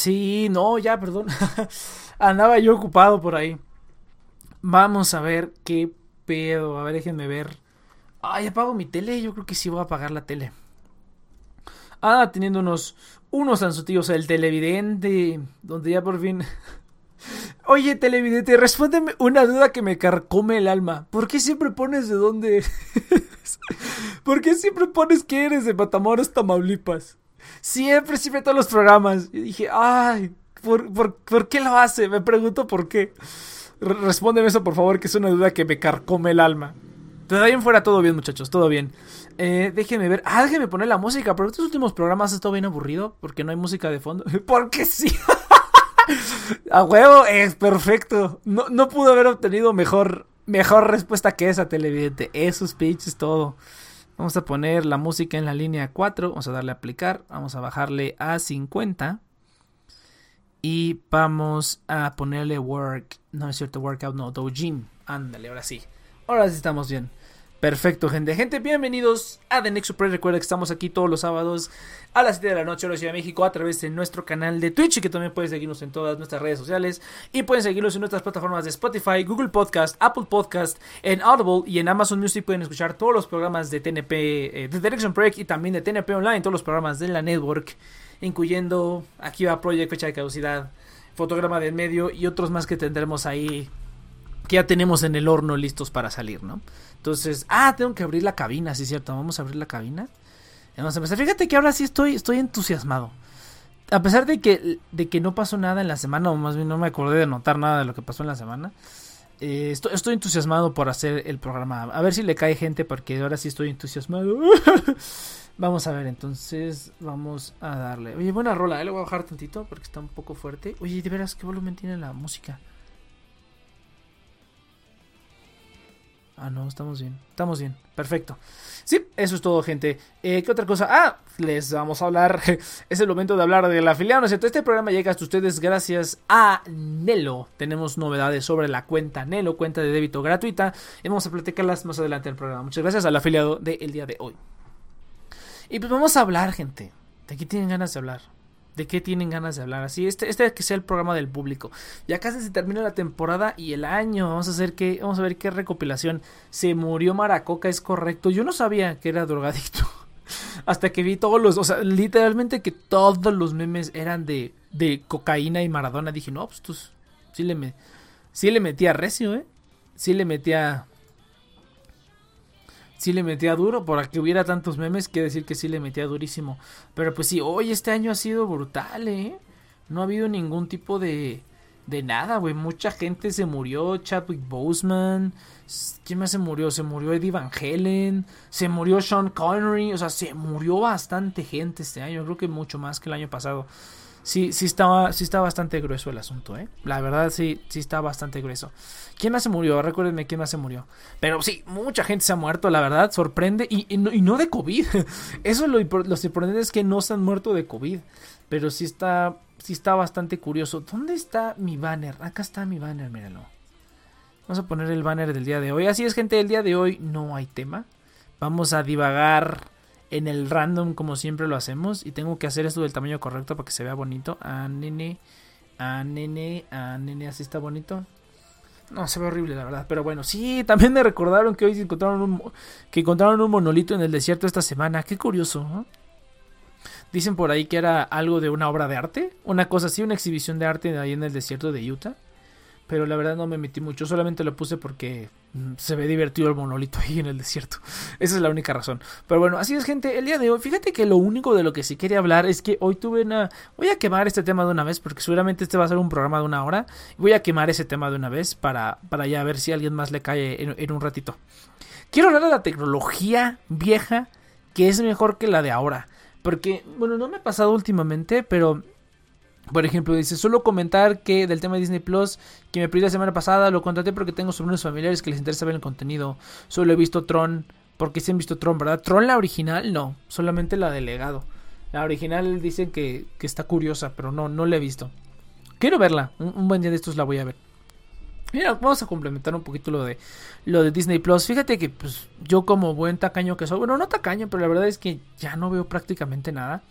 sí, no, ya, perdón. Andaba yo ocupado por ahí. Vamos a ver qué pedo. A ver, déjenme ver. Ay, apago mi tele. Yo creo que sí voy a apagar la tele. Ah, teniendo unos, unos el televidente. Donde ya por fin. Oye, televidente, respóndeme una duda que me carcome el alma. ¿Por qué siempre pones de dónde? ¿Por qué siempre pones que eres de Matamoros, Tamaulipas? Siempre, siempre todos los programas. Yo dije, ay, ¿por, por, por qué lo hace? Me pregunto por qué. R- respóndeme eso, por favor, que es una duda que me carcome el alma. Pero en fuera todo bien, muchachos, todo bien. Eh, déjenme ver. Ah, déjenme poner la música. Pero estos últimos programas ha estado bien aburrido porque no hay música de fondo. Porque sí. A huevo, es perfecto. No, no pudo haber obtenido mejor, mejor respuesta que esa, televidente. Esos pitches, todo. Vamos a poner la música en la línea 4. Vamos a darle a aplicar. Vamos a bajarle a 50. Y vamos a ponerle work. No es cierto, workout, no, doujin. Ándale, ahora sí. Ahora sí estamos bien. Perfecto, gente. Gente, bienvenidos a The Next Super. Recuerda que estamos aquí todos los sábados a las 7 de la noche en la Ciudad de México a través de nuestro canal de Twitch y que también pueden seguirnos en todas nuestras redes sociales y pueden seguirnos en nuestras plataformas de Spotify, Google Podcast, Apple Podcast, en Audible y en Amazon Music pueden escuchar todos los programas de TNP, eh, de Direction Project y también de TNP Online, todos los programas de la network, incluyendo aquí va Project, fecha de caducidad, fotograma de en medio y otros más que tendremos ahí que ya tenemos en el horno listos para salir, ¿no? Entonces, ah, tengo que abrir la cabina, sí es cierto, vamos a abrir la cabina. Vamos a empezar. Fíjate que ahora sí estoy, estoy entusiasmado. A pesar de que, de que no pasó nada en la semana, o más bien no me acordé de notar nada de lo que pasó en la semana. Eh, estoy, estoy, entusiasmado por hacer el programa. A ver si le cae gente, porque ahora sí estoy entusiasmado. vamos a ver, entonces vamos a darle. Oye, buena rola, ¿eh? le voy a bajar tantito porque está un poco fuerte. Oye, de veras, ¿qué volumen tiene la música? Ah, no, estamos bien. Estamos bien. Perfecto. Sí, eso es todo, gente. Eh, ¿Qué otra cosa? Ah, les vamos a hablar. es el momento de hablar de la afiliado, ¿no es cierto? Este programa llega hasta ustedes gracias a Nelo. Tenemos novedades sobre la cuenta Nelo, cuenta de débito gratuita. Y vamos a platicarlas más adelante en el programa. Muchas gracias al afiliado del día de hoy. Y pues vamos a hablar, gente. ¿De qué tienen ganas de hablar? De qué tienen ganas de hablar. Así, este, este que sea el programa del público. Ya casi se termina la temporada y el año. Vamos a hacer que, vamos a ver qué recopilación. Se murió Maracoca, es correcto. Yo no sabía que era drogadicto. Hasta que vi todos los, o sea, literalmente que todos los memes eran de, de cocaína y Maradona. Dije, no, pues tú sí le, sí le metía recio, eh. Sí le metía sí le metía duro. Por que hubiera tantos memes, quiere decir que sí le metía durísimo. Pero pues sí, hoy este año ha sido brutal, ¿eh? No ha habido ningún tipo de, de nada, güey. Mucha gente se murió. Chadwick Boseman. ¿Quién más se murió? Se murió Eddie Van Halen. Se murió Sean Connery. O sea, se murió bastante gente este año. Creo que mucho más que el año pasado sí, sí estaba, sí está bastante grueso el asunto, ¿eh? La verdad sí, sí está bastante grueso. ¿Quién más se murió? Recuérdenme quién más se murió. Pero sí, mucha gente se ha muerto, la verdad, sorprende. Y, no, de COVID. Eso lo, lo sorprendente es que no se han muerto de COVID. Pero sí está, sí está bastante curioso. ¿Dónde está mi banner? Acá está mi banner, míralo. Vamos a poner el banner del día de hoy. Así es, gente, el día de hoy no hay tema. Vamos a divagar en el random como siempre lo hacemos y tengo que hacer esto del tamaño correcto para que se vea bonito. A nene, a nene, a nene, así está bonito. No, se ve horrible la verdad, pero bueno, sí, también me recordaron que hoy encontraron un, que encontraron un monolito en el desierto esta semana. Qué curioso, Dicen por ahí que era algo de una obra de arte, una cosa así, una exhibición de arte ahí en el desierto de Utah. Pero la verdad no me metí mucho, solamente lo puse porque mm, se ve divertido el monolito ahí en el desierto. Esa es la única razón. Pero bueno, así es gente, el día de hoy, fíjate que lo único de lo que sí quería hablar es que hoy tuve una... Voy a quemar este tema de una vez porque seguramente este va a ser un programa de una hora. Voy a quemar ese tema de una vez para, para ya ver si a alguien más le cae en, en un ratito. Quiero hablar de la tecnología vieja que es mejor que la de ahora. Porque, bueno, no me ha pasado últimamente, pero por ejemplo, dice, solo comentar que del tema de Disney Plus, que me pedí la semana pasada, lo contraté porque tengo sobrinos familiares que les interesa ver el contenido. Solo he visto Tron, porque sí han visto Tron, ¿verdad? Tron la original, no, solamente la de legado. La original dicen que, que está curiosa, pero no, no la he visto. Quiero verla, un, buen día de estos la voy a ver. Mira, vamos a complementar un poquito lo de lo de Disney Plus. Fíjate que pues yo como buen tacaño que soy, bueno, no tacaño, pero la verdad es que ya no veo prácticamente nada.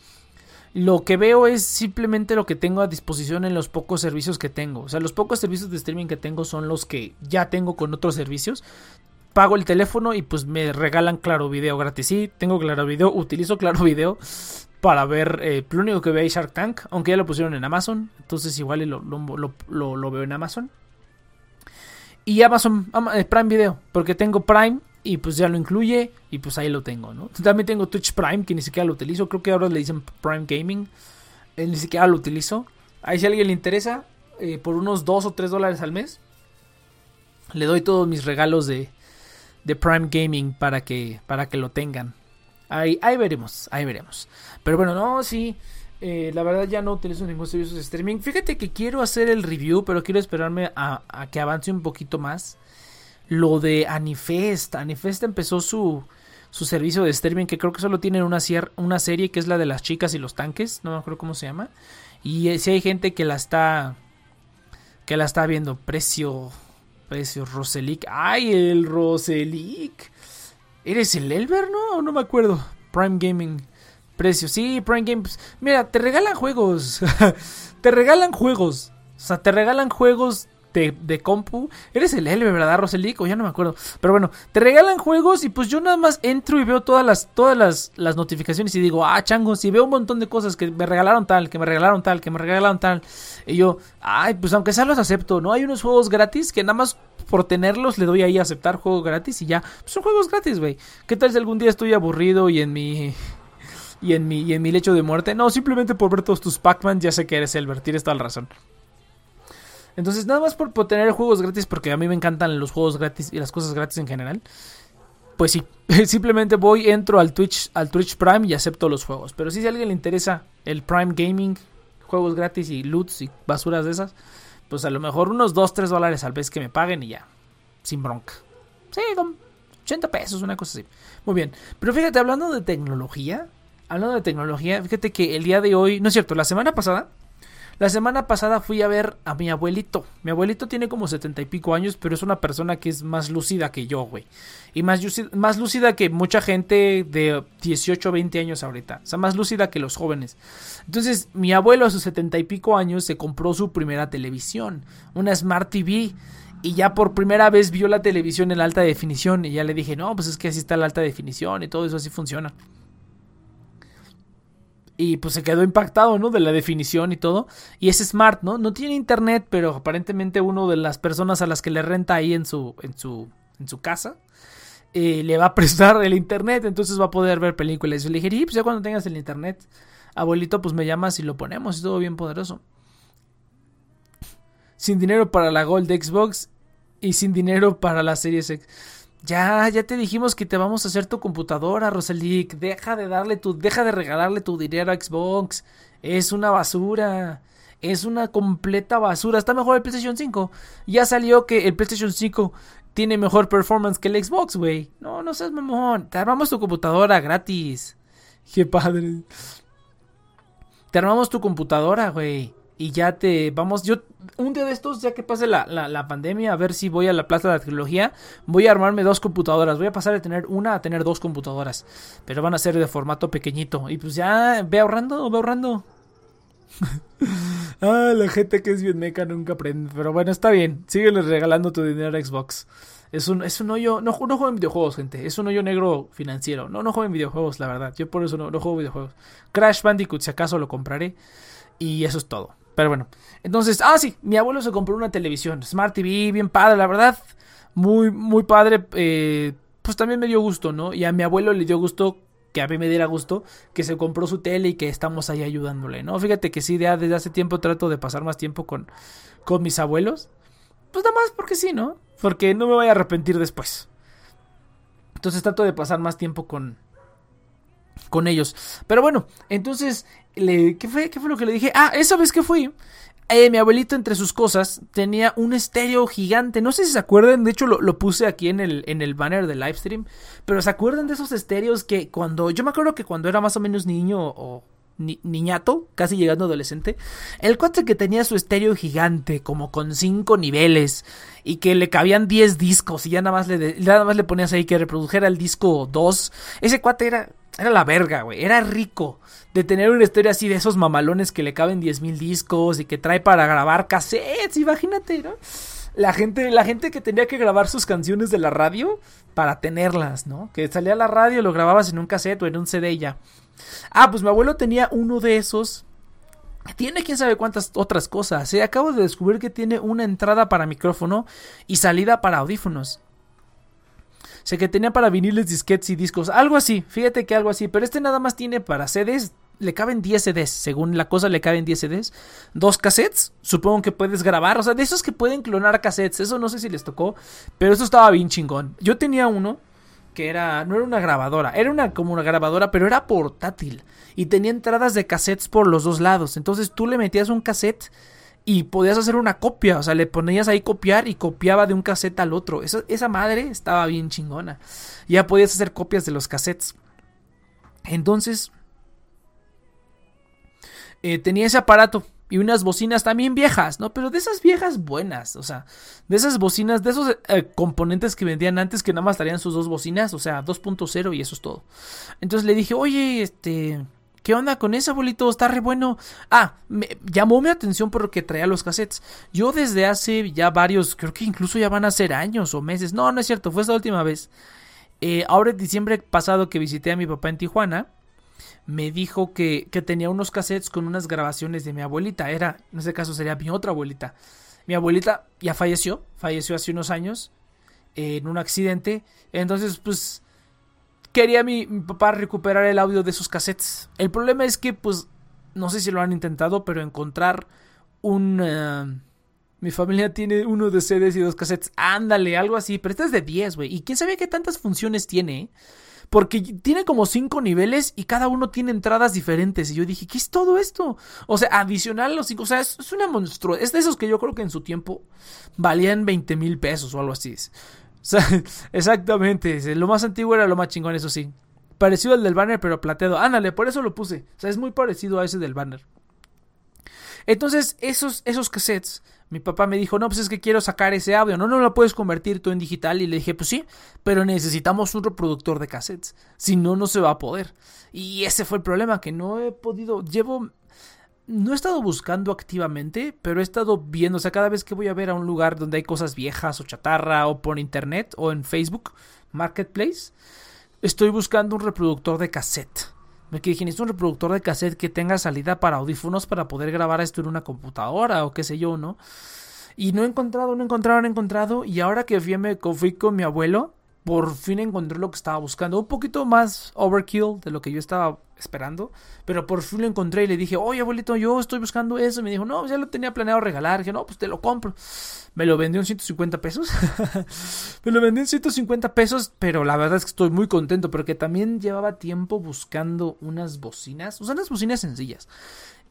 Lo que veo es simplemente lo que tengo a disposición en los pocos servicios que tengo. O sea, los pocos servicios de streaming que tengo son los que ya tengo con otros servicios. Pago el teléfono y pues me regalan Claro Video gratis. Sí, tengo Claro Video, utilizo Claro Video para ver. Eh, lo único que veo es Shark Tank, aunque ya lo pusieron en Amazon. Entonces igual lo, lo, lo veo en Amazon. Y Amazon eh, Prime Video, porque tengo Prime y pues ya lo incluye y pues ahí lo tengo, ¿no? También tengo Twitch Prime que ni siquiera lo utilizo, creo que ahora le dicen Prime Gaming, eh, ni siquiera lo utilizo. Ahí si a alguien le interesa, eh, por unos 2 o 3 dólares al mes, le doy todos mis regalos de, de Prime Gaming para que, para que lo tengan. Ahí, ahí veremos, ahí veremos. Pero bueno, no, sí. Eh, la verdad ya no utilizo ningún servicio de streaming. Fíjate que quiero hacer el review, pero quiero esperarme a, a que avance un poquito más lo de Anifest. Anifest empezó su, su servicio de streaming que creo que solo tienen una, una serie que es la de las chicas y los tanques, no me acuerdo cómo se llama. Y eh, si hay gente que la está que la está viendo, precio precio Roselic. Ay, el Roselic. ¿Eres el Elber, no? No me acuerdo. Prime Gaming. Precio. Sí, Prime Games. Mira, te regalan juegos. te regalan juegos. O sea, te regalan juegos de, de compu. Eres el Elber, ¿verdad, Roselico? Ya no me acuerdo. Pero bueno, te regalan juegos y pues yo nada más entro y veo todas las, todas las, las notificaciones y digo, ah, changos, y veo un montón de cosas que me regalaron tal, que me regalaron tal, que me regalaron tal. Y yo, ay, pues aunque sea los acepto, ¿no? Hay unos juegos gratis que nada más por tenerlos le doy ahí a aceptar juego gratis y ya. Pues son juegos gratis, güey. ¿Qué tal si algún día estoy aburrido y en mi y en mi y en mi lecho de muerte? No, simplemente por ver todos tus Pac-Man ya sé que eres Elber, tienes toda la razón. Entonces, nada más por, tener juegos gratis, porque a mí me encantan los juegos gratis y las cosas gratis en general. Pues sí, simplemente voy, entro al Twitch, al Twitch Prime y acepto los juegos. Pero sí, si a alguien le interesa el Prime Gaming, juegos gratis y loots y basuras de esas, pues a lo mejor unos 2, 3 dólares al mes que me paguen y ya. Sin bronca. Sí, con 80 pesos, una cosa así. Muy bien. Pero fíjate, hablando de tecnología, hablando de tecnología, fíjate que el día de hoy, no es cierto, la semana pasada, la semana pasada fui a ver a mi abuelito. Mi abuelito tiene como setenta y pico años, pero es una persona que es más lúcida que yo, güey. Y más, más lúcida que mucha gente de 18 o 20 años ahorita. O sea, más lúcida que los jóvenes. Entonces, mi abuelo a sus setenta y pico años se compró su primera televisión, una Smart TV. Y ya por primera vez vio la televisión en alta definición. Y ya le dije, no, pues es que así está la alta definición y todo eso así funciona. Y pues se quedó impactado, ¿no? De la definición y todo. Y es smart, ¿no? No tiene internet, pero aparentemente uno de las personas a las que le renta ahí en su, en su, en su casa. Eh, le va a prestar el internet, entonces va a poder ver películas. Y le dije, y pues ya cuando tengas el internet, abuelito, pues me llamas y lo ponemos, es todo bien poderoso. Sin dinero para la Gold Xbox y sin dinero para la Series X. Ya, ya te dijimos que te vamos a hacer tu computadora, Roselic. Deja de darle tu, deja de regalarle tu dinero a Xbox. Es una basura. Es una completa basura. Está mejor el PlayStation 5. Ya salió que el PlayStation 5 tiene mejor performance que el Xbox, güey. No, no seas mamón. Te armamos tu computadora gratis. Qué padre. Te armamos tu computadora, güey y ya te vamos, yo un día de estos, ya que pase la, la, pandemia, a ver si voy a la Plaza de la Tecnología, voy a armarme dos computadoras, voy a pasar de tener una a tener dos computadoras, pero van a ser de formato pequeñito, y pues ya ve ahorrando, ve ahorrando. ah, la gente que es bien meca nunca aprende, pero bueno, está bien, sígueles regalando tu dinero a Xbox. Es un, es un hoyo, no, no juego en videojuegos, gente, es un hoyo negro financiero, no, no juego en videojuegos, la verdad, yo por eso no, no juego videojuegos. Crash Bandicoot, si acaso lo compraré, y eso es todo. Pero bueno, entonces, ah, sí, mi abuelo se compró una televisión, Smart TV, bien padre, la verdad, muy, muy padre, eh, pues también me dio gusto, ¿no? Y a mi abuelo le dio gusto que a mí me diera gusto que se compró su tele y que estamos ahí ayudándole, ¿no? Fíjate que sí, ya desde hace tiempo trato de pasar más tiempo con, con mis abuelos. Pues nada más porque sí, ¿no? Porque no me voy a arrepentir después. Entonces trato de pasar más tiempo con, con ellos. Pero bueno, entonces, ¿qué, fue, ¿qué fue lo que le dije? Ah, esa vez que fui, eh, mi abuelito entre sus cosas tenía un estéreo gigante. No sé si se acuerdan, de hecho lo, lo, puse aquí en el, en el banner del livestream. Pero se acuerdan de esos estéreos que cuando, yo me acuerdo que cuando era más o menos niño o niñato, casi llegando adolescente, el cuate que tenía su estéreo gigante, como con cinco niveles, y que le cabían 10 discos, y ya nada más le, nada más le ponías ahí que reprodujera el disco 2, ese cuate era, era la verga, güey, era rico de tener un estéreo así de esos mamalones que le caben 10 mil discos y que trae para grabar cassettes, imagínate, ¿no? La gente, la gente que tenía que grabar sus canciones de la radio para tenerlas, ¿no? Que salía a la radio, lo grababas en un cassette o en un CD y ya. Ah, pues mi abuelo tenía uno de esos. Tiene quién sabe cuántas otras cosas. ¿eh? Acabo de descubrir que tiene una entrada para micrófono y salida para audífonos. O sea que tenía para viniles, disquetes y discos. Algo así. Fíjate que algo así. Pero este nada más tiene para CDs. Le caben 10 CDs. Según la cosa le caben 10 CDs. Dos cassettes. Supongo que puedes grabar. O sea, de esos que pueden clonar cassettes. Eso no sé si les tocó. Pero eso estaba bien chingón. Yo tenía uno que era, no era una grabadora, era una como una grabadora, pero era portátil y tenía entradas de cassettes por los dos lados. Entonces tú le metías un cassette y podías hacer una copia, o sea, le ponías ahí copiar y copiaba de un cassette al otro. Esa, esa madre estaba bien chingona. Ya podías hacer copias de los cassettes. Entonces, eh, tenía ese aparato y unas bocinas también viejas, ¿no? Pero de esas viejas buenas, o sea, de esas bocinas, de esos eh, componentes que vendían antes que nada más traían sus dos bocinas, o sea, 2.0 y eso es todo. Entonces le dije, oye, este, ¿qué onda con ese abuelito? Está re bueno. Ah, me llamó mi atención porque traía los cassettes. Yo desde hace ya varios, creo que incluso ya van a ser años o meses. No, no es cierto, fue esta última vez. Eh, ahora en diciembre pasado que visité a mi papá en Tijuana me dijo que, que, tenía unos cassettes con unas grabaciones de mi abuelita. Era, en este caso sería mi otra abuelita. Mi abuelita ya falleció, falleció hace unos años eh, en un accidente. Entonces, pues, quería mi, papá recuperar el audio de esos cassettes. El problema es que, pues, no sé si lo han intentado, pero encontrar un... Uh, mi familia tiene uno de CDs y dos cassettes. Ándale, algo así. Pero este es de 10, güey. Y quién sabe qué tantas funciones tiene, ¿eh? Porque tiene como cinco niveles y cada uno tiene entradas diferentes. Y yo dije, ¿qué es todo esto? O sea, adicional a los cinco. O sea, es, una monstruosidad. Es de esos que yo creo que en su tiempo valían 20 mil pesos o algo así. O sea, exactamente. Lo más antiguo era lo más chingón, eso sí. Parecido al del banner, pero plateado. Ándale, por eso lo puse. O sea, es muy parecido a ese del banner. Entonces, esos, esos cassettes mi papá me dijo, no, pues es que quiero sacar ese audio, no, no lo puedes convertir tú en digital. Y le dije, pues sí, pero necesitamos un reproductor de cassettes, si no, no se va a poder. Y ese fue el problema, que no he podido, llevo, no he estado buscando activamente, pero he estado viendo, o sea, cada vez que voy a ver a un lugar donde hay cosas viejas o chatarra o por internet o en Facebook, Marketplace, estoy buscando un reproductor de cassette. Me dije, necesito un reproductor de cassette que tenga salida para audífonos para poder grabar esto en una computadora o qué sé yo, ¿no? Y no he encontrado, no he encontrado, no he encontrado. Y ahora que fui, me, fui con mi abuelo, por fin encontré lo que estaba buscando. Un poquito más overkill de lo que yo estaba esperando. Pero por fin lo encontré y le dije, oye abuelito, yo estoy buscando eso. Y me dijo, no, ya lo tenía planeado regalar. dije, no, pues te lo compro. Me lo vendió en 150 pesos. me lo vendió en 150 pesos. Pero la verdad es que estoy muy contento. Porque también llevaba tiempo buscando unas bocinas. O sea, unas bocinas sencillas.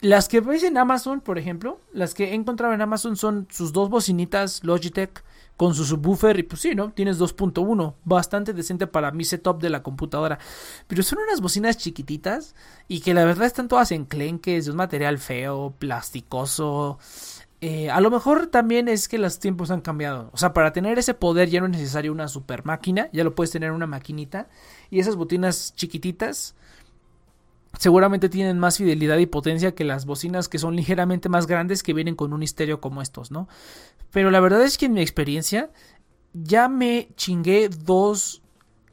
Las que veis en Amazon, por ejemplo, las que he encontrado en Amazon son sus dos bocinitas Logitech con su subwoofer y pues sí, ¿no? Tienes 2.1, bastante decente para mi setup de la computadora. Pero son unas bocinas chiquititas y que la verdad están todas enclenques, de un material feo, plasticoso. Eh, a lo mejor también es que los tiempos han cambiado. O sea, para tener ese poder ya no es necesario una super máquina, ya lo puedes tener en una maquinita. Y esas bocinas chiquititas seguramente tienen más fidelidad y potencia que las bocinas que son ligeramente más grandes que vienen con un estéreo como estos, ¿no? Pero la verdad es que en mi experiencia ya me chingué dos,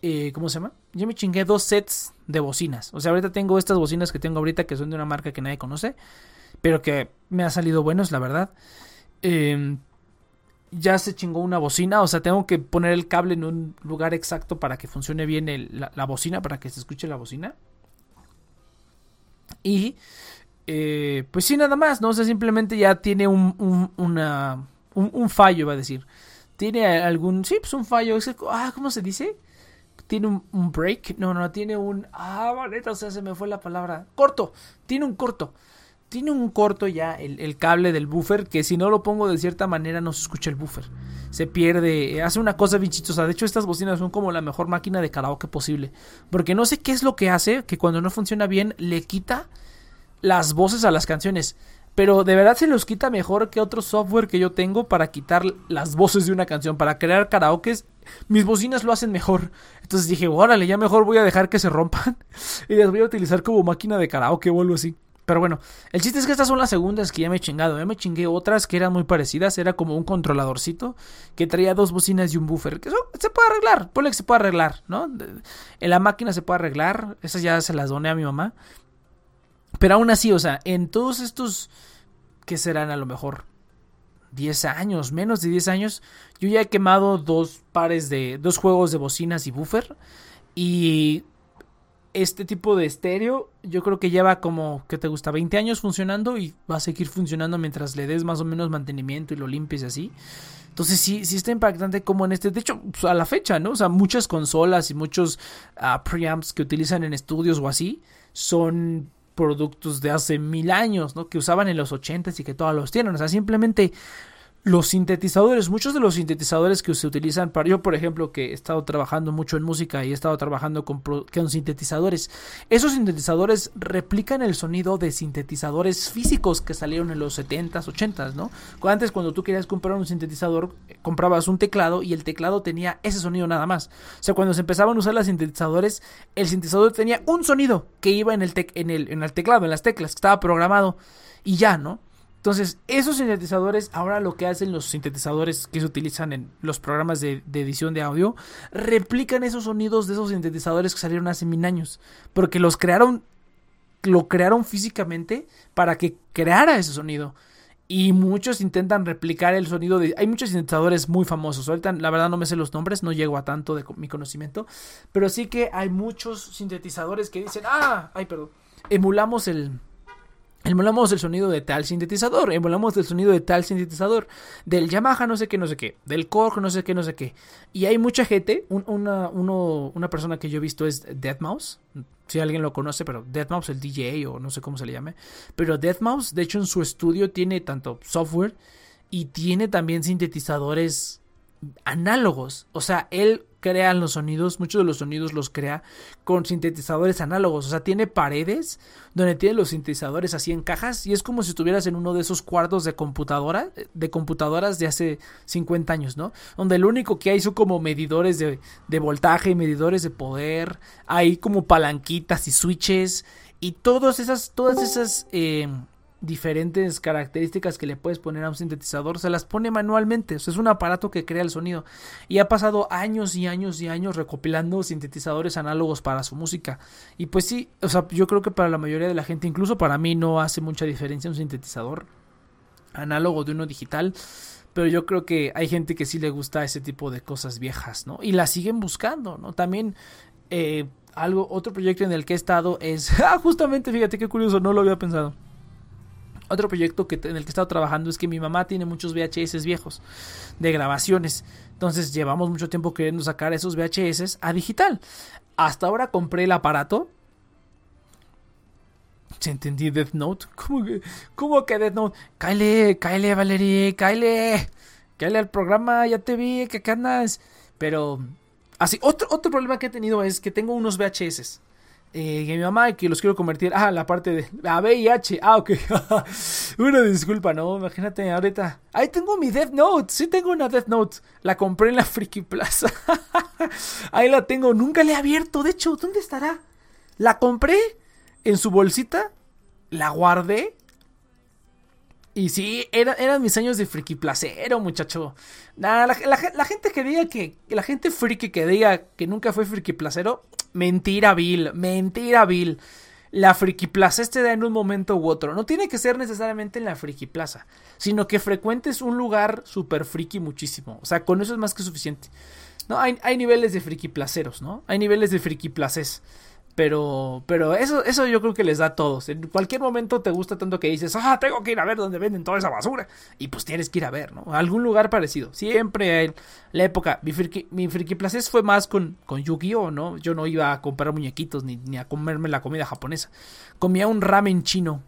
eh, ¿cómo se llama? Ya me chingué dos sets de bocinas. O sea, ahorita tengo estas bocinas que tengo ahorita que son de una marca que nadie conoce, pero que me ha salido buenos, la verdad. Eh, ya se chingó una bocina, o sea, tengo que poner el cable en un lugar exacto para que funcione bien el, la bocina, para que se escuche la bocina. Y eh, pues sí, nada más, ¿no? O sea, simplemente ya tiene un, un, una, un, fallo, va a decir. Tiene algún, sí, pues un fallo. Ah, ¿cómo se dice? Tiene un, break. No, no, tiene un... Ah, vale, o sea, se me fue la palabra. Corto. Tiene un corto. Tiene un corto ya el, cable del buffer que si no lo pongo de cierta manera no se escucha el buffer. Se pierde, hace una cosa bien chistosa. De hecho estas bocinas son como la mejor máquina de karaoke posible. Porque no sé qué es lo que hace que cuando no funciona bien le quita las voces a las canciones. Pero de verdad se los quita mejor que otro software que yo tengo para quitar las voces de una canción. Para crear karaokes, mis bocinas lo hacen mejor. Entonces dije, órale, ya mejor voy a dejar que se rompan. Y las voy a utilizar como máquina de karaoke o algo así. Pero bueno, el chiste es que estas son las segundas que ya me he chingado. Ya me chingué otras que eran muy parecidas. Era como un controladorcito que traía dos bocinas y un buffer. Que eso se puede arreglar. Ponle que se puede arreglar, ¿no? En la máquina se puede arreglar. Esas ya se las doné a mi mamá. Pero aún así, o sea, en todos estos, que serán a lo mejor 10 años, menos de 10 años, yo ya he quemado dos pares de, dos juegos de bocinas y buffer. Y este tipo de estéreo, yo creo que lleva como, ¿qué te gusta? 20 años funcionando y va a seguir funcionando mientras le des más o menos mantenimiento y lo limpies así. Entonces sí, sí está impactante como en este, de hecho, pues, a la fecha, ¿no? O sea, muchas consolas y muchos uh, preamps que utilizan en estudios o así son productos de hace mil años, ¿no? Que usaban en los ochentas y que todos los tienen. O sea, simplemente los sintetizadores, muchos de los sintetizadores que se utilizan para yo, por ejemplo, que he estado trabajando mucho en música y he estado trabajando con, sintetizadores, esos sintetizadores replican el sonido de sintetizadores físicos que salieron en los 70s, 80s, ¿no? Antes cuando tú querías comprar un sintetizador, comprabas un teclado y el teclado tenía ese sonido nada más. O sea, cuando se empezaban a usar los sintetizadores, el sintetizador tenía un sonido que iba en el, en el, en el teclado, en las teclas, que estaba programado y ya, ¿no? Entonces, esos sintetizadores, ahora lo que hacen los sintetizadores que se utilizan en los programas de, edición de audio, replican esos sonidos de esos sintetizadores que salieron hace mil años. Porque los crearon, lo crearon físicamente para que creara ese sonido. Y muchos intentan replicar el sonido de... Hay muchos sintetizadores muy famosos. Ahorita la verdad no me sé los nombres, no llego a tanto de mi conocimiento. Pero sí que hay muchos sintetizadores que dicen, ah, ay, perdón, emulamos el Emulamos el sonido de tal sintetizador, emulamos el sonido de tal sintetizador, del Yamaha no sé qué, no sé qué, del Korg no sé qué, no sé qué. Y hay mucha gente, una, una persona que yo he visto es Deadmau5, si alguien lo conoce, pero Deadmau5, el DJ o no sé cómo se le llame. Pero Deadmau5, de hecho en su estudio tiene tanto software y tiene también sintetizadores análogos. O sea, él crea los sonidos, muchos de los sonidos los crea con sintetizadores análogos. O sea, tiene paredes donde tiene los sintetizadores así en cajas y es como si estuvieras en uno de esos cuartos de computadora, de computadoras de hace 50 años, ¿no? Donde lo único que hay son como medidores de, de voltaje, medidores de poder, hay como palanquitas y switches y todas esas, todas esas eh, diferentes características que le puedes poner a un sintetizador, se las pone manualmente. es un aparato que crea el sonido. Y ha pasado años y años y años recopilando sintetizadores análogos para su música. Y pues sí, o sea, yo creo que para la mayoría de la gente, incluso para mí, no hace mucha diferencia un sintetizador análogo de uno digital. Pero yo creo que hay gente que sí le gusta ese tipo de cosas viejas, ¿no? Y la siguen buscando, ¿no? También eh, algo, otro proyecto en el que he estado es, ah, justamente, fíjate qué curioso, no lo había pensado otro proyecto que, en el que he estado trabajando es que mi mamá tiene muchos VHS viejos de grabaciones. Entonces llevamos mucho tiempo queriendo sacar esos VHS a digital. Hasta ahora compré el aparato. ¿Se entendí Death Note? ¿Cómo que, cómo que Death Note? Cáele, cáele, Valerie, cáele. Cáele al programa, ya te vi, acá andas. Pero, así, otro, otro problema que he tenido es que tengo unos VHS eh, que mi mamá que los quiero convertir. Ah, la parte de la VIH. Ah, ok. una disculpa, no. Imagínate ahorita. Ahí tengo mi Death Note. Sí, tengo una Death Note. La compré en la Friki Plaza. Ahí la tengo. Nunca la he abierto. De hecho, ¿dónde estará? La compré en su bolsita. La guardé. Y sí, eran mis años de friki placero, muchacho. la, gente que diga que. La gente friki que diga que nunca fue friki placero. Mentira, Bill. Mentira, Bill. La Friki Plaza este da en un momento u otro. No tiene que ser necesariamente en la Friki Plaza, sino que frecuentes un lugar super friki muchísimo. O sea, con eso es más que suficiente. No, hay, hay niveles de friki placeros, ¿no? Hay niveles de friki places. Pero, pero eso, eso yo creo que les da a todos. En cualquier momento te gusta tanto que dices, ah, tengo que ir a ver dónde venden toda esa basura. Y pues tienes que ir a ver, ¿no? algún lugar parecido. Siempre en la época, mi friki, mi friki fue más con, con Yu-Gi-Oh, ¿no? Yo no iba a comprar muñequitos ni, ni a comerme la comida japonesa. Comía un ramen chino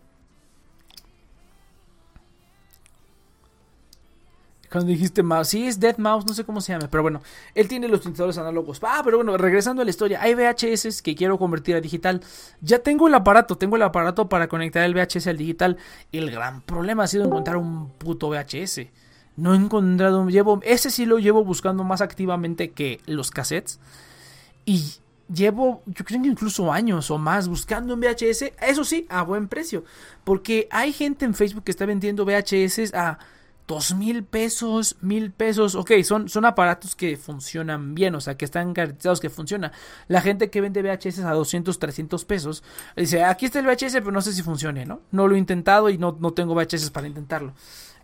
Cuando dijiste mouse, sí es Dead Mouse, no sé cómo se llama, pero bueno, él tiene los sintetizadores análogos. Ah, pero bueno, regresando a la historia, hay VHS que quiero convertir a digital. Ya tengo el aparato, tengo el aparato para conectar el VHS al digital. El gran problema ha sido encontrar un puto VHS. No he encontrado, llevo, ese sí lo llevo buscando más activamente que los cassettes. Y llevo, yo creo que incluso años o más buscando un VHS, eso sí, a buen precio. Porque hay gente en Facebook que está vendiendo VHS a dos mil pesos, mil pesos. Ok, son, son aparatos que funcionan bien, o sea, que están garantizados que funciona. La gente que vende VHS a 200, 300 pesos dice: Aquí está el VHS, pero no sé si funcione, ¿no? No lo he intentado y no, no tengo VHS para intentarlo.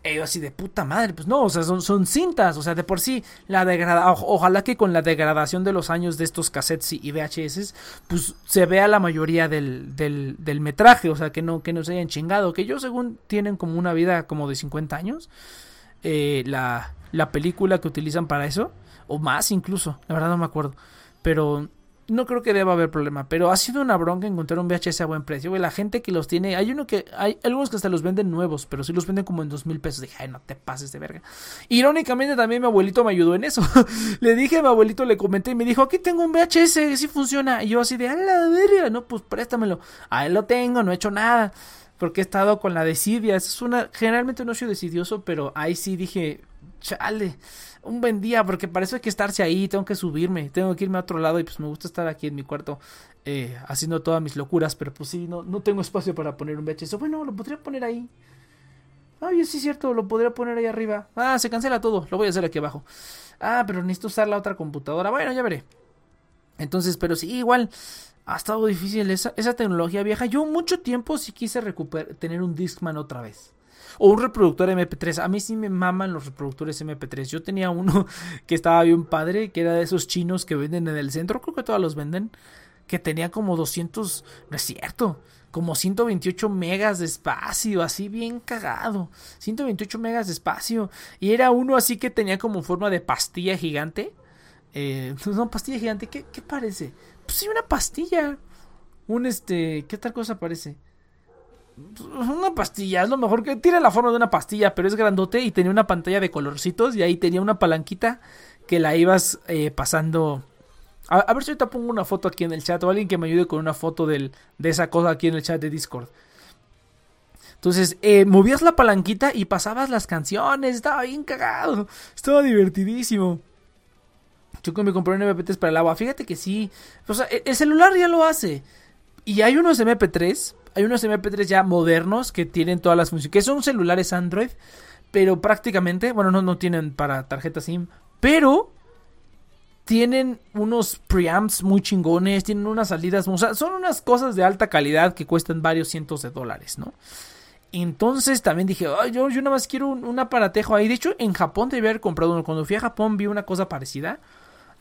Y yo así de puta madre, pues no, o sea, son, son cintas, o sea, de por sí, la degrada, ojalá que con la degradación de los años de estos cassettes y VHS, pues se vea la mayoría del, del, metraje, o sea, que no, que no se hayan chingado, que yo según tienen como una vida como de 50 años, eh, la, la película que utilizan para eso, o más incluso, la verdad no me acuerdo, pero no creo que deba haber problema, pero ha sido una bronca encontrar un VHS a buen precio, güey. La gente que los tiene, hay uno que, hay algunos que hasta los venden nuevos, pero sí los venden como en dos mil pesos. Dije, ay, no te pases de verga. Irónicamente también mi abuelito me ayudó en eso. le dije a mi abuelito, le comenté y me dijo, aquí tengo un VHS, sí funciona. Y yo así de, a la verga, no, pues préstamelo. Ahí lo tengo, no he hecho nada. Porque he estado con la desidia. Es una, generalmente no soy decidioso, pero ahí sí dije, chale un buen día, porque para eso hay que estarse ahí, tengo que subirme, tengo que irme a otro lado y pues me gusta estar aquí en mi cuarto eh, haciendo todas mis locuras, pero pues sí, no, no tengo espacio para poner un VHS. Bueno, lo podría poner ahí. Ay, sí es cierto, lo podría poner ahí arriba. Ah, se cancela todo, lo voy a hacer aquí abajo. Ah, pero necesito usar la otra computadora. Bueno, ya veré. Entonces, pero sí, igual ha estado difícil esa, esa tecnología vieja. Yo mucho tiempo sí quise recuperar, tener un Discman otra vez. O un reproductor MP3. A mí sí me maman los reproductores MP3. Yo tenía uno que estaba bien padre, que era de esos chinos que venden en el centro. Creo que todos los venden. Que tenía como 200. No es cierto. Como 128 megas de espacio, así bien cagado. 128 megas de espacio. Y era uno así que tenía como forma de pastilla gigante. Eh, no, pastilla gigante, ¿qué, qué parece? Pues sí, una pastilla. Un este, ¿qué tal cosa parece? Una pastilla, es lo mejor que tiene la forma de una pastilla, pero es grandote y tenía una pantalla de colorcitos y ahí tenía una palanquita que la ibas eh, pasando. A, ver si ahorita pongo una foto aquí en el chat o alguien que me ayude con una foto del, de esa cosa aquí en el chat de Discord. Entonces, eh, movías la palanquita y pasabas las canciones, estaba bien cagado, estaba divertidísimo. Yo me compré un MP3 para el agua, fíjate que sí, o sea, el celular ya lo hace. Y hay unos MP3 hay unos MP3 ya modernos que tienen todas las funciones, que son celulares Android, pero prácticamente, bueno, no, no tienen para tarjeta SIM, pero tienen unos preamps muy chingones, tienen unas salidas, o sea, son unas cosas de alta calidad que cuestan varios cientos de dólares, ¿no? Entonces también dije, yo, yo nada más quiero un, aparatejo ahí. De hecho, en Japón debí haber comprado uno. Cuando fui a Japón vi una cosa parecida.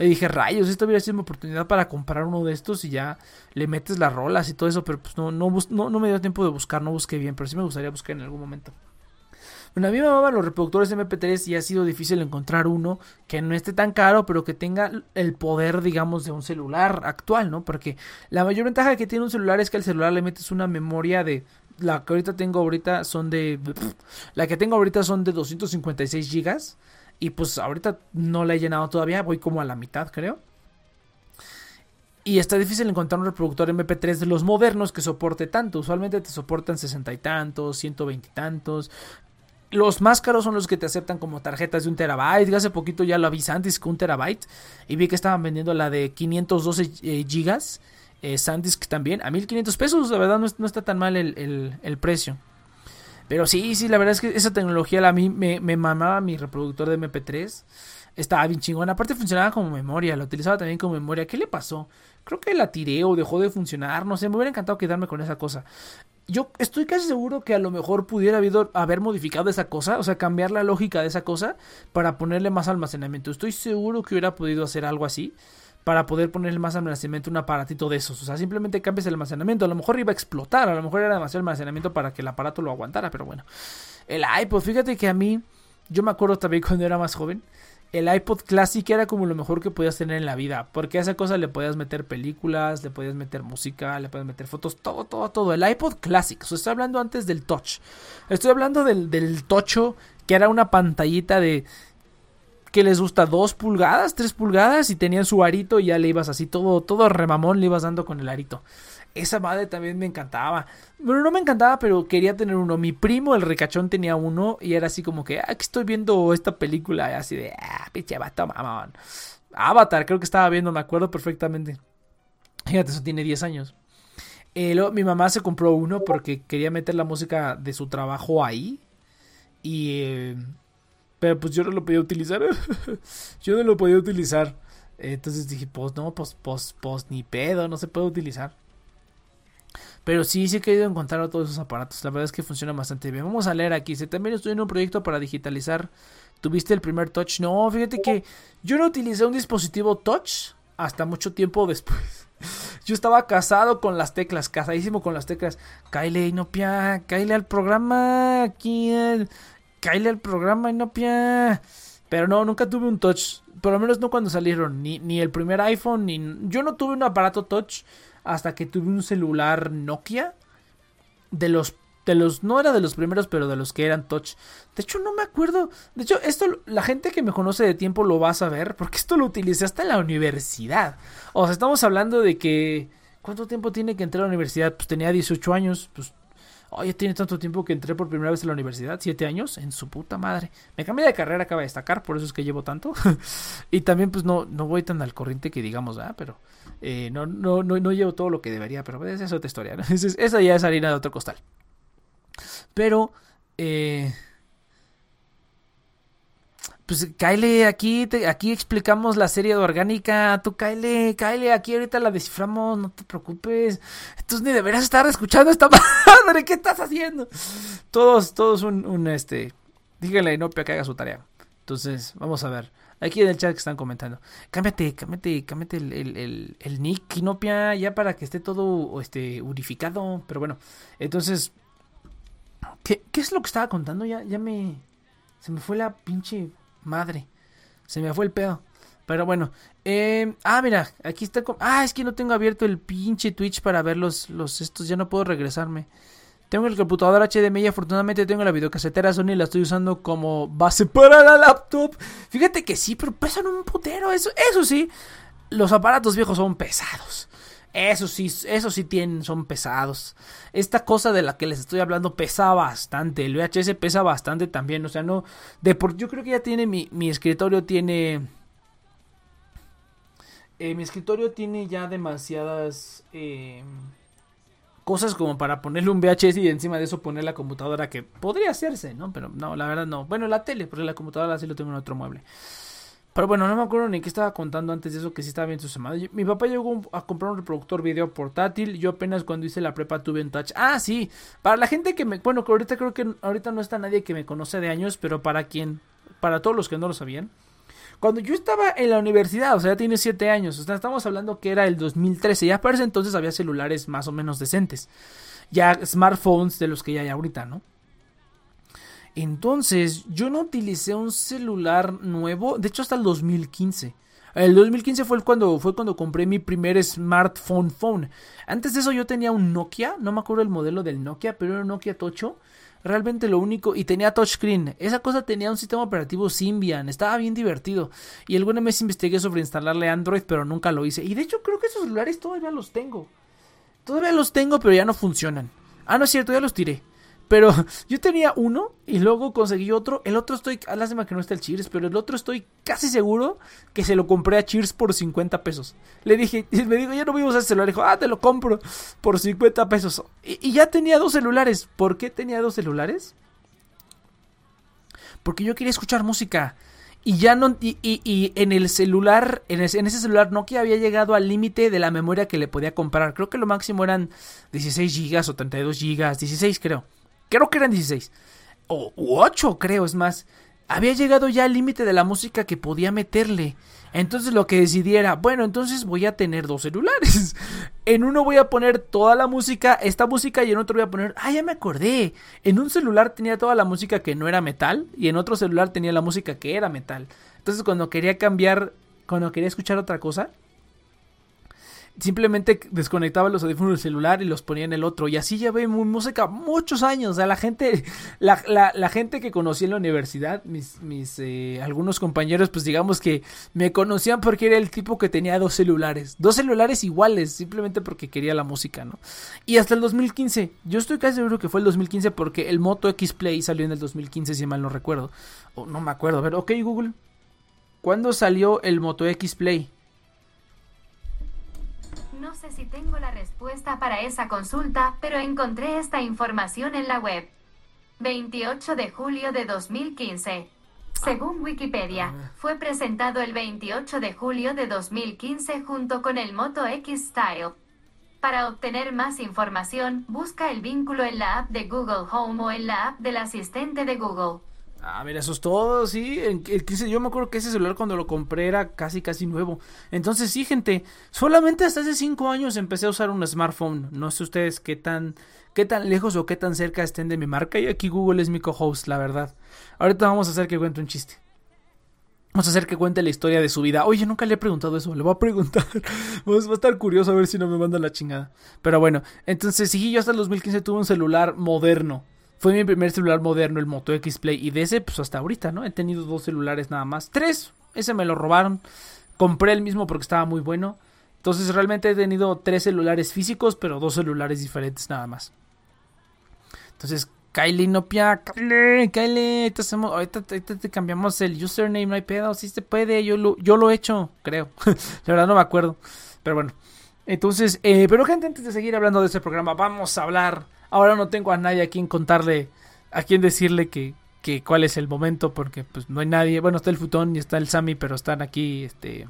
Le dije, rayos, esto hubiera sido mi oportunidad para comprar uno de estos y ya le metes las rolas y todo eso, pero pues no, no, no, me dio tiempo de buscar, no busqué bien, pero sí me gustaría buscar en algún momento. Bueno, a mí me amaban los reproductores MP3 y ha sido difícil encontrar uno que no esté tan caro, pero que tenga el poder, digamos, de un celular actual, ¿no? Porque la mayor ventaja que tiene un celular es que al celular le metes una memoria de... La que ahorita tengo ahorita son de... La que tengo ahorita son de 256 gigas y pues ahorita no la he llenado todavía, voy como a la mitad creo. Y está difícil encontrar un reproductor MP3 de los modernos que soporte tanto. Usualmente te soportan sesenta y tantos, ciento veinte y tantos. Los más caros son los que te aceptan como tarjetas de un terabyte. Hace poquito ya lo vi Sandisk un terabyte. Y vi que estaban vendiendo la de 512 eh, gigas. Eh, Sandisk también. A 1500 pesos. La verdad no, está tan mal el, el precio. Pero sí, sí, la verdad es que esa tecnología a mí me, mamaba mi reproductor de MP3. Estaba bien chingón. Aparte funcionaba como memoria, lo utilizaba también como memoria. ¿Qué le pasó? Creo que la tiré o dejó de funcionar. No sé, me hubiera encantado quedarme con esa cosa. Yo estoy casi seguro que a lo mejor pudiera haber, haber modificado esa cosa, o sea, cambiar la lógica de esa cosa para ponerle más almacenamiento. Estoy seguro que hubiera podido hacer algo así para poder ponerle más almacenamiento un aparatito de esos. O sea, simplemente cambies el almacenamiento. A lo mejor iba a explotar, a lo mejor era demasiado almacenamiento para que el aparato lo aguantara, pero bueno. El iPod, fíjate que a mí, yo me acuerdo también cuando era más joven, el iPod Classic era como lo mejor que podías tener en la vida. Porque a esa cosa le podías meter películas, le podías meter música, le podías meter fotos, todo, todo, todo. El iPod Classic. O sea, estoy hablando antes del Touch. Estoy hablando del, del Tocho, que era una pantallita de que les gusta dos pulgadas, tres pulgadas y tenían su arito y ya le ibas así todo, todo remamón le ibas dando con el arito. Esa madre también me encantaba. Bueno, no me encantaba, pero quería tener uno. Mi primo, el ricachón, tenía uno y era así como que, ah, estoy viendo esta película. Y así de, ah, pinche vato, mamón. Avatar, creo que estaba viendo, me acuerdo perfectamente. Fíjate, eso tiene 10 años. Eh, mi mamá se compró uno porque quería meter la música de su trabajo ahí. Y eh, pero pues yo no lo podía utilizar. yo no lo podía utilizar. Entonces dije, pues no, pues, pues, pues ni pedo, no se puede utilizar. Pero sí, sí he querido encontrar todos esos aparatos. La verdad es que funciona bastante bien. Vamos a leer aquí. Si también estoy en un proyecto para digitalizar. ¿Tuviste el primer touch? No, fíjate que yo no utilicé un dispositivo touch hasta mucho tiempo después. Yo estaba casado con las teclas, casadísimo con las teclas. Kyle, Inopia, Kyle al programa. Aquí, caile al programa, Inopia. Pero no, nunca tuve un touch. Por lo menos no cuando salieron. Ni, ni el primer iPhone, ni... Yo no tuve un aparato touch hasta que tuve un celular Nokia. De los de los no era de los primeros, pero de los que eran touch. De hecho, no me acuerdo. De hecho, esto la gente que me conoce de tiempo lo va a saber, porque esto lo utilicé hasta en la universidad. O sea, estamos hablando de que ¿cuánto tiempo tiene que entrar a la universidad? Pues tenía 18 años, pues Oye, tiene tanto tiempo que entré por primera vez a la universidad, siete años, en su puta madre. Me cambié de carrera, acaba de destacar, por eso es que llevo tanto. y también, pues no, no voy tan al corriente que digamos, ah, pero eh, no, no, no, no, llevo todo lo que debería, pero esa es otra historia. ¿no? Esa ya es harina de otro costal. Pero, eh, pues Kyle, aquí, aquí explicamos la serie de orgánica. Tú, Kyle, Kyle, aquí ahorita la desciframos, no te preocupes. Entonces ni deberías estar escuchando esta madre, ¿qué estás haciendo? Todos, todos un, un este. Díganle a Inopia que haga su tarea. Entonces, vamos a ver. Aquí en el chat que están comentando. Cámbiate, cámbiate, cámbiate el, el, el, nick, Inopia, ya para que esté todo este, unificado. Pero bueno, entonces, ¿Qué, ¿Qué, es lo que estaba contando? Ya, ya me. Se me fue la pinche madre. Se me fue el pedo. Pero bueno. Eh, ah, mira, aquí está. Ah, es que no tengo abierto el pinche Twitch para ver los, los estos. Ya no puedo regresarme. Tengo el computador HDMI, afortunadamente tengo la videocasetera Sony, la estoy usando como base para la laptop. Fíjate que sí, pero pesan un putero. Eso, eso sí, los aparatos viejos son pesados. Eso sí, eso sí tienen, son pesados. Esta cosa de la que les estoy hablando pesa bastante. El VHS pesa bastante también. O sea, no. De por, yo creo que ya tiene mi, mi escritorio tiene. Eh, mi escritorio tiene ya demasiadas eh, cosas como para ponerle un VHS y encima de eso poner la computadora que podría hacerse, ¿no? Pero no, la verdad no. Bueno, la tele, porque la computadora sí lo tengo en otro mueble. Pero bueno, no me acuerdo ni qué estaba contando antes de eso, que sí estaba bien su semana. Mi papá llegó a comprar un reproductor video portátil. Yo apenas cuando hice la prepa tuve un touch. Ah, sí. Para la gente que me... Bueno, que ahorita creo que ahorita no está nadie que me conoce de años, pero para quien... Para todos los que no lo sabían. Cuando yo estaba en la universidad, o sea, ya tiene 7 años. O sea, estamos hablando que era el 2013. Ya para ese entonces había celulares más o menos decentes. Ya smartphones de los que ya hay ahorita, ¿no? Entonces, yo no utilicé un celular nuevo, de hecho hasta el 2015. El 2015 fue cuando, fue cuando compré mi primer smartphone phone. Antes de eso yo tenía un Nokia, no me acuerdo el modelo del Nokia, pero era un Nokia Tocho. Realmente lo único, y tenía touchscreen. Esa cosa tenía un sistema operativo Symbian, estaba bien divertido. Y alguna vez investigué sobre instalarle Android, pero nunca lo hice. Y de hecho creo que esos celulares todavía los tengo. Todavía los tengo, pero ya no funcionan. Ah, no es cierto, ya los tiré. Pero yo tenía uno y luego conseguí otro. El otro estoy, ah, lástima que no está el Cheers, pero el otro estoy casi seguro que se lo compré a Cheers por 50 pesos. Le dije, me dijo, ya no a usar el celular. Dijo, ah, te lo compro por 50 pesos. Y, ya tenía dos celulares. ¿Por qué tenía dos celulares? Porque yo quería escuchar música. Y ya no. Y, y, en el celular. En ese, en ese celular Nokia había llegado al límite de la memoria que le podía comprar. Creo que lo máximo eran 16 gigas o 32 gigas. 16 creo creo que eran 16. O 8 creo, es más. Había llegado ya al límite de la música que podía meterle. Entonces lo que decidí era, bueno, entonces voy a tener dos celulares. En uno voy a poner toda la música, esta música, y en otro voy a poner, ah, ya me acordé. En un celular tenía toda la música que no era metal, y en otro celular tenía la música que era metal. Entonces cuando quería cambiar, cuando quería escuchar otra cosa, simplemente desconectaba los audífonos del celular y los ponía en el otro. Y así llevé música muchos años. O sea, la gente, la, la, gente que conocí en la universidad, mis, mis eh, algunos compañeros, pues digamos que me conocían porque era el tipo que tenía dos celulares. Dos celulares iguales, simplemente porque quería la música, ¿no? Y hasta el 2015. Yo estoy casi seguro que fue el 2015 porque el Moto X Play salió en el 2015, si mal no recuerdo. O no me acuerdo. A ver, ok, Google. ¿Cuándo salió el Moto X Play? Sé si tengo la respuesta para esa consulta, pero encontré esta información en la web. 28 de julio de 2015. Según Wikipedia, ah. fue presentado el 28 de julio de 2015 junto con el Moto X Style. Para obtener más información, busca el vínculo en la app de Google Home o en la app del asistente de Google. Ah, mira, eso es todo, sí. Yo me acuerdo que ese celular cuando lo compré era casi, casi nuevo. Entonces, sí, gente, solamente hasta hace cinco años empecé a usar un smartphone. No sé ustedes qué tan, qué tan lejos o qué tan cerca estén de mi marca. Y aquí Google es mi co-host, la verdad. Ahorita vamos a hacer que cuente un chiste. Vamos a hacer que cuente la historia de su vida. Oye, nunca le he preguntado eso, le voy a preguntar. va a estar curioso a ver si no me manda la chingada. Pero bueno, entonces sí, yo hasta el 2015 tuve un celular moderno. Fue mi primer celular moderno, el Moto X Play. Y de ese, pues hasta ahorita, ¿no? He tenido dos celulares nada más. Tres, ese me lo robaron. Compré el mismo porque estaba muy bueno. Entonces realmente he tenido tres celulares físicos, pero dos celulares diferentes nada más. Entonces, Kylie Nopia, Kylie, Kylie, hacemos, ahorita, te cambiamos el username, no hay pedo, sí se puede, yo lo, yo lo he hecho, creo. La verdad no me acuerdo. Pero bueno. Entonces, eh, pero gente, antes de seguir hablando de este programa, vamos a hablar. Ahora no tengo a nadie a quien contarle, a quien decirle que, que cuál es el momento, porque pues no hay nadie. Bueno, está el Futón y está el Sammy, pero están aquí, este,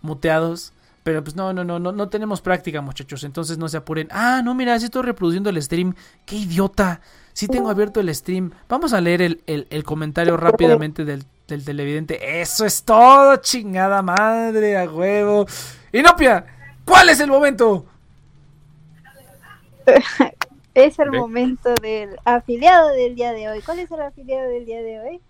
muteados. Pero pues no, no, no, no, no tenemos práctica, muchachos. Entonces no se apuren. Ah, no, mira, si estoy reproduciendo el stream. ¡Qué idiota! Sí tengo abierto el stream. Vamos a leer el, el, comentario rápidamente del, del, televidente. Eso es todo, chingada madre, a huevo. Inopia, ¿cuál es el momento? es el momento del afiliado del día de hoy. ¿Cuál es el afiliado del día de hoy?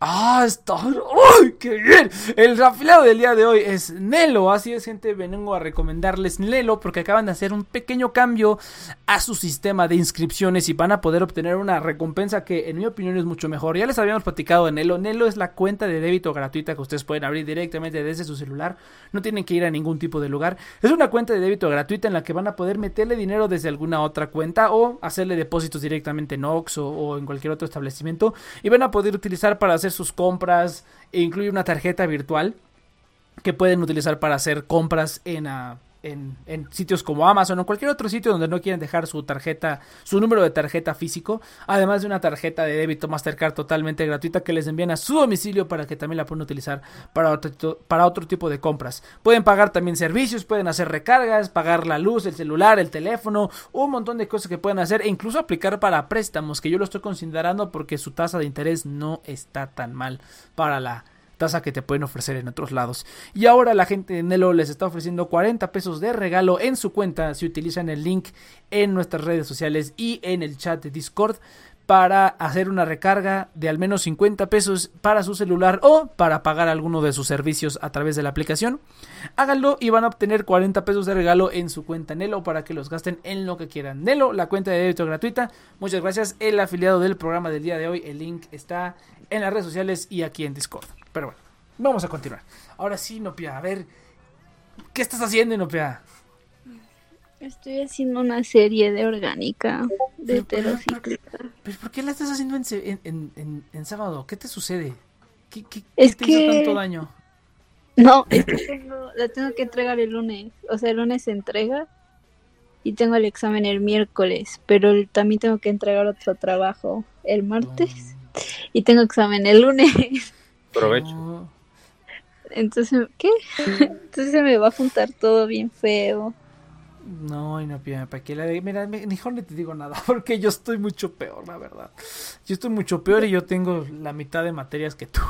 Ah, está. ¡Uy, qué bien! El afiliado del día de hoy es Nelo. Así es, gente. Vengo a recomendarles Nelo porque acaban de hacer un pequeño cambio a su sistema de inscripciones y van a poder obtener una recompensa que, en mi opinión, es mucho mejor. Ya les habíamos platicado de Nelo. Nelo es la cuenta de débito gratuita que ustedes pueden abrir directamente desde su celular. No tienen que ir a ningún tipo de lugar. Es una cuenta de débito gratuita en la que van a poder meterle dinero desde alguna otra cuenta o hacerle depósitos directamente en Ox o en cualquier otro establecimiento y van a poder utilizar para hacer sus compras e incluye una tarjeta virtual que pueden utilizar para hacer compras en, ah, en, sitios como Amazon o cualquier otro sitio donde no quieren dejar su tarjeta, su número de tarjeta físico, además de una tarjeta de débito Mastercard totalmente gratuita que les envían a su domicilio para que también la puedan utilizar para otro, para otro tipo de compras. Pueden pagar también servicios, pueden hacer recargas, pagar la luz, el celular, el teléfono, un montón de cosas que pueden hacer e incluso aplicar para préstamos, que yo lo estoy considerando porque su tasa de interés no está tan mal para la tasa que te pueden ofrecer en otros lados. Y ahora la gente de Nelo les está ofreciendo 40 pesos de regalo en su cuenta si utilizan el link en nuestras redes sociales y en el chat de Discord para hacer una recarga de al menos 50 pesos para su celular o para pagar alguno de sus servicios a través de la aplicación. Háganlo y van a obtener 40 pesos de regalo en su cuenta Nelo para que los gasten en lo que quieran. Nelo, la cuenta de débito gratuita. Muchas gracias. El afiliado del programa del día de hoy, el link está en las redes sociales y aquí en Discord. Pero bueno, vamos a continuar. Ahora sí, Nopia, a ver, ¿qué estás haciendo, Nopia? Estoy haciendo una serie de orgánica, de heterocíclica. ¿Pero por qué la estás haciendo en, en, sábado? ¿Qué te sucede? ¿Qué, qué, es te que... hizo tanto daño? No, es que tengo, la tengo que entregar el lunes. O sea, el lunes se entrega y tengo el examen el miércoles, pero también tengo que entregar otro trabajo el martes y tengo examen el lunes. Aprovecho. Entonces, ¿qué? Entonces se me va a juntar todo bien feo. No, y no ¿para qué la de... Mira, mejor no te digo nada, porque yo estoy mucho peor, la verdad. Yo estoy mucho peor y yo tengo la mitad de materias que tú.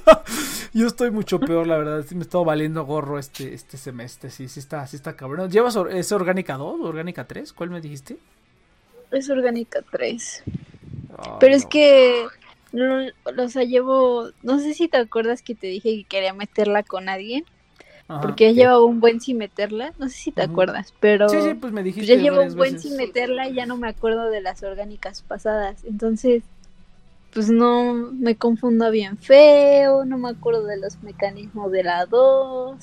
yo estoy mucho peor, la verdad. Sí me está valiendo gorro este, este semestre. Sí, sí está, sí está cabrón. ¿Llevas es orgánica 2 o orgánica 3? ¿Cuál me dijiste? Es orgánica 3. Pero es que o sea, llevo, no sé si te acuerdas que te dije que quería meterla con alguien. porque ya llevaba un buen sin meterla, no sé si te acuerdas, pero sí, sí, pues me dijiste ya llevo un buen sin meterla y ya no me acuerdo de las orgánicas pasadas, entonces pues no me confundo bien feo, no me acuerdo de los mecanismos de la 2.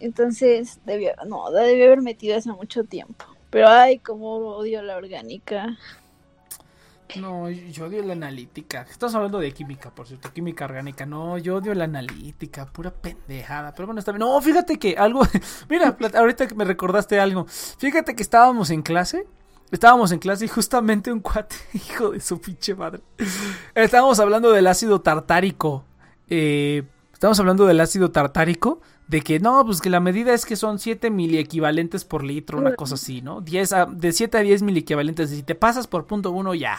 Entonces, debió, no, debí haber metido hace mucho tiempo. Pero ay, como odio la orgánica. No, yo odio la analítica. Estás hablando de química, por cierto, química orgánica. No, yo odio la analítica, pura pendejada. Pero bueno, está bien. No, fíjate que algo. Mira, ahorita que me recordaste algo. Fíjate que estábamos en clase. Estábamos en clase y justamente un cuate, hijo de su pinche madre. Estábamos hablando del ácido tartárico. Eh, estamos hablando del ácido tartárico. De que no, pues que la medida es que son 7 equivalentes por litro, una cosa así, ¿no? 10 de 7 a 10 equivalentes. Si te pasas por punto 1, ya.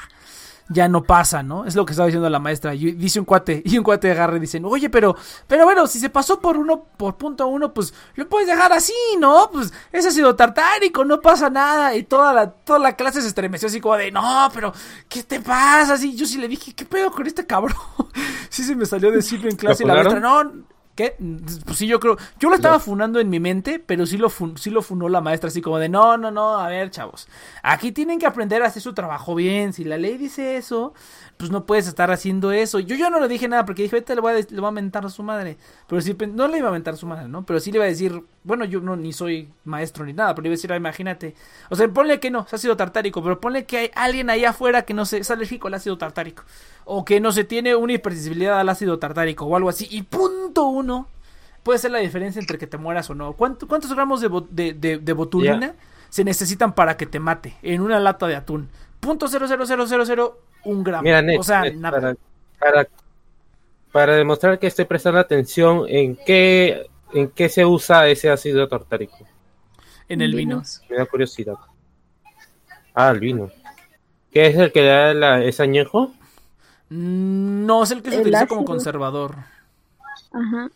ya no pasa, ¿no? Es lo que estaba diciendo la maestra. Y dice un cuate, y un cuate agarra y dicen, oye, pero, pero bueno, si se pasó por uno, por punto uno, pues lo puedes dejar así, ¿no? Pues ese ha sido tartárico, no pasa nada. Y toda la, toda la clase se estremeció así como de, no, pero, ¿qué te pasa? Así, yo sí le dije, ¿qué pedo con este cabrón? sí se me salió decirlo en clase y la maestra, no ¿Qué? Pues sí, yo creo. Yo lo estaba funando en mi mente, pero sí lo, sí lo funó la maestra, así como de: no, no, no, a ver, chavos. Aquí tienen que aprender a hacer su trabajo bien. Si la ley dice eso, pues no puedes estar haciendo eso. Yo, yo no le dije nada porque dije: vete, le voy, a, le voy a mentar a su madre. Pero sí, no le iba a mentar a su madre, ¿no? Pero sí le iba a decir: bueno, yo no ni soy maestro ni nada, pero le iba a decir: ah, imagínate. O sea, ponle que no, se ha sido tartárico, pero ponle que hay alguien ahí afuera que no se, es alérgico al ácido tartárico. O que no se tiene una hipersensibilidad al ácido tartárico o algo así. Y punto uno puede ser la diferencia entre que te mueras o no. ¿Cuántos gramos de, de, botulina se necesitan para que te mate en una lata de atún? Punto cero cero cero cero cero un gramo. Mira, o sea, nada. Para, para, demostrar que estoy prestando atención en qué en qué se usa ese ácido tartárico. En el vino. Me da curiosidad. Ah, el vino. ¿Qué es el que da la, ese añejo? Mm, no, es el que se utiliza como conservador. Ajá.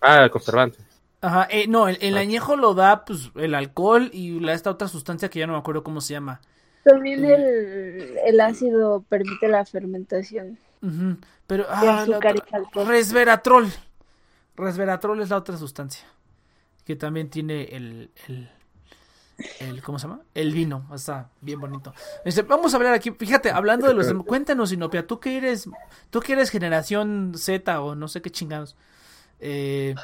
Ah, el conservante. Ajá, eh, no, el, ah. añejo lo da pues el alcohol y la, esta otra sustancia que ya no me acuerdo cómo se llama. También el, el ácido permite la fermentación. Pero, ah, resveratrol. Resveratrol es la otra sustancia. Que también tiene el, el, el ¿cómo se llama? El vino. Está bien bonito. Este, vamos a hablar aquí, fíjate, hablando de los... Cuéntanos, Inopia, tú que eres, tú que eres generación Z o no sé qué chingados. Eh,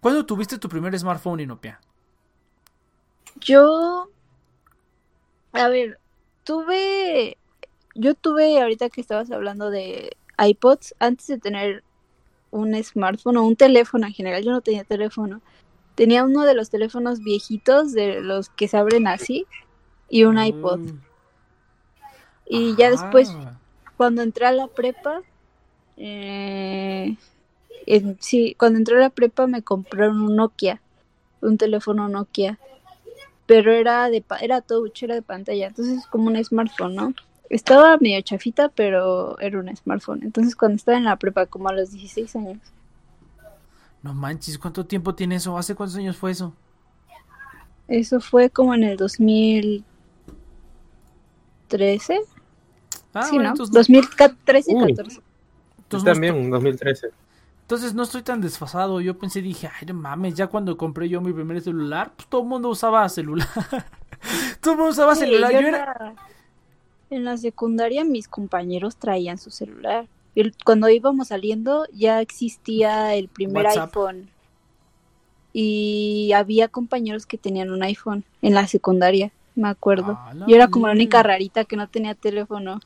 ¿Cuándo tuviste tu primer smartphone, Inopia? Yo, a ver, tuve, yo tuve, ahorita que estabas hablando de iPods, antes de tener un smartphone o un teléfono en general, yo no tenía teléfono. Tenía uno de los teléfonos viejitos, de los que se abren así, y un iPod. Mm. Y ya después, cuando entré a la prepa, eh, sí, cuando entré a la prepa me compraron un Nokia, un teléfono Nokia, pero era de era touch, era de pantalla, entonces como un smartphone, ¿no? Estaba medio chafita, pero era un smartphone. Entonces cuando estaba en la prepa, como a los 16 años. No manches, ¿cuánto tiempo tiene eso? ¿Hace cuántos años fue eso? Eso fue como en el 2013. Ah, sí, ¿no? 2013 14. Tú también, en 2013. Entonces no estoy tan desfasado. Yo pensé, dije, ay, no mames, ya cuando compré yo mi primer celular, pues todo el mundo usaba celular. todo el mundo usaba celular. Yo era... En la secundaria mis compañeros traían su celular. Y cuando íbamos saliendo ya existía el primer iPhone. Y había compañeros que tenían un iPhone en la secundaria, me acuerdo. Ah, yo era como la única rarita que no tenía teléfono.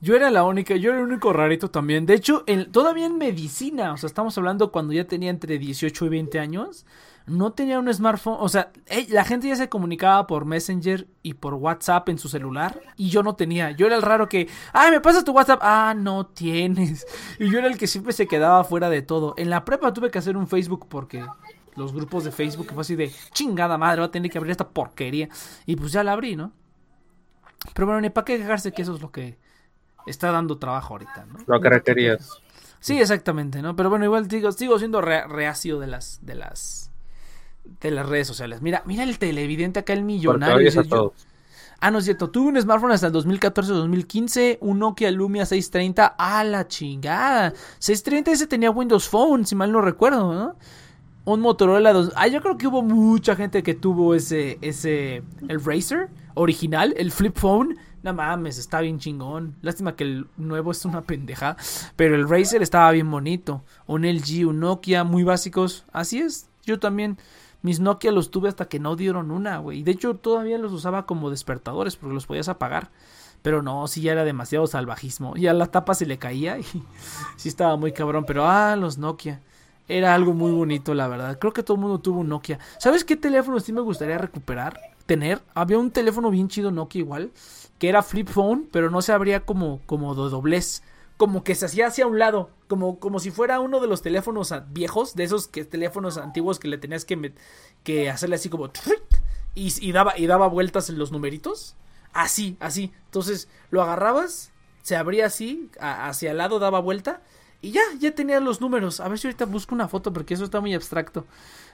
Yo era la única, yo era el único rarito también. De hecho, todavía en medicina, o sea, estamos hablando cuando ya tenía entre 18 y 20 años, no tenía un smartphone, o sea, la gente ya se comunicaba por Messenger y por WhatsApp en su celular y yo no tenía. Yo era el raro que, ay, me pasas tu WhatsApp, ah, no tienes. Y yo era el que siempre se quedaba fuera de todo. En la prepa tuve que hacer un Facebook porque los grupos de Facebook fue así de chingada madre, va a tener que abrir esta porquería. Y pues ya la abrí, ¿no? Pero bueno, ni para qué quejarse que eso es lo que está dando trabajo ahorita, ¿no? Lo que requerías. Sí, exactamente, ¿no? Pero bueno, igual digo, sigo siendo reacio de las, de las, de las redes sociales. Mira, mira el televidente acá, el millonario. ah, no es cierto. Tuve un smartphone hasta el 2014-2015, un Nokia Lumia 630. ¡A la chingada! 630 ese tenía Windows Phone, si mal no recuerdo, ¿no? Un Motorola 2. Ah, yo creo que hubo mucha gente que tuvo ese, ese, el Razer original, el flip phone. No mames, está bien chingón. Lástima que el nuevo es una pendeja. Pero el Razer estaba bien bonito. Un LG, un Nokia, muy básicos. Así es. Yo también. Mis Nokia los tuve hasta que no dieron una, güey. De hecho, todavía los usaba como despertadores porque los podías apagar. Pero no, sí ya era demasiado salvajismo. Ya la tapa se le caía y sí estaba muy cabrón. Pero ah, los Nokia. Era algo muy bonito, la verdad. Creo que todo el mundo tuvo un Nokia. ¿Sabes qué teléfono sí me gustaría recuperar? Tener. Había un teléfono bien chido Nokia igual que era flip phone, pero no se abría como, como de doblez. Como que se hacía hacia un lado, como, como si fuera uno de los teléfonos viejos, de esos que, teléfonos antiguos que le tenías que, que hacerle así como... Y, y, daba, y daba vueltas en los numeritos. Así, así. Entonces lo agarrabas, se abría así, hacia el lado daba vuelta y ya, ya tenía los números. A ver si ahorita busco una foto porque eso está muy abstracto.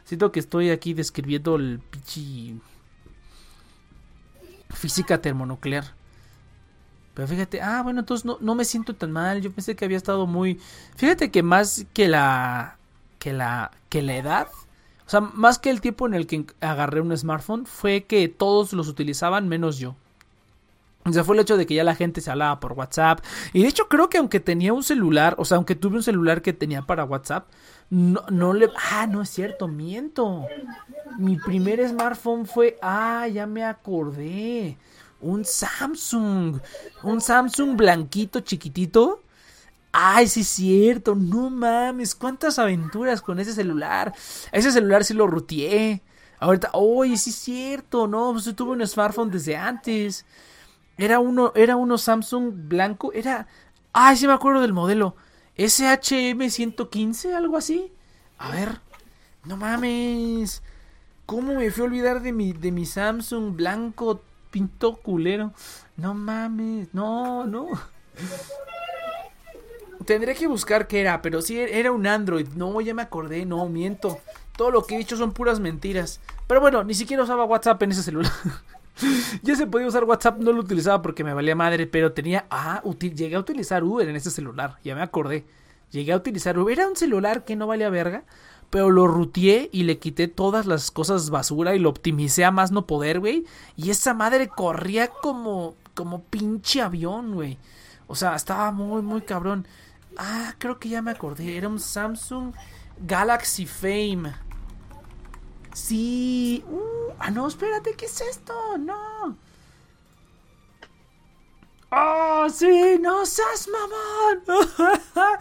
Siento que estoy aquí describiendo el pichi física termonuclear. Pero fíjate, ah, bueno, entonces no, no me siento tan mal. Yo pensé que había estado muy. Fíjate que más que la. que la. que la edad. O sea, más que el tiempo en el que agarré un smartphone, fue que todos los utilizaban menos yo. O sea, fue el hecho de que ya la gente se hablaba por WhatsApp. Y de hecho creo que aunque tenía un celular, o sea, aunque tuve un celular que tenía para WhatsApp, no, no le... Ah, no es cierto, miento. Mi primer smartphone fue... Ah, ya me acordé. Un Samsung. Un Samsung blanquito, chiquitito. Ay, sí es cierto. No mames. Cuántas aventuras con ese celular. Ese celular sí lo ruteé. Ahorita, oye, sí es cierto. No, pues yo tuve un smartphone desde antes. Era uno, era uno Samsung blanco. Era... Ay, sí me acuerdo del modelo. SHM115, algo así. A ver. No mames. ¿Cómo me fui a olvidar de mi, de mi Samsung blanco pinto culero? No mames. No, no. Tendré que buscar qué era, pero sí era un Android. No, ya me acordé, no, miento. Todo lo que he dicho son puras mentiras. Pero bueno, ni siquiera usaba WhatsApp en ese celular. ya se podía usar WhatsApp, no lo utilizaba porque me valía madre, pero tenía. Ah, llegué a utilizar Uber en ese celular, ya me acordé. Llegué a utilizar Uber. Era un celular que no valía verga, pero lo ruteé y le quité todas las cosas basura y lo optimicé a más no poder, güey. Y esa madre corría como, como pinche avión, güey. O sea, estaba muy, muy cabrón. Ah, creo que ya me acordé. Era un Samsung Galaxy Fame. Sí. Uh, ah, no, espérate, ¿qué es esto? No. ¡Oh, sí! ¡No seas mamón!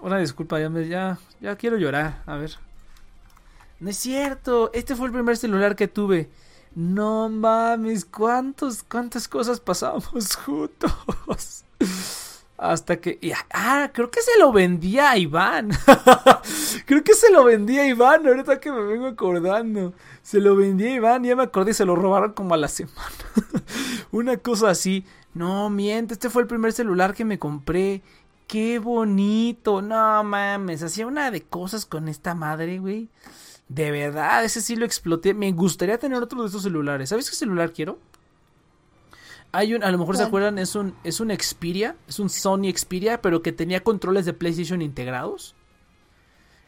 Una disculpa, ya, me, ya, ya quiero llorar. A ver. No es cierto. Este fue el primer celular que tuve. No mames, ¿cuántos, cuántas cosas pasamos juntos? Hasta que. Ah, creo que se lo vendía a Iván. creo que se lo vendía a Iván, ahorita que me vengo acordando. Se lo vendía a Iván, ya me acordé y se lo robaron como a la semana. Una cosa así. No, miente, este fue el primer celular que me compré. Qué bonito. No mames, hacía una de cosas con esta madre, güey. De verdad, ese sí lo exploté. Me gustaría tener otro de estos celulares. ¿Sabes qué celular quiero? Hay un, a lo mejor se acuerdan, es un, es un Xperia, es un Sony Xperia, pero que tenía controles de PlayStation integrados.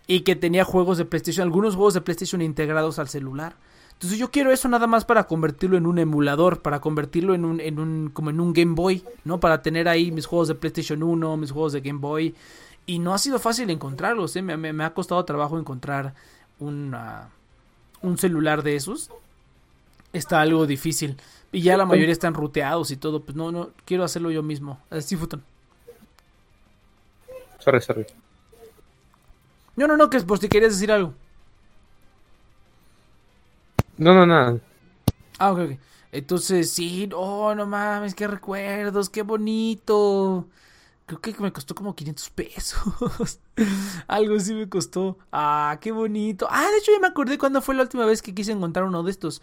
Y que tenía juegos de PlayStation, algunos juegos de PlayStation integrados al celular. Entonces yo quiero eso nada más para convertirlo en un emulador, para convertirlo en un, en un, como en un Game Boy, ¿no? Para tener ahí mis juegos de PlayStation 1, mis juegos de Game Boy. Y no ha sido fácil encontrarlos, ¿eh? me, ha costado trabajo encontrar una, un celular de esos. Está algo difícil. Y ya la mayoría están ruteados y todo. Pues no, no, quiero hacerlo yo mismo. Así, Futon. Sorry, sorry. No, no, no, que es por si querías decir algo. No, no, nada. Ah, ok, ok. Entonces, sí, oh, no mames, qué recuerdos, qué bonito. Creo que me costó como 500 pesos. Algo así me costó. Ah, qué bonito. Ah, de hecho ya me acordé cuando fue la última vez que quise encontrar uno de estos.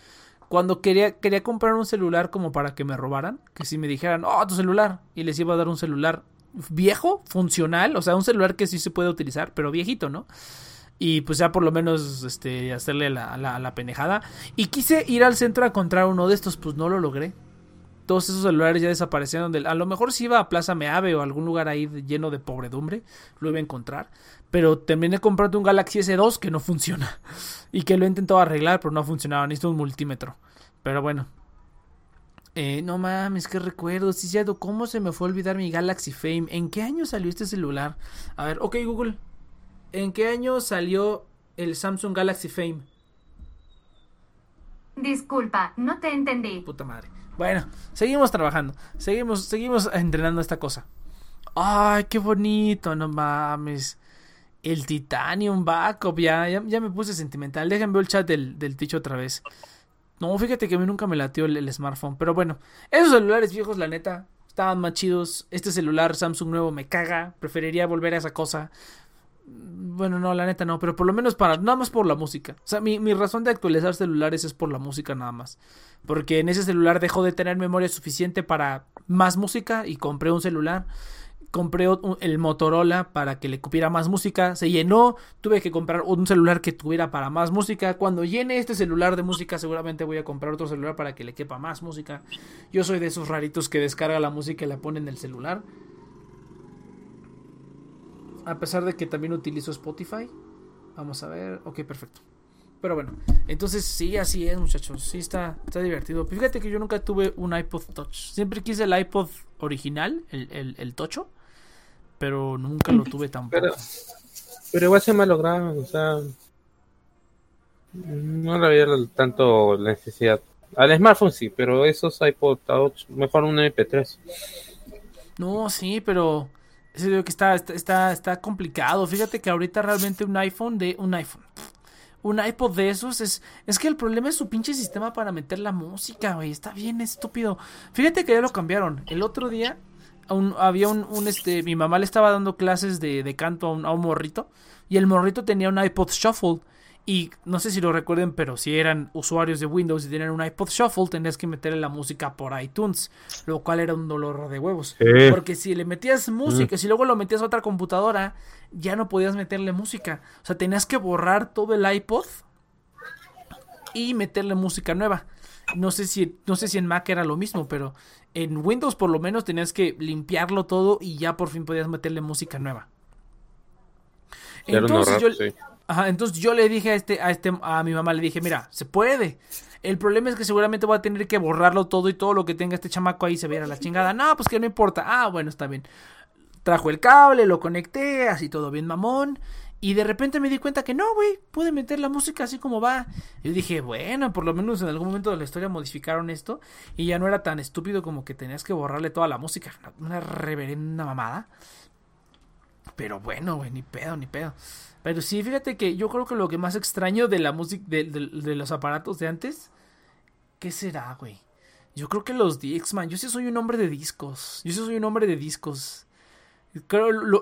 Cuando quería, quería comprar un celular como para que me robaran. Que si me dijeran, oh, tu celular. Y les iba a dar un celular viejo, funcional. O sea, un celular que sí se puede utilizar, pero viejito, ¿no? y pues ya por lo menos este hacerle la, la, penejada. Y quise ir al centro a encontrar uno de estos, pues no lo logré. Todos esos celulares ya desaparecieron. A lo mejor si iba a Plaza Meave o algún lugar ahí lleno de pobredumbre, lo iba a encontrar. Pero terminé comprando un Galaxy S2 que no funciona. Y que lo he intentado arreglar, pero no ha funcionado. Necesito un multímetro. Pero bueno. Eh, no mames, qué recuerdo. Sí, cierto. ¿Cómo se me fue a olvidar mi Galaxy Fame? ¿En qué año salió este celular? A ver, ok, Google. ¿En qué año salió el Samsung Galaxy Fame? Disculpa, no te entendí. Puta madre. Bueno, seguimos trabajando. Seguimos, seguimos entrenando esta cosa. Ay, qué bonito, no mames. El Titanium Backup, ya, ya, me puse sentimental. Déjenme ver el chat del, del ticho otra vez. No, fíjate que a mí nunca me latió el, el, smartphone. Pero bueno, esos celulares viejos, la neta, estaban más chidos. Este celular Samsung nuevo me caga. Preferiría volver a esa cosa Bueno, no, la neta no, pero por lo menos para, nada más por la música. O sea, mi, mi razón de actualizar celulares es por la música nada más. Porque en ese celular dejó de tener memoria suficiente para más música y compré un celular. Compré el Motorola para que le cupiera más música. Se llenó. Tuve que comprar un celular que tuviera para más música. Cuando llene este celular de música, seguramente voy a comprar otro celular para que le quepa más música. Yo soy de esos raritos que descarga la música y la pone en el celular. A pesar de que también utilizo Spotify. Vamos a ver. Ok, perfecto. Pero bueno, entonces sí, así es, muchachos. Sí, está, está divertido. Fíjate que yo nunca tuve un iPod Touch. Siempre quise el iPod original, el, el, Tocho. Pero nunca lo tuve tampoco. Pero, pero igual se me ha logrado, o sea. No había tanto la necesidad. Al smartphone sí, pero esos iPod Touch, mejor un MP3. No, sí, pero ese que está, está, está, complicado. Fíjate que ahorita realmente un iPhone de un iPhone. Un iPod de esos es. Es que el problema es su pinche sistema para meter la música, güey. Está bien estúpido. Fíjate que ya lo cambiaron. El otro día había un, un, este. Mi mamá le estaba dando clases de, de canto a un, a un morrito. Y el morrito tenía un iPod Shuffle. Y no sé si lo recuerden, pero si eran usuarios de Windows y tenían un iPod Shuffle, tenías que meterle la música por iTunes, lo cual era un dolor de huevos. Porque si le metías música, mm. si luego lo metías a otra computadora, ya no podías meterle música. O sea, tenías que borrar todo el iPod y meterle música nueva. No sé si, no sé si en Mac era lo mismo, pero en Windows por lo menos tenías que limpiarlo todo y ya por fin podías meterle música nueva. Entonces yo, Ajá, entonces yo le dije a este, a este, a mi mamá le dije, mira, se puede. El problema es que seguramente voy a tener que borrarlo todo y todo lo que tenga este chamaco ahí se viera la chingada. No, pues que no importa. Ah, bueno, está bien. Trajo el cable, lo conecté, así todo bien mamón. Y de repente me di cuenta que no, güey, pude meter la música así como va. Y dije, bueno, por lo menos en algún momento de la historia modificaron esto. Y ya no era tan estúpido como que tenías que borrarle toda la música. Una reverenda mamada. Pero bueno, güey, ni pedo, ni pedo. Pero sí, fíjate que yo creo que lo que más extraño de la música, de, los aparatos de antes, ¿qué será, güey? Yo creo que los Dixman. Yo sí soy un hombre de discos. Yo sí soy un hombre de discos. Creo, lo,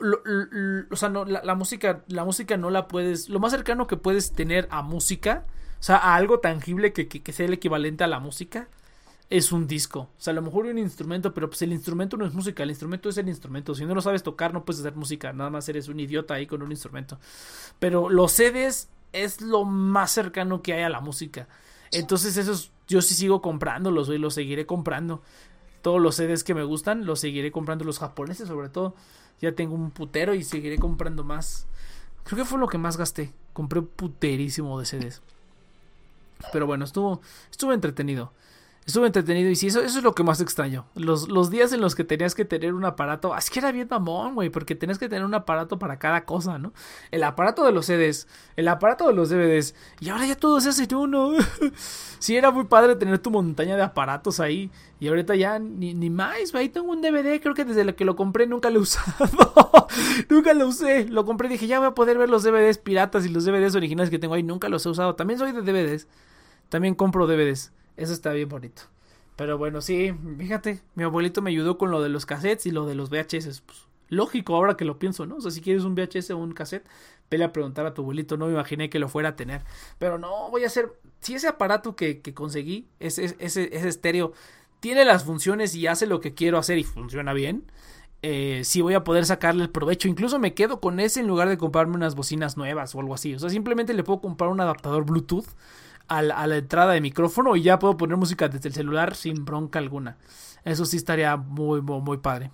o sea, no, la, música, la música no la puedes. Lo más cercano que puedes tener a música, o sea, a algo tangible que, que sea el equivalente a la música, es un disco. O sea, a lo mejor un instrumento, pero pues el instrumento no es música, el instrumento es el instrumento. Si no lo sabes tocar, no puedes hacer música, nada más eres un idiota ahí con un instrumento. Pero los CDs es lo más cercano que hay a la música. Entonces, esos yo sí sigo comprándolos, y los seguiré comprando. Todos los CDs que me gustan, los seguiré comprando, los japoneses sobre todo. Ya tengo un putero y seguiré comprando más. Creo que fue lo que más gasté. Compré puterísimo de CDs. Pero bueno, estuvo, estuvo entretenido. Estuve entretenido y sí, eso, eso es lo que más extraño. Los, los días en los que tenías que tener un aparato, es que era bien mamón, güey, porque tenías que tener un aparato para cada cosa, ¿no? El aparato de los CDs, el aparato de los DVDs, y ahora ya todo se hace uno. sí, era muy padre tener tu montaña de aparatos ahí, y ahorita ya ni, ni más, ahí tengo un DVD, creo que desde que lo compré nunca lo he usado. nunca lo usé, lo compré y dije, ya voy a poder ver los DVDs piratas y los DVDs originales que tengo ahí, nunca los he usado. También soy de DVDs, también compro DVDs. Eso está bien bonito. Pero bueno, sí, fíjate, mi abuelito me ayudó con lo de los cassettes y lo de los VHS. Pues, lógico ahora que lo pienso, ¿no? O sea, si quieres un VHS o un cassette, vele a preguntar a tu abuelito. No me imaginé que lo fuera a tener. Pero no, voy a hacer. Si ese aparato que, que conseguí, ese, ese, ese estéreo, tiene las funciones y hace lo que quiero hacer y funciona bien. Eh, sí voy a poder sacarle el provecho. Incluso me quedo con ese en lugar de comprarme unas bocinas nuevas o algo así. O sea, simplemente le puedo comprar un adaptador Bluetooth a la, entrada de micrófono y ya puedo poner música desde el celular sin bronca alguna. Eso sí estaría muy, muy, muy padre.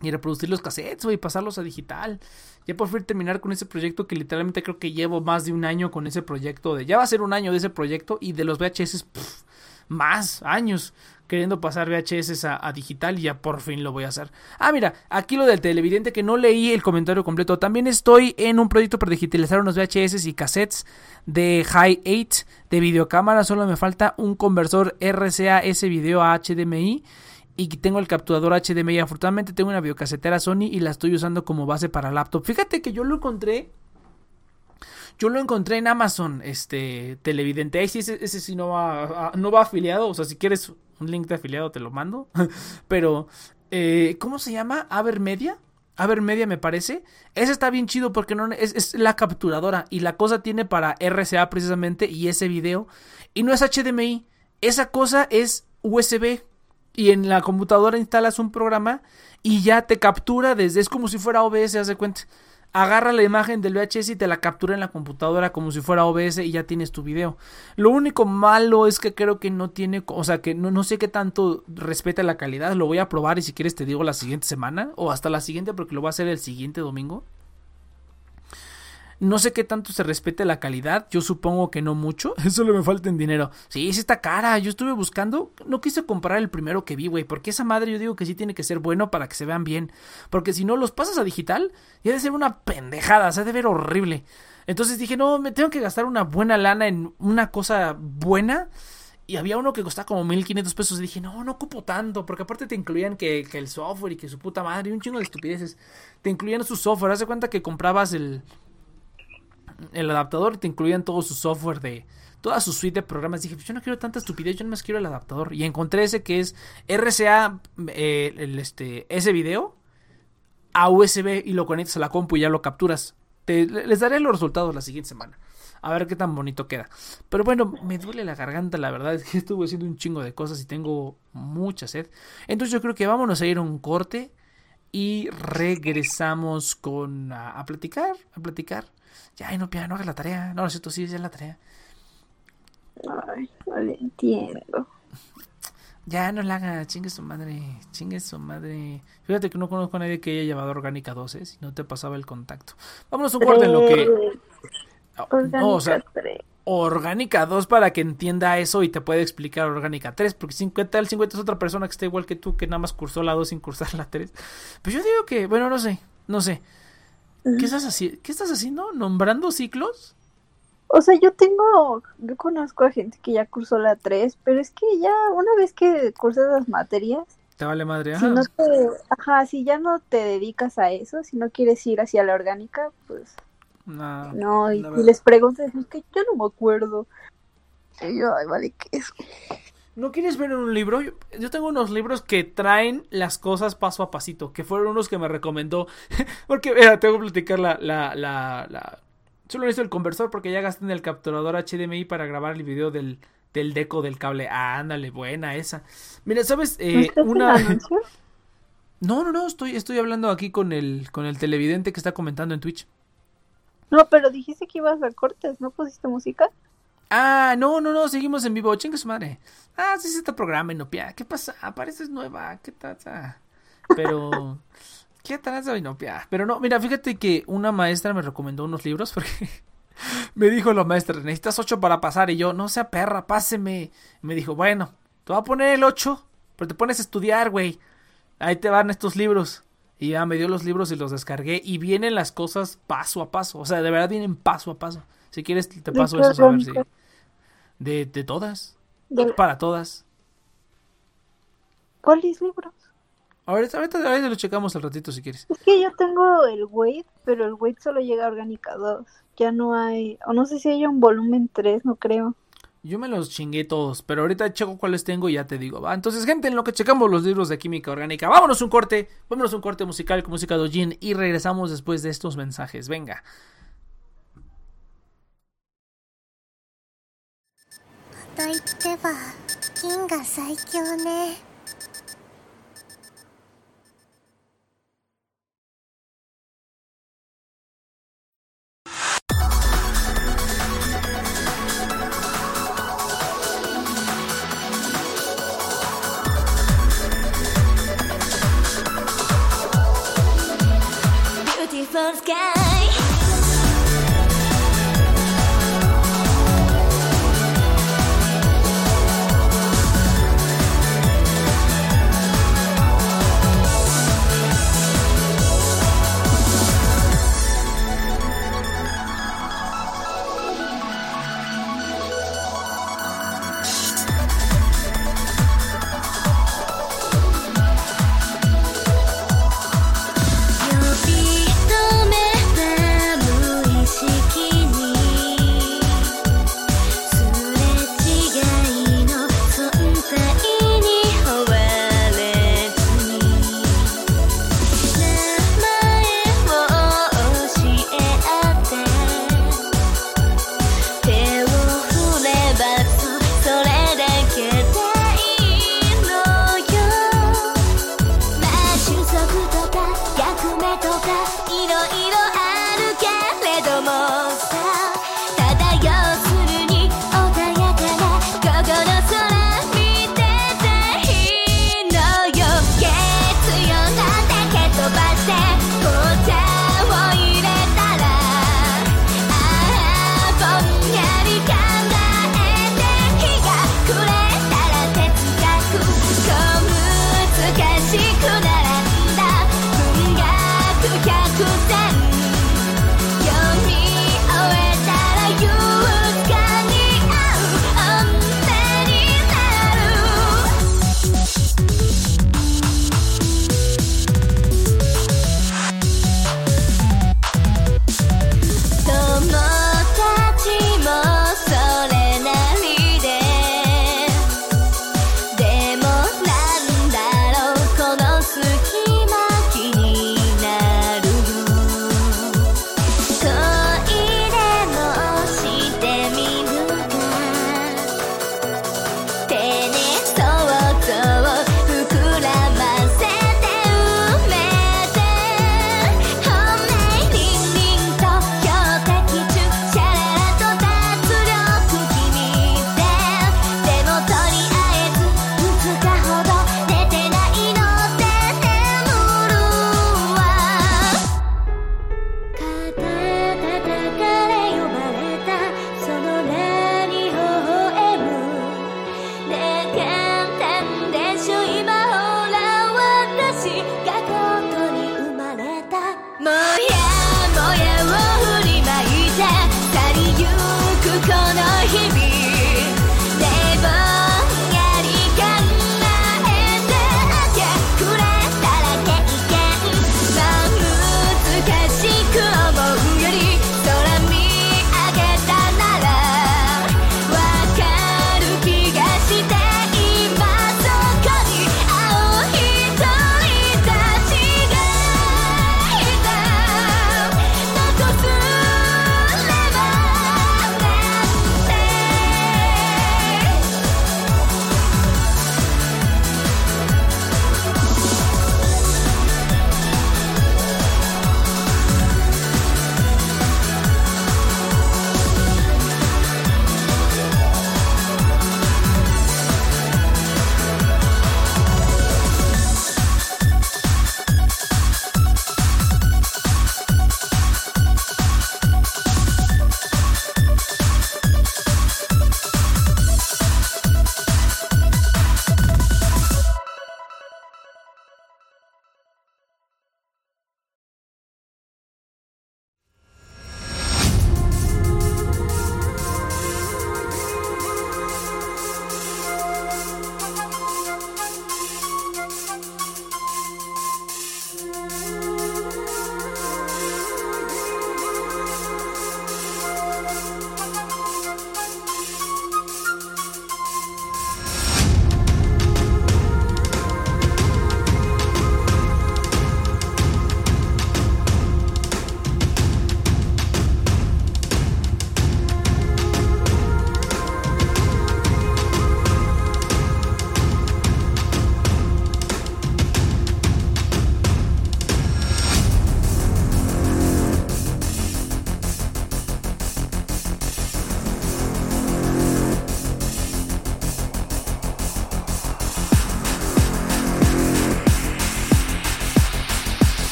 Y reproducir los cassettes, y pasarlos a digital. Ya por fin terminar con ese proyecto que literalmente creo que llevo más de un año con ese proyecto. De, ya va a ser un año de ese proyecto y de los VHS, más años queriendo pasar VHS a, digital y ya por fin lo voy a hacer. Ah, mira, aquí lo del televidente que no leí el comentario completo. También estoy en un proyecto para digitalizar unos VHS y cassettes de High 8 de videocámara. Solo me falta un conversor RCA S video a HDMI y tengo el capturador HDMI. Afortunadamente tengo una videocasetera Sony y la estoy usando como base para laptop. Fíjate que yo lo encontré yo lo encontré en Amazon, este televidente. Ahí sí, ese, ese sí no va, no va afiliado. O sea, si quieres un link de afiliado te lo mando. Pero, eh, ¿cómo se llama? Avermedia. Aver Media me parece. Ese está bien chido porque no es, es, la capturadora y la cosa tiene para RCA precisamente y ese video. Y no es HDMI, esa cosa es USB. Y en la computadora instalas un programa y ya te captura desde, es como si fuera OBS, haz de cuenta agarra la imagen del VHS y te la captura en la computadora como si fuera OBS y ya tienes tu video. Lo único malo es que creo que no tiene, o sea, que no, no sé qué tanto respeta la calidad. Lo voy a probar y si quieres te digo la siguiente semana o hasta la siguiente porque lo voy a hacer el siguiente domingo. No sé qué tanto se respete la calidad. Yo supongo que no mucho. Solo me falta en dinero. Sí, sí está cara. Yo estuve buscando. No quise comprar el primero que vi, güey. Porque esa madre yo digo que sí tiene que ser bueno para que se vean bien. Porque si no los pasas a digital, ya debe ser una pendejada. Se ha de ver horrible. Entonces dije, no, me tengo que gastar una buena lana en una cosa buena. Y había uno que costaba como 1500 pesos. Y dije, no, no ocupo tanto. Porque aparte te incluían que, que, el software y que su puta madre. Y un chingo de estupideces. Te incluían su software. Haz de cuenta que comprabas el, el adaptador te incluían todo su software de toda su suite de programas. Dije, yo no quiero tanta estupidez, yo no más quiero el adaptador. Y encontré ese que es RCA, eh, este, ese video a USB y lo conectas a la compu y ya lo capturas. Te, les daré los resultados la siguiente semana. A ver qué tan bonito queda. Pero bueno, me duele la garganta, la verdad es que estuve haciendo un chingo de cosas y tengo mucha sed. Entonces yo creo que vámonos a ir a un corte y regresamos con a platicar, a platicar ya, no, no hagas la tarea. No, si tú sí, ya la tarea. Ay, no le entiendo. Ya no la haga, chingue su madre, chingue su madre. Fíjate que no conozco a nadie que haya llevado Orgánica 12, ¿eh? si no te pasaba el contacto. Vámonos un corte en lo que... Orgánica no, o sea, 3. Orgánica 2 para que entienda eso y te puede explicar Orgánica 3, porque 50 el 50 es otra persona que está igual que tú, que nada más cursó la 2 sin cursar la 3. Pues yo digo que, bueno, no sé, no sé. ¿Qué estás, haci ¿Qué estás haciendo? ¿Nombrando ciclos? O sea, yo tengo, yo conozco a gente que ya cursó la 3, pero es que ya una vez que cursas las materias, te vale madre. Si no te, ajá, si ya no te dedicas a eso, si no quieres ir hacia la orgánica, pues no. No, y si les preguntas, es que yo no me acuerdo. Y yo, ay, vale, ¿qué es? ¿No quieres ver un libro? Yo, yo, tengo unos libros que traen las cosas paso a pasito, que fueron unos que me recomendó. porque, mira, tengo que platicar la, la, la, la... Solo necesito el conversor porque ya gasté en el capturador HDMI para grabar el video del, del deco del cable. Ah, ándale, buena esa. Mira, ¿sabes? Eh, ¿No una... No, no, no, estoy, estoy hablando aquí con el, con el televidente que está comentando en Twitch. No, pero dijiste que ibas a cortes, ¿no pusiste música? Ah, no, no, no, seguimos en vivo, chingue su madre. Ah, sí, sí, este programa, Inopia. ¿Qué pasa? Apareces nueva, ¿qué pasa? Pero, ¿qué traza, Inopia? Pero no, mira, fíjate que una maestra me recomendó unos libros porque me dijo la maestra, necesitas ocho para pasar. Y yo, no sea perra, páseme. Y me dijo, bueno, te voy a poner el ocho, pero te pones a estudiar, güey. Ahí te van estos libros. Y ya me dio los libros y los descargué. Y vienen las cosas paso a paso. O sea, de verdad vienen paso a paso. Si quieres, te paso eso a ver si. De, de todas. De- Para todas. ¿Cuáles libros? Ahorita, ahorita, ahorita lo checamos al ratito si quieres. Es que yo tengo el Wait, pero el Wait solo llega a Orgánica 2. Ya no hay, o no sé si hay un volumen 3, no creo. Yo me los chingué todos, pero ahorita checo cuáles tengo y ya te digo, ¿va? Entonces, gente, en lo que checamos los libros de química orgánica, vámonos un corte, vámonos un corte musical con música Dojin y regresamos después de estos mensajes. Venga. と言っては銀が最強ね Beautiful sky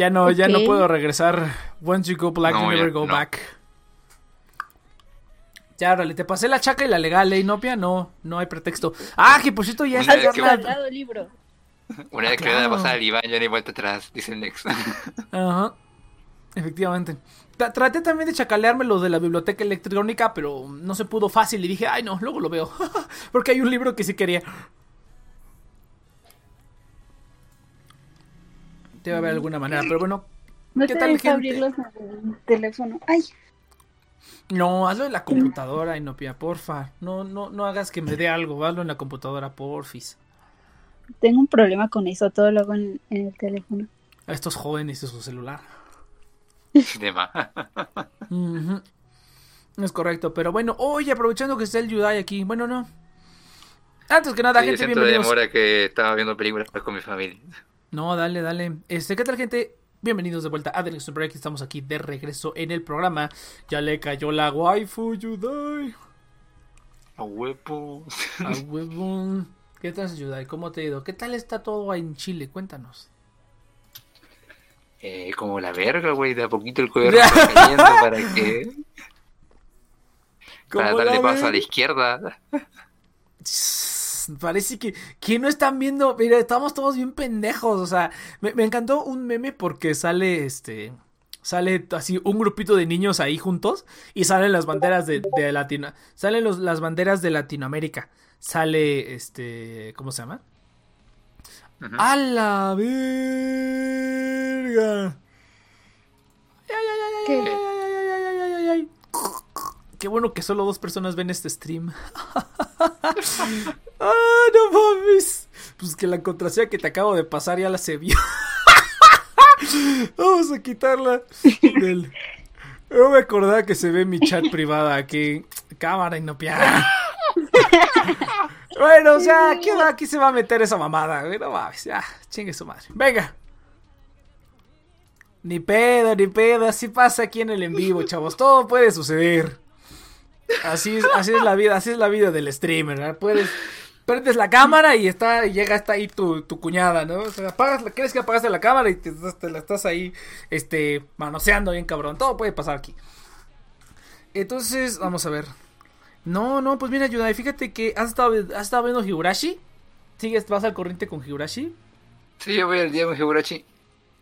Ya no, ya no puedo regresar. Once you go black, No, you ya never go no. back. Ya, órale, te pasé la chaca y la legal, ¿eh, Inopia? No, no hay pretexto. Ah, que por cierto ya Una está el libro. Una vez que le claro. van a pasar al Iván, ya hay vuelta atrás, dice el Nex. Ajá. Efectivamente. Tra- Traté también de chacalearme lo de la biblioteca electrónica, pero no se pudo fácil y dije, ay no, luego lo veo. Porque hay un libro que sí quería. Debe haber alguna manera, pero bueno. No ¿Qué te tal, gente? abrirlos en el teléfono. Ay, No, hazlo en la computadora, Inopia, porfa. No, no, no hagas que me dé algo, hazlo en la computadora, porfis. tengo un problema con eso. Todo lo hago en, en el teléfono. A estos jóvenes y su celular. De más. Ujú. Es correcto, pero bueno, oye, aprovechando que está el Yudai aquí, bueno, no. Antes que nada, Sí, gente, de bienvenidos. demora que estaba viendo películas con mi familia. No, dale, dale. Este, ¿qué tal, gente? Bienvenidos de vuelta a The Next Break. Estamos aquí de regreso en el programa. Ya le cayó la waifu, Yudai. A huevo. A huevón. ¿Qué tal, Yudai? ¿Cómo te ha ido? ¿Qué tal está todo en Chile? Cuéntanos. Eh, como la verga, güey, de a poquito el está cayendo para que. Para ¿Cómo darle paso a la izquierda. Parece que, que no están viendo. Mira, estamos todos bien pendejos. O sea, me, me encantó un meme porque sale este. Sale así un grupito de niños ahí juntos y salen las banderas de, de Latino. Salen los, las banderas de Latinoamérica. Sale este. ¿Cómo se llama? ¡A la verga! Ay, ay, ay, ay, ¿Qué? ay, ay, ay, ay, ay, ay, ay, ay. Qué bueno que solo dos personas ven este stream. ¡Ah, no mames! Pues que la contraseña que te acabo de pasar ya la se vio. Vamos a quitarla. Del... No me acordaba que se ve mi chat privada aquí. Cámara y no. Bueno, o sea, aquí, aquí se va a meter esa mamada, güey. No mames, ya, chingue su madre. Venga. Ni pedo, ni pedo, así pasa aquí en el en vivo, chavos. Todo puede suceder. Así es, así es la vida, así es la vida del streamer, ¿verdad? Puedes, prendes la cámara y está, y llega hasta ahí tu, tu cuñada, ¿no? O sea, apagas, crees que apagaste la cámara y te, te la estás ahí, este, manoseando bien cabrón. Todo puede pasar aquí. Entonces, vamos a ver. No, no, pues mira, Yudai, fíjate que has estado, has estado viendo Higurashi. ¿Sigues, vas al corriente con Higurashi? Sí, yo voy al día con Higurashi.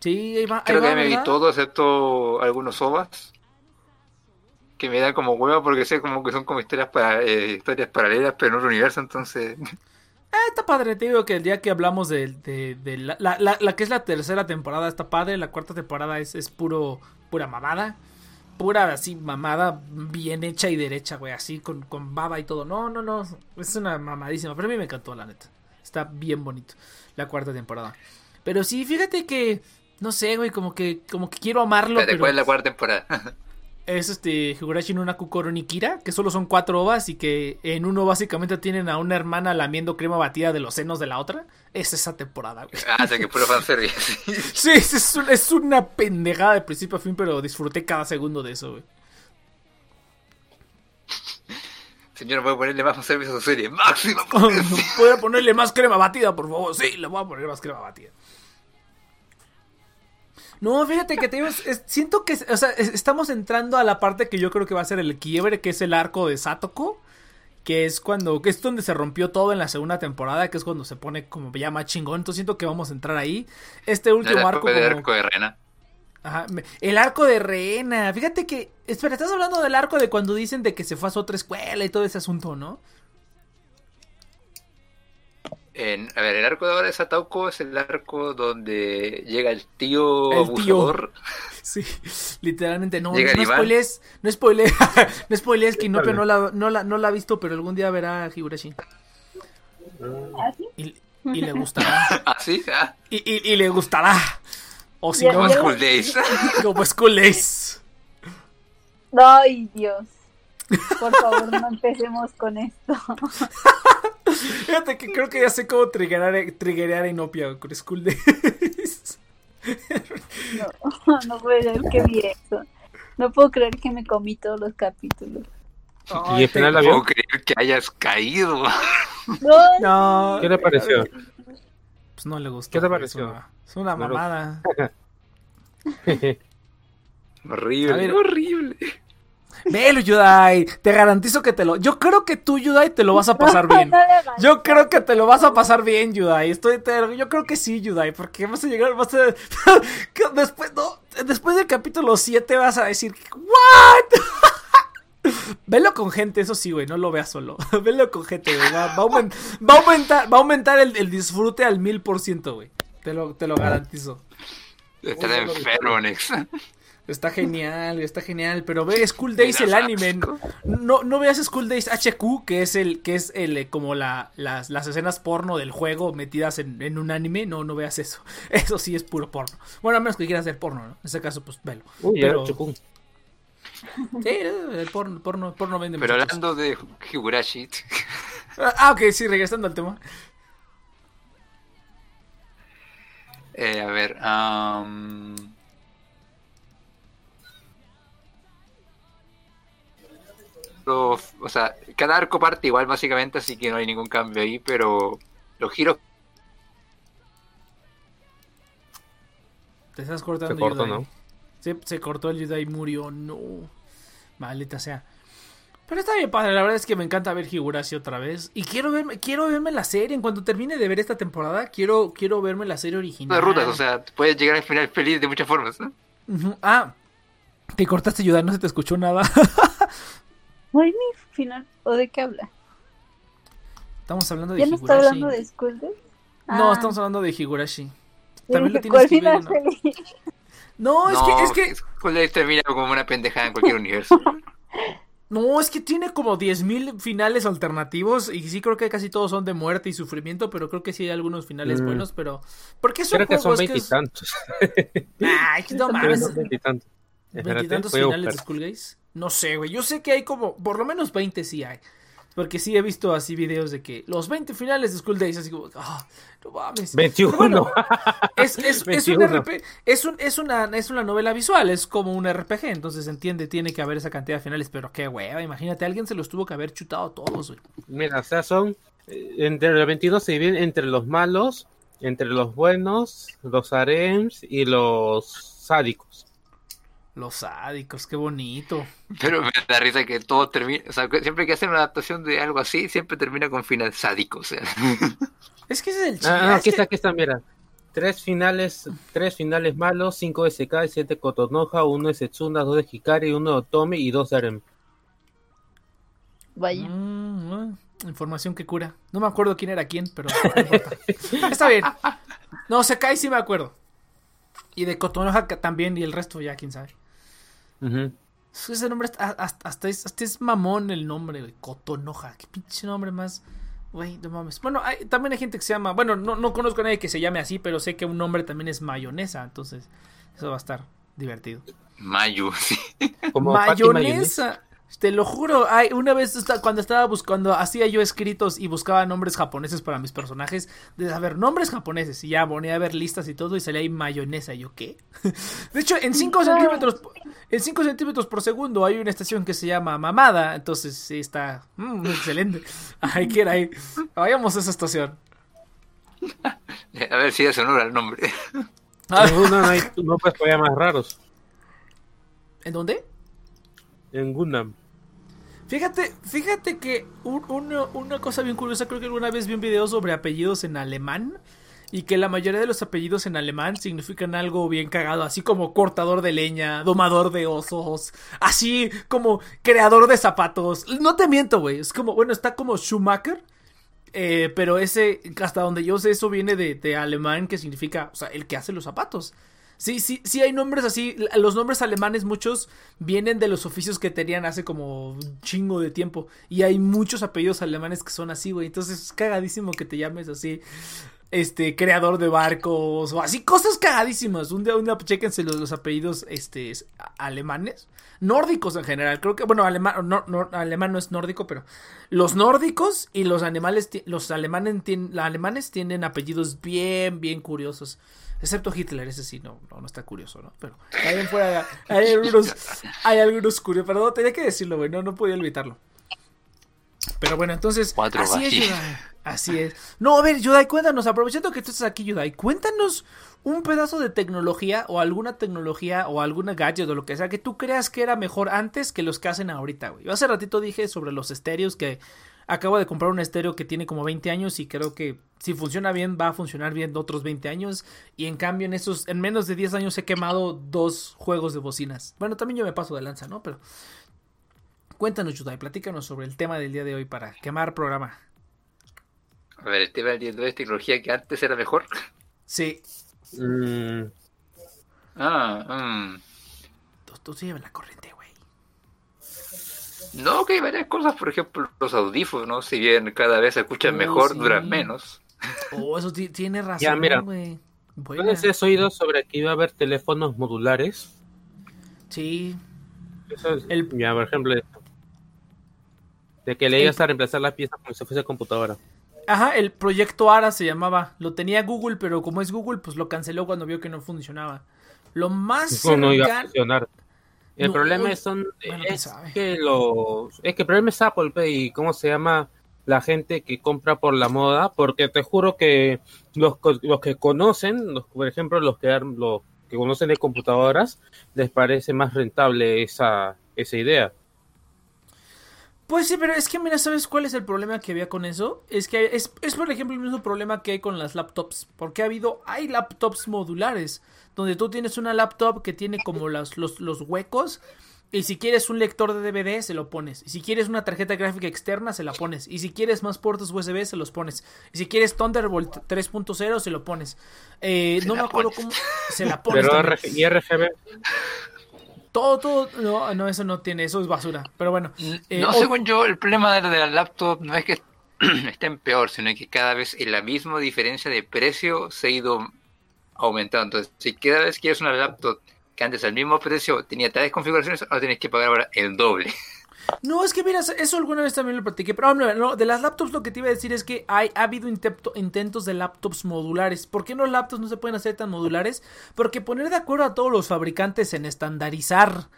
Sí, ahí va. ahí Creo que va, ya me vi todo, excepto algunos ovas. Que me dan como hueva porque sé como que son como historias para eh, historias paralelas, pero en otro universo, entonces. Ah, está padre, te digo que el día que hablamos de, de, de la, la, la- la que es la tercera temporada está padre, la cuarta temporada es, es puro, pura mamada, pura así mamada, bien hecha y derecha, güey, así con, con baba y todo. No, no, no, es una mamadísima, pero a mí me encantó, la neta. Está bien bonito, la cuarta temporada. Pero sí, fíjate que, no sé, güey, como que, como que quiero amarlo, pero ¿cuál es la cuarta temporada? es este Higurashi no Nakukoro Nikira, que solo son cuatro ovas y que en uno básicamente tienen a una hermana lamiendo crema batida de los senos de la otra. Es esa temporada, güey. ah, sé que puro fanservice. Sí, es, es un- es una pendejada de principio a fin, pero disfruté cada segundo de eso, güey. Señor, voy a ponerle más fanservice a su serie. ¡Máximo! ¿Puedo ponerle más crema batida, por favor? Sí, le voy a poner más crema batida. No, fíjate que te digo, es- es- siento que, o sea, es- estamos entrando a la parte que yo creo que va a ser el quiebre, que es el arco de Satoko, que es cuando, que es donde se rompió todo en la segunda temporada, que es cuando se pone como ya más chingón, entonces siento que vamos a entrar ahí. Este último arco como- arco de Rena. Ajá, el arco de Rena. Fíjate que. Espera, estás hablando del arco de cuando dicen de que se fue a su otra escuela y todo ese asunto, ¿no? En- a ver, el arco de ahora de Satauco es el arco donde llega el tío El tío. abusador. Sí, literalmente. No, Llega no spoilees. No spoilees. no spoilees que Inopia no la, no, la, no la ha visto, pero algún día verá a Higurashi. Y, y le gustará. ¿Ah, sí? Ah, Y, y, y le gustará. O si no, como ya- School Days. como School Days. Ay, Dios. Por favor, no empecemos con esto. Fíjate que creo que ya sé cómo triggerar, triggerear a Inopia con School Days. No, no puedo creer que vi eso. No puedo creer que me comí todos los capítulos. Y al final la No puedo creer que hayas caído. No, No. ¿Qué le pareció? Pues no le gustó. ¿Qué te pareció? Es una, es una mamada. Horrible, ver. horrible. Velo, Yudai. Te garantizo que te lo. Yo creo que tú, Yudai, te lo vas a pasar bien. Yo creo que te lo vas a pasar bien, Yudai. Estoy te- yo creo que sí, Yudai, porque vas a llegar, vas a después no, después del capítulo 7 vas a decir, "What?" Velo con gente, eso sí, güey, no lo veas solo. Velo con gente, güey. Va, va a aumen- va a aumentar, va a aumentar el, el disfrute al mil por ciento, güey. Te lo, te lo garantizo. Estás enfermo, Nex. Está genial, está genial, pero ve School Days el anime. No, no veas School Days HQ, que es el, que es el eh, como la, las, las escenas porno del juego metidas en, en un anime. No, no veas eso. Eso sí es puro porno. Bueno, a menos que quieras hacer porno, ¿no? En ese caso, pues velo. Uy, Pero-. Sí, el porno, porno, porno vende Pero muchachos. hablando de Higurashi, Ah, ok, sí, regresando al tema. eh, a ver, am, o sea, cada arco parte igual básicamente, así que no hay ningún cambio ahí, pero los giros Te estás cortando, Se cortó. ¿no? Se, se cortó el Yudai murió. No. Maldita sea. Pero está bien padre, la verdad es que me encanta ver Higurashi otra vez. Y quiero verme, quiero verme la serie. En cuanto termine de ver esta temporada, quiero, quiero verme la serie original. de rutas, o sea, puedes llegar al final feliz de muchas formas, ¿no? Ah, te cortaste Yudai, no se te escuchó nada. ¿No hay ni final? ¿O de qué habla? estamos hablando de ¿Ya no está Higurashi. hablando de Days? No, Ah, estamos hablando de Higurashi. También lo tienes ¿cuál que ver. final ¿no? No, es que, es que, Days termina como una pendejada en cualquier universo. No, es que tiene como 10.000 finales alternativos y sí creo que casi todos son de muerte y sufrimiento, pero creo que sí hay algunos finales Mm. buenos, pero... Porque es un Creo que son juego, es veintitantos. Ay, no mames. son veintitantos. ¿Veintitantos finales de buscar. No sé, güey. Yo sé que hay como, por lo menos 20 sí hay. Porque sí he visto así videos de que los 20 finales de Skull Days, así como, ah, no mames. 21. Pero bueno, es, es, es, un 21. RP, es, un, es, una, es una novela visual, es como un RPG, entonces se entiende, tiene que haber esa cantidad de finales, pero qué hueva, imagínate, alguien se los tuvo que haber chutado todos, güey. Mira, o sea, son. eh, Entre los 22 se dividen entre los malos, entre los buenos, los harems y los sádicos. Los sádicos, qué bonito. Pero me da risa que todo termina, o sea, siempre que hacen una adaptación de algo así, siempre termina con final sádico, o sea. Es que ese es el chiste. Ah, no, es aquí está, aquí está, mira. Tres finales, tres finales malos, cinco de Sekai, siete Kotonoha, uno de Setsuna, dos de Hikari, uno de Otome y dos de Harem. Vaya. Mm, ah, información que cura. No me acuerdo quién era quién, pero no está bien. No, Sekai sí me acuerdo. Y de Kotonoha también, y el resto ya, quién sabe. Ese nombre hasta, hasta, hasta es, hasta es mamón el nombre, güey. Kotonoha. Qué pinche nombre más. Güey, no mames. Bueno, hay- también hay gente que se llama. Bueno, no, no conozco a nadie que se llame así, pero sé que un nombre también es mayonesa. Entonces, eso va a estar divertido. Mayu, sí. Como Mayonesa. Te lo juro, ay, una vez cuando estaba buscando, hacía yo escritos y buscaba nombres japoneses para mis personajes, de a ver, nombres japoneses, y ya ponía a ver listas y todo, y salía ahí mayonesa, y yo, ¿qué? De hecho, en 5 centímetros, en 5 centímetros por segundo hay una estación que se llama Mamada, entonces sí está, mm, excelente, hay que ir ahí, vayamos a esa estación. A ver si es honor al nombre. Ah, En Gundam hay no puedes poner más raros. ¿En dónde? En Gundam. Fíjate, fíjate que un- una, una cosa bien curiosa, creo que alguna vez vi un video sobre apellidos en alemán y que la mayoría de los apellidos en alemán significan algo bien cagado, así como cortador de leña, domador de osos, así como creador de zapatos. No te miento, güey, es como, bueno, está como Schumacher, eh, pero ese, hasta donde yo sé, eso viene de, de alemán que significa, o sea, el que hace los zapatos. Sí, sí, sí hay nombres así. Los nombres alemanes muchos vienen de los oficios que tenían hace como un chingo de tiempo. Y hay muchos apellidos alemanes que son así, güey. Entonces es cagadísimo que te llames así. Este, creador de barcos o así, cosas cagadísimas. Un día, un día chéquense los, los apellidos este, alemanes. Nórdicos en general. Creo que, bueno, alemán no, alemán no es nórdico, pero los nórdicos y los animales, los alemanes, los alemanes tienen apellidos bien, bien curiosos. Excepto Hitler, ese sí, no, no, no está curioso, ¿no? Pero ahí fuera hay algunos, hay algunos curiosos. Pero no, tenía que decirlo, güey, no, no podía evitarlo. Pero bueno, entonces. Cuatro así es. Yudai. Así es. No, a ver, Yudai, cuéntanos, aprovechando que tú estás aquí, Yudai, cuéntanos un pedazo de tecnología o alguna tecnología o alguna gadget o lo que sea que tú creas que era mejor antes que los que hacen ahorita, güey. Yo hace ratito dije sobre los estéreos que acabo de comprar un estéreo que tiene como 20 años y creo que si funciona bien va a funcionar bien otros 20 años y en cambio en esos en menos de 10 años he quemado dos juegos de bocinas. Bueno, también yo me paso de lanza, ¿no? Pero cuéntanos, Yudai, platícanos sobre el tema del día de hoy para quemar programa. A ver, el tema del día de hoy es tecnología que antes era mejor. Sí, Mm, Ah, mm. tú, tú sí llevas la corriente. No, que hay varias cosas, por ejemplo, los audífonos, si bien cada vez se escuchan Oh, mejor, sí. duran menos. Oh, eso ti- tiene razón, Ya, mira. güey. Buena. ¿Tienes has oído sobre que iba a haber teléfonos modulares? Sí, Eso es, El- ya, por ejemplo, esto. de que le El- ibas a reemplazar las piezas como si fuese computadora. Ajá, el proyecto ARA se llamaba. Lo tenía Google, pero como es Google, pues lo canceló cuando vio que no funcionaba. Lo más Eso no iba a cercano- funcionar. El No, problema es, son, bueno, es que los, es que el problema es Apple pe, y cómo se llama la gente que compra por la moda, porque te juro que los, los que conocen, los, por ejemplo, los que, los que conocen de computadoras, les parece más rentable esa, esa idea. Pues sí, pero es que mira, ¿sabes cuál es el problema que había con eso? Es que es, es por ejemplo el mismo problema que hay con las laptops. Porque ha habido, hay laptops modulares, donde tú tienes una laptop que tiene como las, los, los huecos. Y si quieres un lector de DVD, se lo pones. Y si quieres una tarjeta gráfica externa, se la pones. Y si quieres más puertos USB, se los pones. Y si quieres Thunderbolt 3.0, se lo pones. Eh, no me acuerdo pones. cómo se la pones. Pero. RG y RGB, Todo, todo. No, no, eso no tiene. Eso es basura. Pero bueno. eh, no, según yo, el problema de la, laptop no es que estén peor, sino que cada vez en la misma diferencia de precio se ha ido aumentando. Entonces, si cada vez quieres una laptop que antes al mismo precio tenía tales configuraciones, ahora tienes que pagar ahora el doble. No, es que mira, eso alguna vez también lo platiqué. Pero no, no, de las laptops lo que te iba a decir es que hay, ha habido intento- intentos de laptops modulares. ¿Por qué los laptops no se pueden hacer tan modulares? Porque poner de acuerdo a todos los fabricantes en estandarizar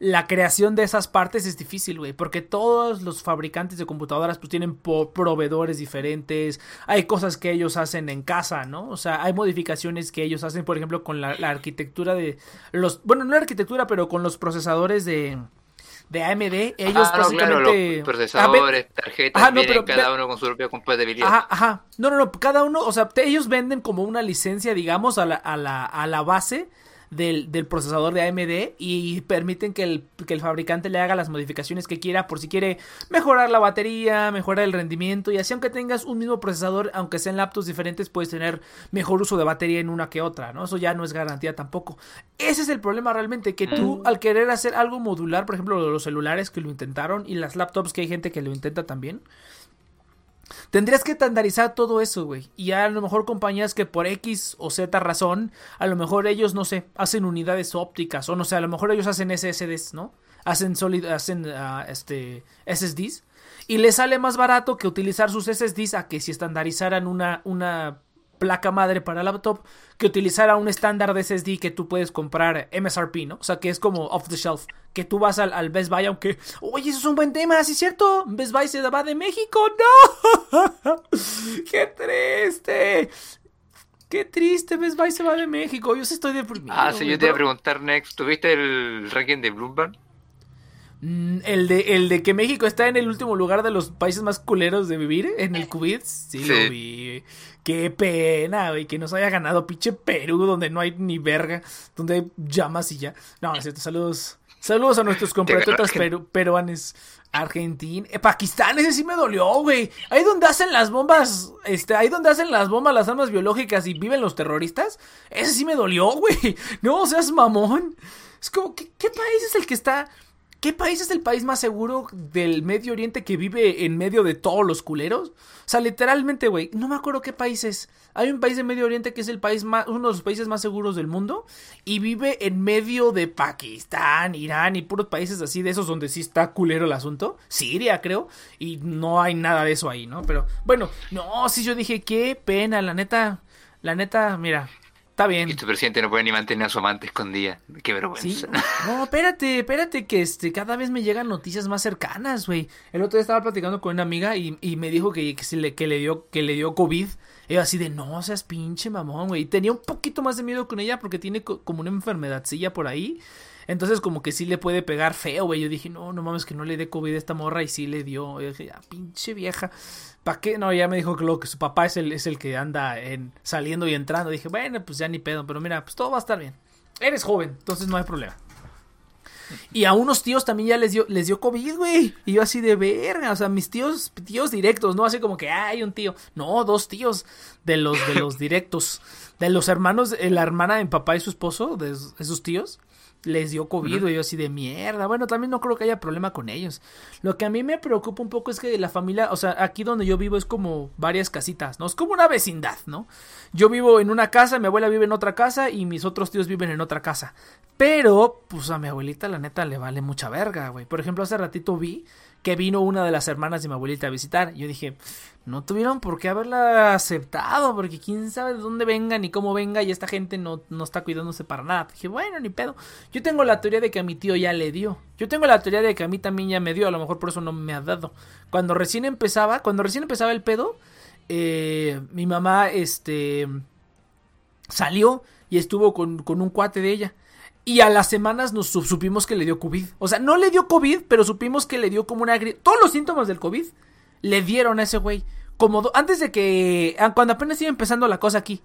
la creación de esas partes es difícil, güey. Porque todos los fabricantes de computadoras pues tienen proveedores diferentes. Hay cosas que ellos hacen en casa, ¿no? O sea, hay modificaciones que ellos hacen, por ejemplo, con la, la arquitectura de los... Bueno, no la arquitectura, pero con los procesadores de... De AMD, ellos ah, no, claro, básicamente... los procesadores, tarjetas, Ajá, no, vienen pero- cada uno con su propia compatibilidad. Ajá, ajá. No, no, no. Cada uno, o sea, ellos venden como una licencia, digamos, a la, a la, a la base del, del procesador de AMD y permiten que el, que el fabricante le haga las modificaciones que quiera por si quiere mejorar la batería, mejorar el rendimiento y así aunque tengas un mismo procesador, aunque sean laptops diferentes, puedes tener mejor uso de batería en una que otra, ¿no? Eso ya no es garantía tampoco. Ese es el problema realmente, que tú al querer hacer algo modular, por ejemplo, los celulares que lo intentaron y las laptops que hay gente que lo intenta también, Tendrías que estandarizar todo eso, güey. Y a lo mejor compañías que por X o Z razón, a lo mejor ellos, no sé, hacen unidades ópticas. O no sé, a lo mejor ellos hacen SSDs, ¿no? Hacen solid, hacen ah, este SSDs. Y les sale más barato que utilizar sus SSDs a que si estandarizaran una, una placa madre para laptop, que utilizara un estándar de SSD que tú puedes comprar MSRP, ¿no? O sea, que es como off the shelf. Que tú vas al, al Best Buy, aunque, oye, eso es un buen tema, ¿sí es cierto? Best Buy se va de México, ¡no! ¡Qué triste! ¡Qué triste! Best Buy se va de México. Yo sí estoy deprimido. Ah, sí, yo te iba a preguntar, Next, ¿tuviste el ranking de Bloomberg? Mm, El de, el de que México está en el último lugar de los países más culeros de vivir en el COVID. Sí, Sí. lo vi. Qué pena, güey, que nos haya ganado pinche Perú, donde no hay ni verga, donde hay llamas y ya. No, es cierto, saludos. Saludos a nuestros compatriotas peru- peruanes. Argentina. Eh, Pakistán, ese sí me dolió, güey. Ahí donde hacen las bombas, este, ahí donde hacen las bombas, las armas biológicas y viven los terroristas. Ese sí me dolió, güey. No seas mamón. Es como, ¿qué, qué país es el que está ¿Qué país es el país más seguro del Medio Oriente que vive en medio de todos los culeros? O sea, literalmente, güey, no me acuerdo qué país es. Hay un país de Medio Oriente que es el país más, uno de los países más seguros del mundo y vive en medio de Pakistán, Irán y puros países así de esos donde sí está culero el asunto. Siria, creo, y no hay nada de eso ahí, ¿no? Pero bueno, no, sí yo dije, qué pena, la neta, la neta, mira, Está bien. Y tu presidente no puede ni mantener a su amante escondida. Qué vergüenza. Sí. No, espérate, espérate, que este, cada vez me llegan noticias más cercanas, güey. El otro día estaba platicando con una amiga y, y me dijo que, que, se le, que, le dio, que le dio COVID. Y así de, no seas pinche mamón, güey. Y tenía un poquito más de miedo con ella porque tiene co- como una enfermedadcilla por ahí. Entonces como que sí le puede pegar feo, güey. Yo dije, no, no mames, que no le dé COVID a esta morra y sí le dio. Yo dije, ah, pinche vieja. ¿Para qué? No, ya me dijo que, lo, que su papá es el, es el que anda en, saliendo y entrando. Dije, bueno, pues ya ni pedo. Pero mira, pues todo va a estar bien. Eres joven, entonces no hay problema. Y a unos tíos también ya les dio, les dio COVID, güey. Y yo así de verga. O sea, mis tíos, tíos directos, no así como que "Ah, hay un tío. No, dos tíos de los, de los directos. De los hermanos, eh, la hermana de mi papá y su esposo, de esos esos tíos, les dio COVID, güey. Yo así de mierda. Bueno, también no creo que haya problema con ellos. Lo que a mí me preocupa un poco es que la familia, o sea, aquí donde yo vivo es como varias casitas, ¿no? Es como una vecindad, ¿no? Yo vivo en una casa, mi abuela vive en otra casa y mis otros tíos viven en otra casa. Pero, pues a mi abuelita la neta le vale mucha verga, güey. Por ejemplo, hace ratito vi que vino una de las hermanas de mi abuelita a visitar. Yo dije, no tuvieron por qué haberla aceptado, porque quién sabe de dónde venga ni cómo venga y esta gente no, no está cuidándose para nada. Dije, bueno, ni pedo. Yo tengo la teoría de que a mi tío ya le dio. Yo tengo la teoría de que a mí también ya me dio, a lo mejor por eso no me ha dado. Cuando recién empezaba, cuando recién empezaba el pedo, eh, mi mamá, este, salió y estuvo con, con un cuate de ella. Y a las semanas nos su- supimos que le dio COVID. O sea, no le dio COVID, pero supimos que le dio como una gripe. Todos los síntomas del COVID le dieron a ese güey. Como antes de que. ah, Cuando apenas iba empezando la cosa aquí.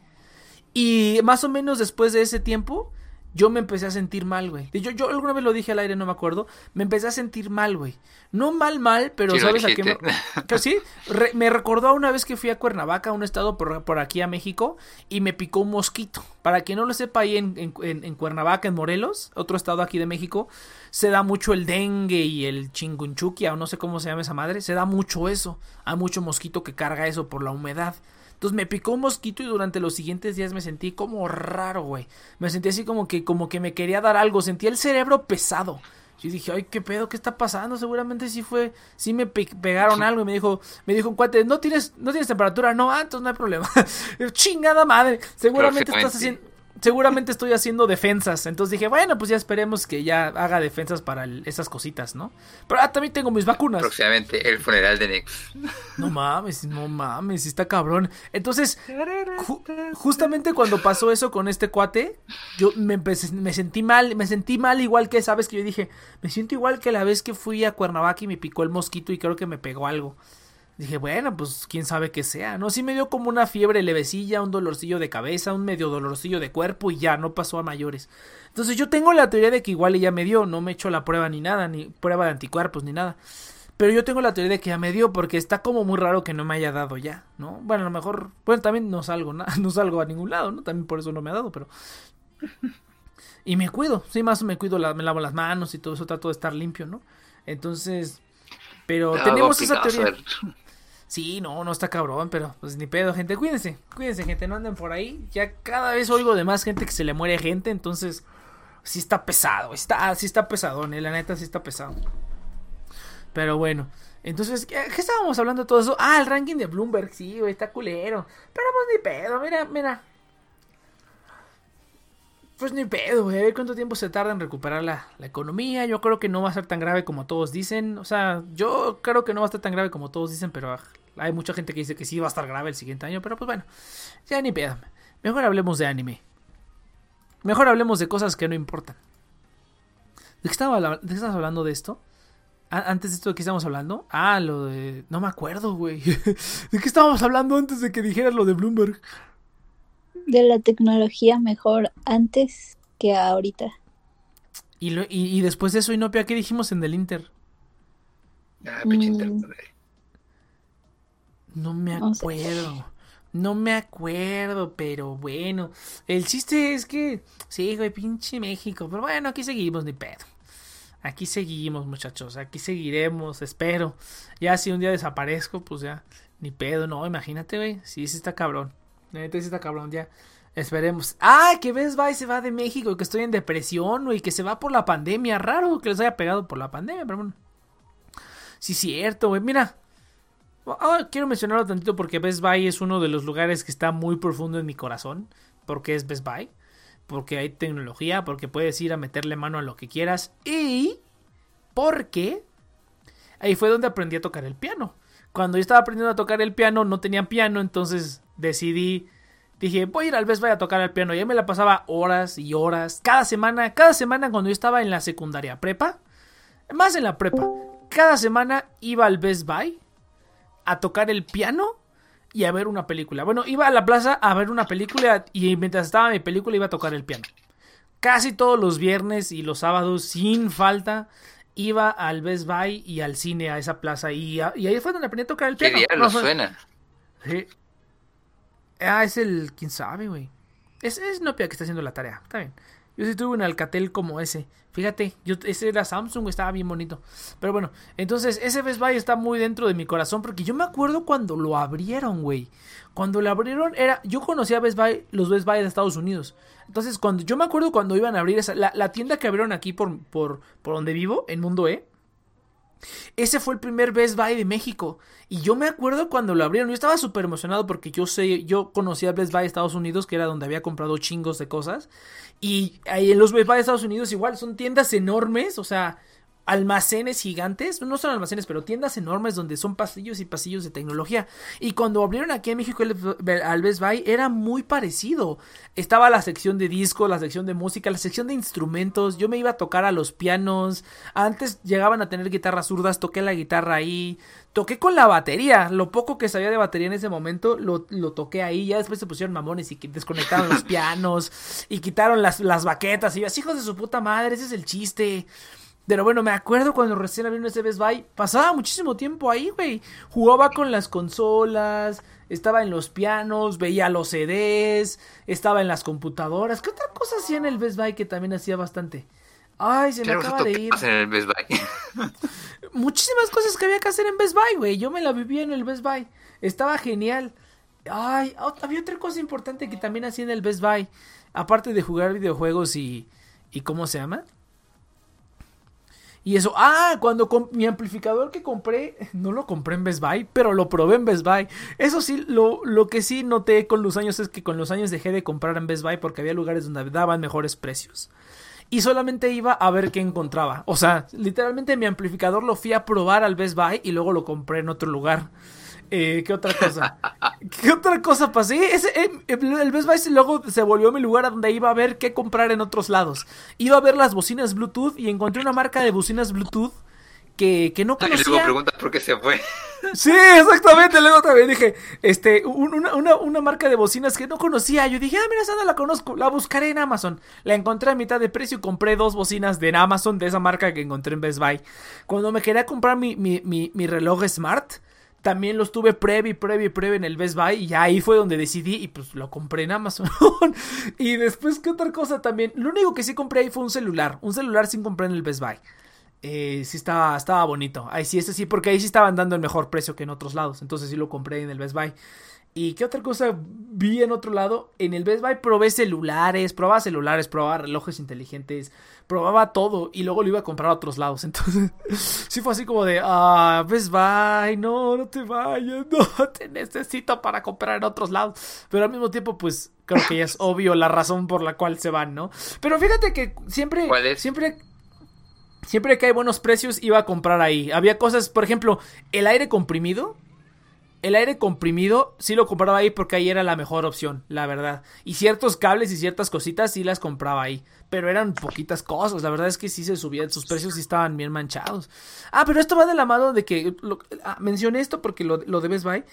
Y más o menos después de ese tiempo, yo me empecé a sentir mal, güey. Yo, yo alguna vez lo dije al aire, no me acuerdo. Me empecé a sentir mal, güey. No mal, mal, pero Sí, ¿sabes a qué me... sí? Re- me recordó a una vez que fui a Cuernavaca, un estado por, por aquí a México, y me picó un mosquito. Para quien no lo sepa, ahí en, en- en- en Cuernavaca, en Morelos, otro estado aquí de México, se da mucho el dengue y el chingunchuquia, o no sé cómo se llama esa madre. Se da mucho eso. Hay mucho mosquito que carga eso por la humedad. Entonces me picó un mosquito y durante los siguientes días me sentí como raro, güey. Me sentí así como que, como que me quería dar algo. Sentí el cerebro pesado. Yo dije, ay, qué pedo, qué está pasando. Seguramente sí fue, sí me pe- pegaron algo. Y me dijo, me dijo un cuate, no tienes, no tienes temperatura, no, ah, entonces no hay problema. Chingada madre. Seguramente estás haciendo, seguramente estoy haciendo defensas. Entonces dije, bueno, pues ya esperemos que ya haga defensas para el- esas cositas, ¿no? Pero ah, también tengo mis vacunas. Próximamente el funeral de Nex. No mames, no mames, está cabrón. Entonces, ju- justamente cuando pasó eso con este cuate, yo me, empecé- me sentí mal, me sentí mal igual que esa vez que yo dije, me siento igual que la vez que fui a Cuernavaca y me picó el mosquito y creo que me pegó algo. Dije, bueno, pues quién sabe qué sea, ¿no? Sí me dio como una fiebre levecilla, un dolorcillo de cabeza, un medio dolorcillo de cuerpo y ya, no pasó a mayores. Entonces yo tengo la teoría de que igual ya me dio, no me hecho la prueba ni nada, ni prueba de anticuerpos ni nada. Pero yo tengo la teoría de que ya me dio porque está como muy raro que no me haya dado ya, ¿no? Bueno, a lo mejor, bueno, también no salgo, no salgo a ningún lado, ¿no? También por eso no me ha dado, pero... Y me cuido, sí, más me cuido, la- me lavo las manos y todo eso, trato de estar limpio, ¿no? Entonces, pero tenemos esa teoría. Sí, no, no está cabrón, pero pues ni pedo, gente. Cuídense, cuídense, gente, no anden por ahí. Ya cada vez oigo de más gente que se le muere gente, entonces sí está pesado, está, sí está pesadón, eh, la neta sí está pesado. Pero bueno, entonces, ¿qué, qué estábamos hablando de todo eso? Ah, el ranking de Bloomberg, sí, güey, está culero. Pero pues ni pedo, mira, mira. Pues ni pedo, güey. A ver cuánto tiempo se tarda en recuperar la, la economía. Yo creo que no va a ser tan grave como todos dicen. O sea, yo creo que no va a estar tan grave como todos dicen, pero ah, hay mucha gente que dice que sí va a estar grave el siguiente año. Pero pues bueno, ya ni pedo. Mejor hablemos de anime. Mejor hablemos de cosas que no importan. ¿De qué estaba hablando de esto? Antes de esto, ¿de qué estábamos hablando? Ah, lo de... No me acuerdo, güey. ¿De qué estábamos hablando antes de que dijeras lo de Bloomberg? De la tecnología mejor antes que ahorita. Y, lo- y, y después de eso, Inopia, ¿qué dijimos en el Inter? Ah, pinche Mm. internet. No me acuerdo. No me acuerdo, pero bueno. El chiste es que. Sí, güey, pinche México. Pero bueno, aquí seguimos, ni pedo. Aquí seguimos, muchachos. Aquí seguiremos, espero. Ya si un día desaparezco, pues ya. Ni pedo, no, imagínate, güey. Sí, sí está cabrón. Neta cabrón, ya. Esperemos. Ah, que ves, va y se va de México. Que estoy en depresión, güey. Que se va por la pandemia. Raro que les haya pegado por la pandemia, pero bueno. Sí, cierto, güey. Mira, Ah, quiero mencionarlo tantito porque Best Buy es uno de los lugares que está muy profundo en mi corazón. porque es Best Buy, porque hay tecnología, porque puedes ir a meterle mano a lo que quieras y porque ahí fue donde aprendí a tocar el piano. Cuando yo estaba aprendiendo a tocar el piano no tenía piano, entonces decidí dije, voy a ir al Best Buy a tocar el piano. Y ahí me la pasaba horas y horas. Cada semana, cada semana cuando yo estaba en la secundaria prepa, más en la prepa, cada semana iba al Best Buy a tocar el piano y a ver una película. Bueno, iba a la plaza a ver una película y mientras estaba mi película iba a tocar el piano. Casi todos los viernes y los sábados, sin falta, iba al Best Buy y al cine a esa plaza. Y, ahí fue donde aprendí a tocar el piano. ¿Qué no, suena? Sí. Ah, es el. ¿Quién sabe, güey? Es, es Nokia que está haciendo la tarea. Está bien. Yo sí tuve un Alcatel como ese. Fíjate, yo, ese era Samsung, estaba bien bonito. Pero bueno, entonces ese Best Buy está muy dentro de mi corazón porque yo me acuerdo cuando lo abrieron, güey. Cuando lo abrieron era, yo conocía Best Buy, los Best Buy de Estados Unidos. Entonces, cuando yo me acuerdo cuando iban a abrir esa, la, la tienda que abrieron aquí por, por, por donde vivo, en Mundo E, ese fue el primer Best Buy de México. Y yo me acuerdo cuando lo abrieron. Yo estaba súper emocionado porque yo sé, yo conocía Best Buy de Estados Unidos, que era donde había comprado chingos de cosas. Y ahí en los Best Buy de Estados Unidos igual son tiendas enormes. O sea, almacenes gigantes, no son almacenes, pero tiendas enormes donde son pasillos y pasillos de tecnología. Y cuando abrieron aquí en México el, al Best Buy era muy parecido. Estaba la sección de discos, la sección de música, la sección de instrumentos. Yo me iba a tocar a los pianos. Antes llegaban a tener guitarras zurdas, toqué la guitarra ahí. Toqué con la batería. Lo poco que sabía de batería en ese momento lo, lo toqué ahí. Ya después se pusieron mamones y desconectaron los pianos y quitaron las, las baquetas. Y yo, hijos de su puta madre, ese es el chiste. Pero bueno, me acuerdo cuando recién abrieron ese Best Buy, pasaba muchísimo tiempo ahí, güey. Jugaba con las consolas, estaba en los pianos, veía los CDs, estaba en las computadoras. ¿Qué otra cosa hacía en el Best Buy que también hacía bastante? Ay, se me acaba de ir. En el Best Buy? Muchísimas cosas que había que hacer en Best Buy, güey. Yo me la vivía en el Best Buy. Estaba genial. Ay, había otra cosa importante que también hacía en el Best Buy. Aparte de jugar videojuegos y. ¿Y cómo se llama? Y eso, ah, cuando mi amplificador que compré, no lo compré en Best Buy, pero lo probé en Best Buy. Eso sí, lo, lo que sí noté con los años es que con los años dejé de comprar en Best Buy porque había lugares donde daban mejores precios. Y solamente iba a ver qué encontraba. O sea, literalmente mi amplificador lo fui a probar al Best Buy y luego lo compré en otro lugar. Eh, ¿Qué otra cosa? ¿Qué otra cosa pasó? ese, eh, el Best Buy luego se volvió mi lugar a donde iba a ver qué comprar en otros lados. Iba a ver las bocinas Bluetooth y encontré una marca de bocinas Bluetooth que, que no conocía. Y luego preguntas por qué se fue. Sí, exactamente. Luego también dije, este, una, una, una, marca de bocinas que no conocía. Yo dije, ah, mira, esa no la conozco. La buscaré en Amazon. La encontré a mitad de precio y compré dos bocinas de Amazon de esa marca que encontré en Best Buy. Cuando me quería comprar mi, mi, mi, mi reloj Smart, también los tuve previo previo previo en el Best Buy y ahí fue donde decidí y pues lo compré en Amazon. y después, ¿qué otra cosa también? Lo único que sí compré ahí fue un celular. Un celular sin compré en el Best Buy. Eh, sí estaba, estaba bonito. Ahí sí, ese sí, porque ahí sí estaban dando el mejor precio que en otros lados. Entonces sí lo compré en el Best Buy. ¿Y qué otra cosa vi en otro lado? En el Best Buy probé celulares, probaba celulares, probaba relojes inteligentes, probaba todo y luego lo iba a comprar a otros lados. Entonces, sí fue así como de, ah, Best Buy, no, no te vayas, no, te necesito para comprar en otros lados. Pero al mismo tiempo, pues, creo que ya es obvio la razón por la cual se van, ¿no? Pero fíjate que siempre, siempre, siempre que hay buenos precios, iba a comprar ahí. Había cosas, por ejemplo, el aire comprimido el aire comprimido sí lo compraba ahí porque ahí era la mejor opción, la verdad. Y ciertos cables y ciertas cositas sí las compraba ahí. Pero eran poquitas cosas, la verdad es que sí se subían, sus precios sí estaban bien manchados. Ah, pero esto va de la mano de que... Ah, mencioné esto porque lo, lo de Best Buy.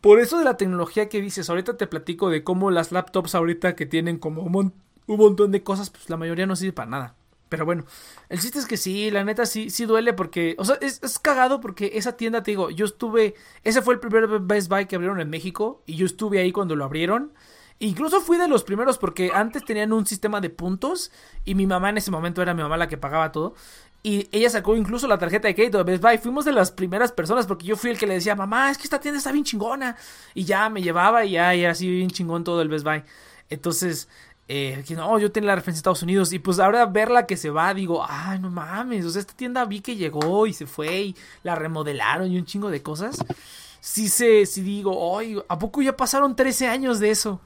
Por eso de la tecnología que dices, ahorita te platico de cómo las laptops ahorita que tienen como un, un montón de cosas, pues la mayoría no sirve para nada. Pero bueno, el chiste es que sí, la neta sí, sí duele porque, o sea, es, es, cagado porque esa tienda, te digo, yo estuve, ese fue el primer Best Buy que abrieron en México y yo estuve ahí cuando lo abrieron. Incluso fui de los primeros porque antes tenían un sistema de puntos y mi mamá en ese momento era mi mamá la que pagaba todo. Y ella sacó incluso la tarjeta de crédito de Best Buy. Fuimos de las primeras personas porque yo fui el que le decía, mamá, es que esta tienda está bien chingona. Y ya me llevaba y ya era así bien chingón todo el Best Buy. Entonces, eh, que no, yo tenía la referencia de Estados Unidos y pues ahora verla que se va, digo, ay, no mames, o sea, esta tienda vi que llegó y se fue y la remodelaron y un chingo de cosas. Sí sé, sí digo, ay, ¿a poco ya pasaron 13 años de eso?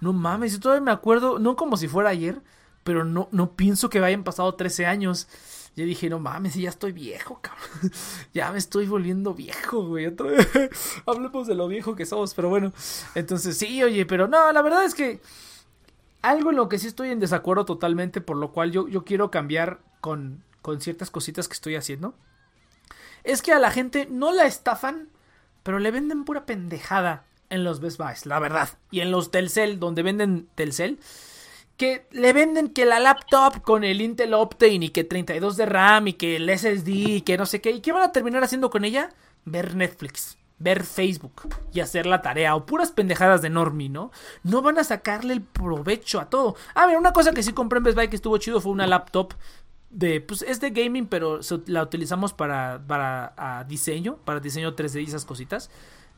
No mames, yo todavía me acuerdo, no como si fuera ayer, pero no, no pienso que hayan pasado 13 años. Yo dije, no mames, ya estoy viejo, cabrón. ya me estoy volviendo viejo, güey. Hablemos de lo viejo que somos, pero bueno. Entonces, sí, oye, pero no, la verdad es que algo en lo que sí estoy en desacuerdo totalmente, por lo cual yo, yo quiero cambiar con, con ciertas cositas que estoy haciendo. Es que a la gente no la estafan, pero le venden pura pendejada en los Best Buys, la verdad. Y en los Telcel, donde venden Telcel que le venden que la laptop con el Intel Optane y que 32 de RAM y que el SSD y que no sé qué. ¿Y qué van a terminar haciendo con ella? Ver Netflix, ver Facebook y hacer la tarea o puras pendejadas de Normie, ¿no? No van a sacarle el provecho a todo. Ah, mira, una cosa que sí compré en Best Buy que estuvo chido fue una laptop de, pues es de gaming, pero la utilizamos para, para diseño, para diseño 3D y esas cositas.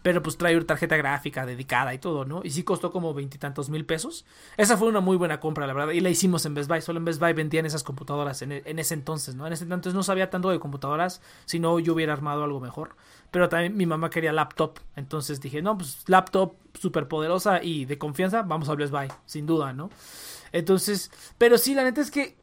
Pero pues trae una tarjeta gráfica dedicada y todo, ¿no? Y sí costó como veintitantos mil pesos. Esa fue una muy buena compra, la verdad. Y la hicimos en Best Buy. Solo en Best Buy vendían esas computadoras en ese entonces, ¿no? En ese entonces no sabía tanto de computadoras. Si no, yo hubiera armado algo mejor. Pero también mi mamá quería laptop. Entonces dije, no, pues laptop súper poderosa y de confianza, vamos a Best Buy, sin duda, ¿no? Entonces, pero sí, la neta es que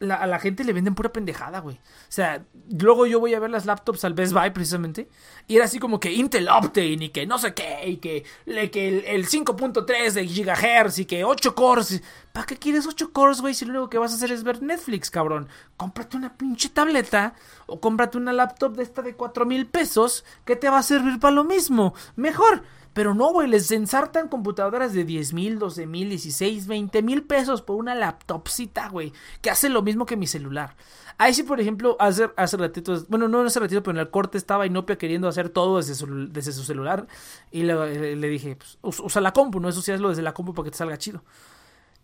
a la gente le venden pura pendejada, güey. O sea, luego yo voy a ver las laptops al Best Buy precisamente. Y era así como que Intel Optane y que no sé qué. Y que, el, el 5.3 de GHz y que 8 cores. ¿Para qué quieres 8 cores, güey? Si lo único que vas a hacer es ver Netflix, cabrón. Cómprate una pinche tableta. O cómprate una laptop de esta de 4 mil pesos. Que te va a servir para lo mismo. Mejor. Pero no, güey, les ensartan computadoras de 10 mil, 12 mil, 16, 20 mil pesos por una laptopcita, güey, que hace lo mismo que mi celular. Ahí sí, por ejemplo, hace, hace ratito, bueno, no hace ratito, pero en el corte estaba Inopia queriendo hacer todo desde su, desde su celular. Y le, dije, pues, usa la compu, ¿no? Eso sí hazlo desde la compu para que te salga chido.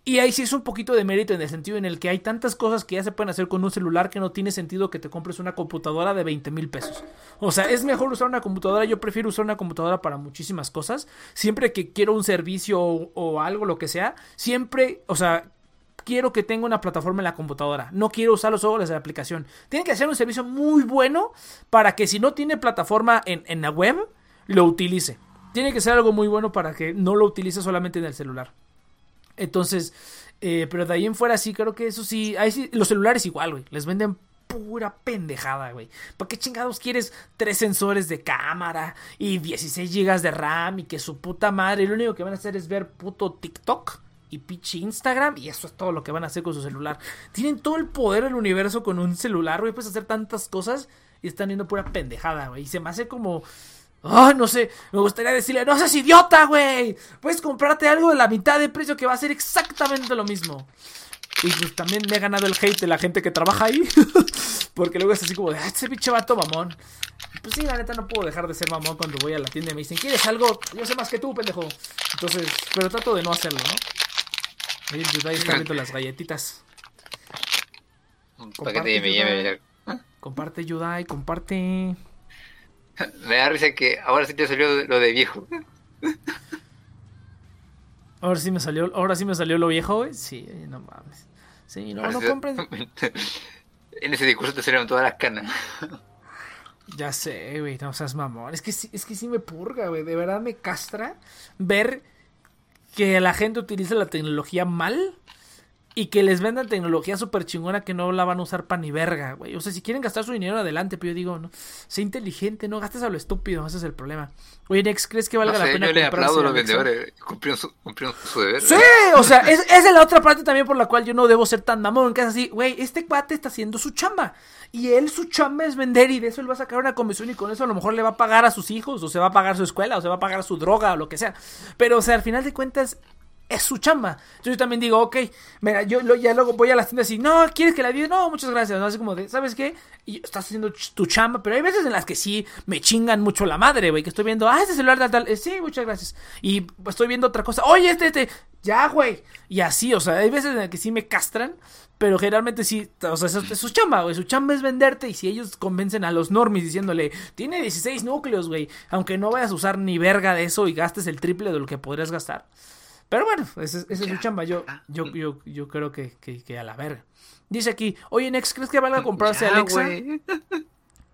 Y ahí sí es un poquito de mérito en el sentido en el que hay tantas cosas que ya se pueden hacer con un celular que no tiene sentido que te compres una computadora de 20 mil pesos. O sea, es mejor usar una computadora, yo prefiero usar una computadora para muchísimas cosas. Siempre que quiero un servicio o, algo, lo que sea, siempre, o sea, quiero que tenga una plataforma en la computadora. No quiero usar los ojos de la aplicación. Tiene que ser un servicio muy bueno para que si no tiene plataforma en, en la web, lo utilice. Tiene que ser algo muy bueno para que no lo utilice solamente en el celular. Entonces, eh, pero de ahí en fuera sí, creo que eso sí, ahí los celulares igual, güey, les venden pura pendejada, güey. ¿Para qué chingados quieres tres sensores de cámara y 16 gigas de RAM y que su puta madre, lo único que van a hacer es ver puto TikTok? y pinche Instagram y eso es todo lo que van a hacer con su celular. Tienen todo el poder del universo con un celular, güey, puedes hacer tantas cosas y están viendo pura pendejada, güey. Y se me hace como Ay, no sé, me gustaría decirle, no seas idiota, güey. Puedes comprarte algo de la mitad de precio que va a ser exactamente lo mismo. Y pues también me ha ganado el hate de la gente que trabaja ahí. Porque luego es así como de, ah, ese pinche vato mamón. Pues sí, la neta no puedo dejar de ser mamón cuando voy a la tienda y me dicen, ¿quieres algo? Yo sé más que tú, pendejo. Entonces, pero trato de no hacerlo, ¿no? Ahí Yudai está viendo las galletitas. Comparte, Yudai. Comparte, Yudai, comparte. Me da risa que ahora sí te salió lo de viejo. Ahora sí me salió, ahora sí me salió lo viejo, güey. Sí, no mames. Sí, no, no compren. En ese discurso te salieron todas las canas. Ya sé, güey, no seas mamón. Es que, es que sí me purga, güey. De verdad me castra ver que la gente utiliza la tecnología mal y que les vendan tecnología súper chingona que no la van a usar para ni verga, güey. O sea, si quieren gastar su dinero adelante, pero yo digo, no, sé inteligente, no gastes a lo estúpido, ese es el problema. Oye, Nex, ¿crees que valga la pena? Yo le aplaudo a los vendedores, cumplieron su, su deber. Sí, o sea, es, esa es la otra parte también por la cual yo no debo ser tan mamón, que es así, güey, este cuate está haciendo su chamba. Y él, su chamba es vender y de eso él va a sacar una comisión y con eso a lo mejor le va a pagar a sus hijos, o se va a pagar su escuela, o se va a pagar su droga, o lo que sea. Pero, o sea, al final de cuentas, es su chamba. Entonces yo también digo, ok, mira, yo ya luego voy a las tiendas y, no, ¿quieres que la diga? No, muchas gracias. ¿no? Así como de, ¿sabes qué? Y estás haciendo tu chamba, pero hay veces en las que sí me chingan mucho la madre, güey, que estoy viendo, ah, este celular tal, tal, eh, sí, muchas gracias. Y estoy viendo otra cosa, oye, este, este, ya, güey. Y así, o sea, hay veces en las que sí me castran, pero generalmente sí, o sea, es, su chamba, güey. Su chamba es venderte y si ellos convencen a los normis diciéndole, tiene 16 núcleos, güey, aunque no vayas a usar ni verga de eso y gastes el triple de lo que podrías gastar pero bueno, ese, es su chamba. Yo, yo, yo, yo creo que, que, a la verga. Dice aquí, oye, Nex, ¿crees que valga comprarse Alexa?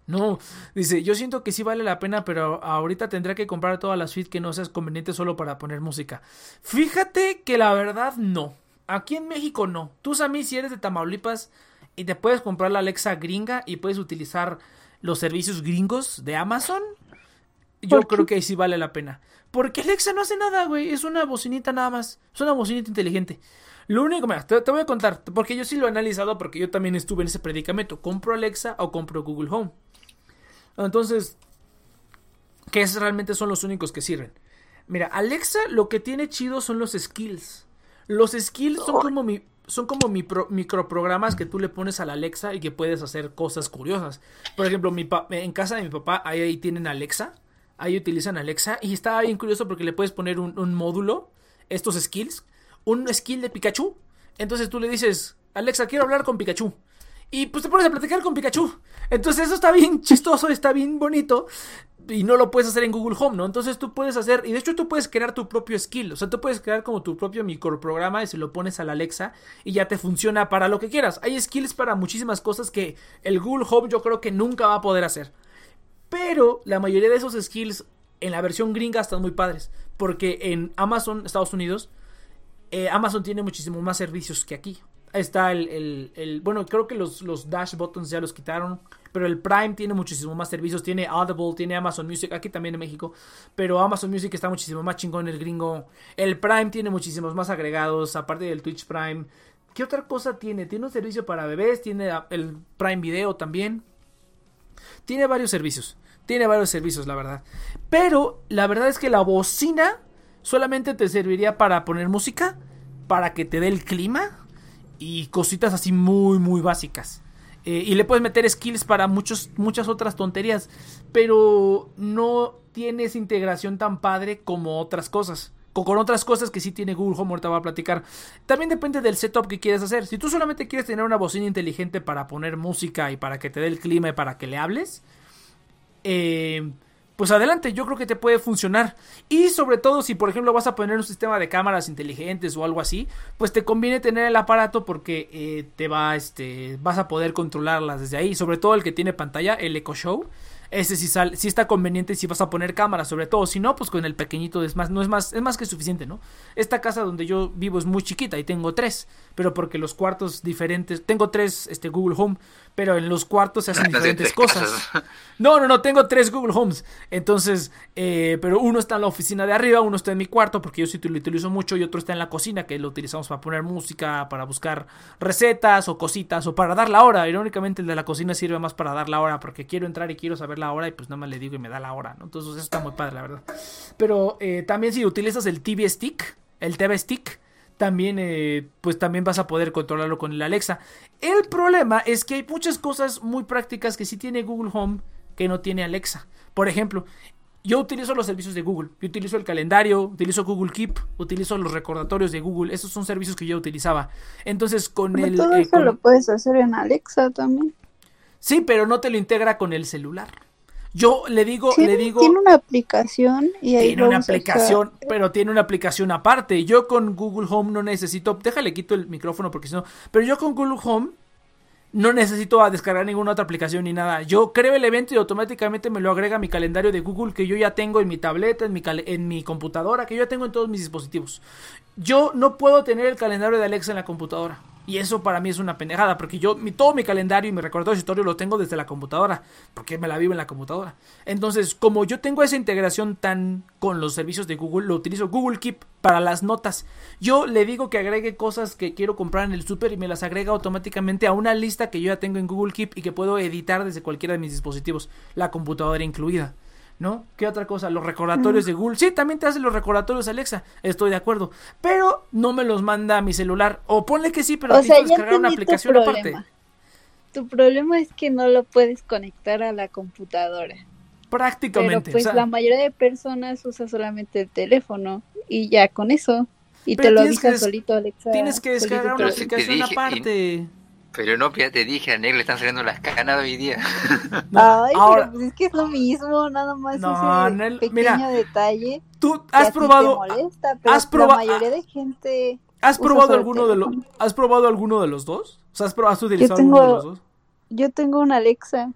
No, dice, yo siento que sí vale la pena, pero ahorita tendré que comprar todas las suites que no seas conveniente solo para poner música. Fíjate que la verdad no. Aquí en México no. Tú, Sammy, si eres de Tamaulipas y te puedes comprar la Alexa gringa y puedes utilizar los servicios gringos de Amazon, yo creo que ahí sí vale la pena. Porque Alexa no hace nada, güey. Es una bocinita nada más. Es una bocinita inteligente. Lo único, mira, te, te, voy a contar, porque yo sí lo he analizado, porque yo también estuve en ese predicamento. ¿Compro Alexa o compro Google Home? Entonces, ¿qué es, realmente son los únicos que sirven? Mira, Alexa lo que tiene chido son los skills. Los skills son como mi, son como mi microprogramas que tú le pones a la Alexa y que puedes hacer cosas curiosas. Por ejemplo, mi en casa de mi papá, ahí, ahí, tienen Alexa. Ahí utilizan Alexa. Y está bien curioso porque le puedes poner un, módulo, estos skills, un skill de Pikachu. Entonces tú le dices, Alexa, quiero hablar con Pikachu. Y pues te pones a platicar con Pikachu. Entonces eso está bien chistoso, está bien bonito. Y no lo puedes hacer en Google Home, ¿no? Entonces tú puedes hacer, y de hecho tú puedes crear tu propio skill, o sea, tú puedes crear como tu propio microprograma y se lo pones a la Alexa y ya te funciona para lo que quieras. Hay skills para muchísimas cosas que el Google Home yo creo que nunca va a poder hacer. Pero la mayoría de esos skills en la versión gringa están muy padres, porque en Amazon, Estados Unidos, eh, Amazon tiene muchísimos más servicios que aquí. Está el, el, bueno, creo que los, los dash buttons ya los quitaron, pero el Prime tiene muchísimos más servicios, tiene Audible, tiene Amazon Music, aquí también en México, pero Amazon Music está muchísimo más chingón el gringo. El Prime tiene muchísimos más agregados, aparte del Twitch Prime. ¿Qué otra cosa tiene? Tiene un servicio para bebés, tiene el Prime Video también. Tiene varios servicios, tiene varios servicios, la verdad. Pero la verdad es que la bocina solamente te serviría para poner música, para que te dé el clima y cositas así muy, muy básicas. Eh, y le puedes meter skills para muchos, muchas otras tonterías, pero no tiene esa integración tan padre como otras cosas. Con otras cosas que sí tiene Google Home, ahorita voy a platicar. También depende del setup que quieres hacer. Si tú solamente quieres tener una bocina inteligente para poner música y para que te dé el clima y para que le hables, eh, pues adelante, yo creo que te puede funcionar. Y sobre todo si por ejemplo vas a poner un sistema de cámaras inteligentes o algo así, pues te conviene tener el aparato porque eh, te va, este, vas a poder controlarlas desde ahí. Sobre todo el que tiene pantalla, el Echo Show. Ese sí, sale, sí está conveniente si vas a poner cámara, sobre todo. Si no, pues con el pequeñito es más, no es más, es más que suficiente, ¿no? Esta casa donde yo vivo es muy chiquita y tengo tres, pero porque los cuartos diferentes, tengo tres este, Google Home, pero en los cuartos se hacen diferentes cosas. No, no, no, tengo tres Google Homes. Entonces, eh, pero uno está en la oficina de arriba, uno está en mi cuarto, porque yo sí lo utilizo mucho, y otro está en la cocina, que lo utilizamos para poner música, para buscar recetas o cositas, o para dar la hora. Irónicamente, el de la cocina sirve más para dar la hora, porque quiero entrar y quiero saber la hora, y pues nada más le digo y me da la hora, ¿no? Entonces, eso está muy padre, la verdad. Pero eh, también si utilizas el TV Stick, el TV Stick, también, eh, pues también vas a poder controlarlo con el Alexa. El problema es que hay muchas cosas muy prácticas que sí tiene Google Home que no tiene Alexa. Por ejemplo, yo utilizo los servicios de Google. Yo utilizo el calendario, utilizo Google Keep, utilizo los recordatorios de Google. Esos son servicios que yo utilizaba. Entonces, con el. Todo eh, eso con- lo puedes hacer en Alexa también. Sí, pero no te lo integra con el celular. Yo le digo, le digo. tiene una aplicación y ahí Tiene una aplicación, pero tiene una aplicación aparte. Yo con Google Home no necesito, déjale quito el micrófono porque si no, pero yo con Google Home no necesito a descargar ninguna otra aplicación ni nada. Yo creo el evento y automáticamente me lo agrega a mi calendario de Google que yo ya tengo en mi tableta, en mi, en mi computadora, que yo ya tengo en todos mis dispositivos. Yo no puedo tener el calendario de Alexa en la computadora. Y eso para mí es una pendejada, porque yo mi, todo mi calendario y mi recordatorio historia lo tengo desde la computadora, porque me la vivo en la computadora. Entonces, como yo tengo esa integración tan con los servicios de Google, lo utilizo Google Keep para las notas. Yo le digo que agregue cosas que quiero comprar en el super y me las agrega automáticamente a una lista que yo ya tengo en Google Keep y que puedo editar desde cualquiera de mis dispositivos, la computadora incluida. ¿No? ¿Qué otra cosa? Los recordatorios de Google. Sí, también te hace los recordatorios Alexa. Estoy de acuerdo. Pero no me los manda a mi celular. O ponle que sí, pero O sea, descargar una entendí tu aplicación aparte. problema. Tu problema es que no lo puedes conectar a la computadora. Pero Prácticamente. pues o sea, la mayoría de personas usa solamente el teléfono y ya con eso. Y Pero te lo tienes que avisa solito Alexa. tienes que descargar una Pero aplicación aparte. Pero no, ya te dije, a Neg le están saliendo las canas hoy día. No, Ay, ahora, pero pues es que es lo mismo, nada más No, ese Nel, pequeño mira, detalle. tú que a has ti te probado, molesta, pero has proba- la mayoría de gente has probado alguno de los, has probado alguno de los dos. O sea, has, pro- has utilizado tengo- alguno de los dos. Yo tengo una Alexa.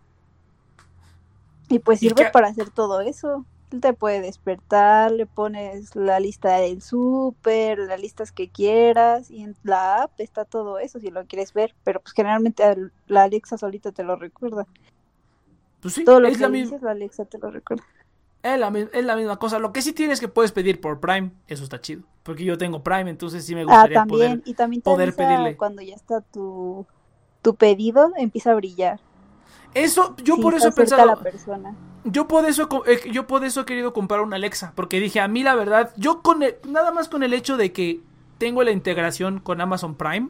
Y pues ¿Y sirve qué- para hacer todo eso. Él te puede despertar, le pones la lista del súper, las listas que quieras, y en la app está todo eso si lo quieres ver. Pero pues generalmente al- la Alexa solita te lo recuerda. Pues sí, Todo lo es que la, dices, misma, la Alexa te lo recuerda. es, la, es la misma cosa. Lo que sí tienes que puedes pedir por Prime, eso está chido. Porque yo tengo Prime, entonces sí me Ah, gustaría también. poder... y también te poder pedirle. cuando ya está tu, tu pedido, empieza a brillar. Eso, yo Sí, por eso he pensado... la persona. Yo por eso, eh, yo por eso he querido comprar una Alexa, porque dije, a mí la verdad, yo con el- nada más con el hecho de que tengo la integración con Amazon Prime,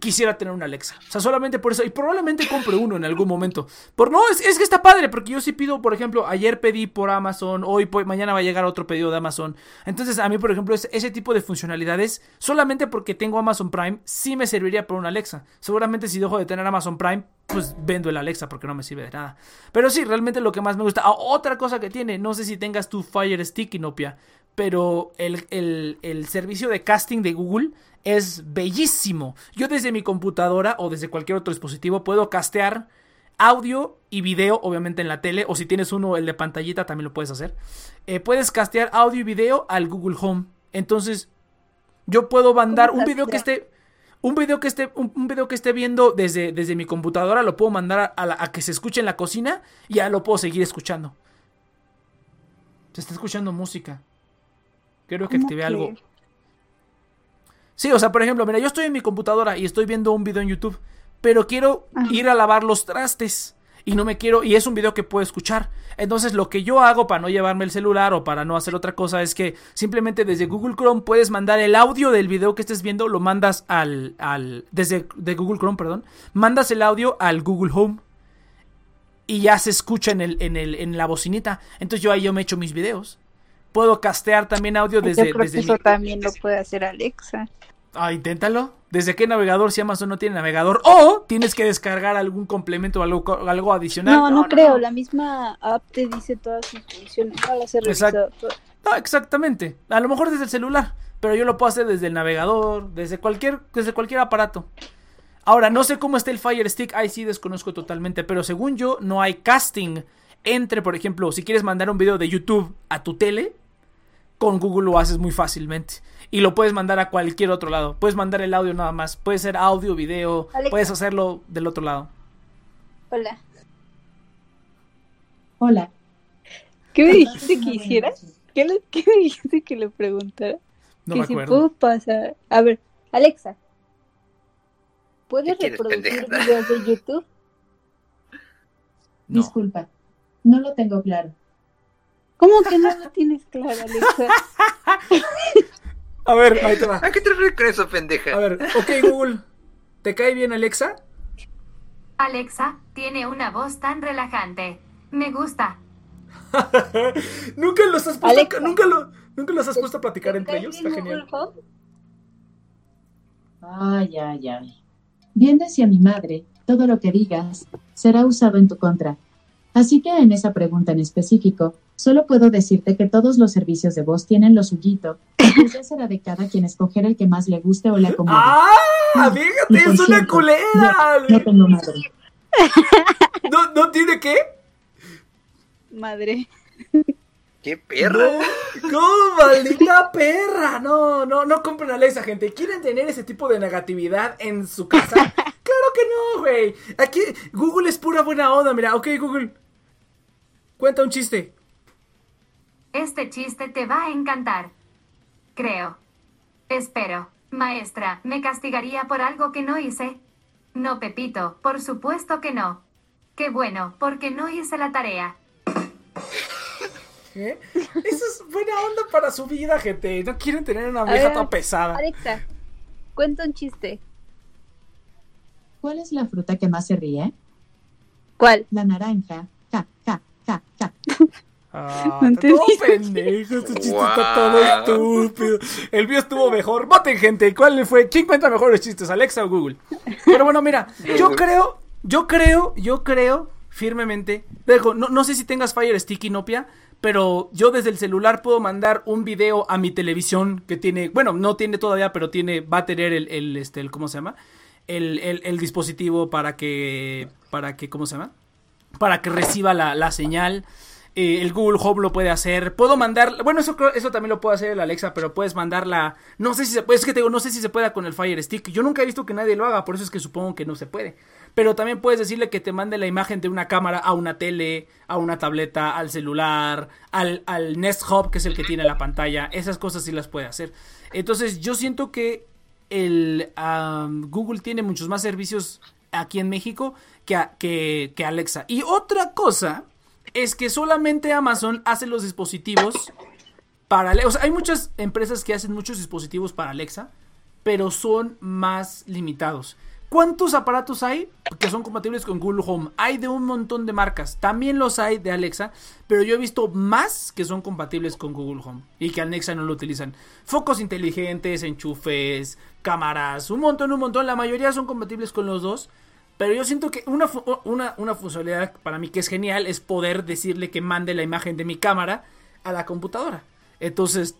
quisiera tener una Alexa. O sea, solamente por eso, y probablemente compre uno en algún momento. Por no, es, es que está padre, porque yo sí pido, por ejemplo, ayer pedí por Amazon, hoy, mañana va a llegar otro pedido de Amazon. Entonces, a mí, por ejemplo, ese, ese tipo de funcionalidades, solamente porque tengo Amazon Prime, sí me serviría para una Alexa. Seguramente si dejo de tener Amazon Prime, pues vendo el Alexa porque no me sirve de nada. Pero sí, realmente lo que más me gusta. Otra cosa que tiene, no sé si tengas tu Fire Stick, Inopia, pero el, el, el servicio de casting de Google es bellísimo. Yo desde mi computadora o desde cualquier otro dispositivo puedo castear audio y video, obviamente en la tele, o si tienes uno, el de pantallita, también lo puedes hacer. Eh, puedes castear audio y video al Google Home. Entonces, yo puedo mandar ¿Cómo un video que esté. Un video que esté, un, un video que esté viendo desde, desde mi computadora, lo puedo mandar a, a la- a que se escuche en la cocina y ya lo puedo seguir escuchando. Se está escuchando música. Creo que ¿Cómo activé que? algo. Sí, o sea, por ejemplo, mira, yo estoy en mi computadora y estoy viendo un video en YouTube, pero quiero Ajá. ir a lavar los trastes y no me quiero, y es un video que puedo escuchar. Entonces, lo que yo hago para no llevarme el celular o para no hacer otra cosa es que simplemente desde Google Chrome puedes mandar el audio del video que estés viendo, lo mandas al, al desde de Google Chrome, perdón, mandas el audio al Google Home y ya se escucha en el, en el, en la bocinita. Entonces yo ahí yo me echo mis videos. Puedo castear también audio desde, Yo creo desde que eso mi- también lo puede hacer Alexa. Ah, inténtalo. ¿Desde qué navegador si Amazon no tiene navegador? O tienes que descargar algún complemento o algo, algo adicional. No, no, creo. La misma app te dice todas sus funciones. No las he revisado todas. No, exactamente. A lo mejor desde el celular. Pero yo lo puedo hacer desde el navegador, desde cualquier, desde cualquier aparato. Ahora, no sé cómo está el Fire Stick, ahí sí desconozco totalmente, pero según yo, no hay casting entre, por ejemplo, si quieres mandar un video de YouTube a tu tele, con Google lo haces muy fácilmente. Y lo puedes mandar a cualquier otro lado. Puedes mandar el audio nada más. Puede ser audio, video. Alexa. Puedes hacerlo del otro lado. Hola. Hola. ¿Qué me dijiste que hiciera? ¿Qué, le- qué me dijiste que le preguntara? No que me si acuerdo. puedo pasar. A ver, Alexa. ¿Puedes ¿Qué quieres, reproducir videos de YouTube? No. Disculpa. No lo tengo claro. ¿Cómo que no lo tienes claro, Alexa? A ver, ahí te va. ¿A qué te refieres con eso, pendeja? A ver, ok Google. ¿Te cae bien Alexa? Alexa tiene una voz tan relajante. Me gusta. nunca los has puesto, Alexa. nunca, lo, nunca los has puesto a platicar ¿Te entre ellos. Está genial. Ay, ay, ay. Bien decía mi madre, todo lo que digas será usado en tu contra. Así que en esa pregunta en específico, solo puedo decirte que todos los servicios de voz tienen lo suyito, y pues ya será de cada quien escoger el que más le guste o le acomode. ¡Ah! Y Fíjate, por es una cierto, culera. No tengo madre. ¿No, ¿No tiene qué? Madre. ¡Qué perra! No, ¿Cómo, maldita perra? No, no, no compren Alexa, gente. ¿Quieren tener ese tipo de negatividad en su casa? claro que no, güey. Aquí Google es pura buena onda. Mira, ok, Google. Cuenta un chiste. Este chiste te va a encantar. Creo. Espero. Maestra, ¿me castigaría por algo que no hice? No, Pepito, por supuesto que no. Qué bueno, porque no hice la tarea. ¿Qué? Eso es buena onda para su vida, gente. No quieren tener una vieja ver, toda pesada. Alexa, cuenta un chiste. ¿Cuál es la fruta que más se ríe? ¿Cuál? La naranja. Ja, ja, ja, ja. Ah, No todo pendejo, este chiste está todo estúpido. El mío estuvo mejor. Voten, gente. ¿Cuál fue? ¿Quién cuenta mejores chistes, Alexa o Google? Pero bueno, mira, yo creo, yo creo, yo creo firmemente. Dejo, no, no sé si tengas Fire Stick Inopia, pero yo desde el celular puedo mandar un video a mi televisión que tiene, bueno, no tiene todavía, pero tiene, va a tener el, el este, el, ¿cómo se llama? El, el, el dispositivo para que, para que, ¿cómo se llama? para que reciba la, la señal. Eh, el Google Home lo puede hacer. Puedo mandar. Bueno, eso, eso también lo puede hacer el Alexa, pero puedes mandarla. No sé si se puede. Es que te digo, no sé si se pueda con el Fire Stick. Yo nunca he visto que nadie lo haga, por eso es que supongo que no se puede. Pero también puedes decirle que te mande la imagen de una cámara a una tele, a una tableta, al celular, al, al Nest Hub, que es el que tiene la pantalla. Esas cosas sí las puede hacer. Entonces, yo siento que el Google tiene muchos más servicios aquí en México que, que, que Alexa. Y otra cosa es que solamente Amazon hace los dispositivos para Alexa. O sea, hay muchas empresas que hacen muchos dispositivos para Alexa, pero son más limitados. ¿Cuántos aparatos hay que son compatibles con Google Home? Hay de un montón de marcas. También los hay de Alexa, pero yo he visto más que son compatibles con Google Home y que Alexa no lo utilizan. Focos inteligentes, enchufes, cámaras, un montón, un montón. La mayoría son compatibles con los dos. Pero yo siento que una, una, una funcionalidad para mí que es genial es poder decirle que mande la imagen de mi cámara a la computadora. Entonces,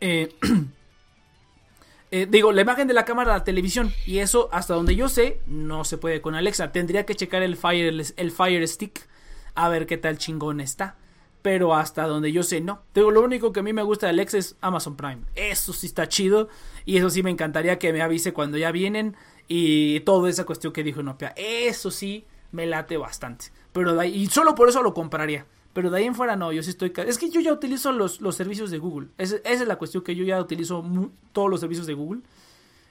eh, eh, digo, la imagen de la cámara a la televisión. Y eso, hasta donde yo sé, no se puede con Alexa. Tendría que checar el Fire, el Fire Stick a ver qué tal chingón está. Pero hasta donde yo sé, no. Digo, lo único que a mí me gusta de Alexa es Amazon Prime. Eso sí está chido. Y eso sí me encantaría que me avise cuando ya vienen. Y toda esa cuestión que dijo Nopia, eso sí me late bastante. Pero de ahí, y solo por eso lo compraría. Pero de ahí en fuera no, yo sí estoy... Es que yo ya utilizo los, los servicios de Google. esa es la cuestión que yo ya utilizo todos los servicios de Google.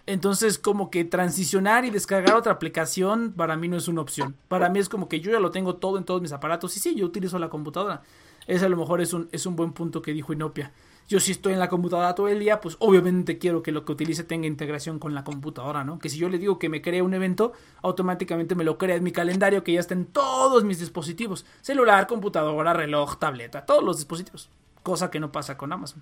Entonces como que transicionar y descargar otra aplicación para mí no es una opción. Para mí es como que yo ya lo tengo todo en todos mis aparatos. Y sí, yo utilizo la computadora. Ese a lo mejor es un, es un buen punto que dijo Inopia yo si estoy en la computadora todo el día, pues obviamente quiero que lo que utilice tenga integración con la computadora, ¿no? Que si yo le digo que me cree un evento, automáticamente me lo crea en mi calendario, que ya está en todos mis dispositivos, celular, computadora, reloj, tableta, todos los dispositivos, cosa que no pasa con Amazon.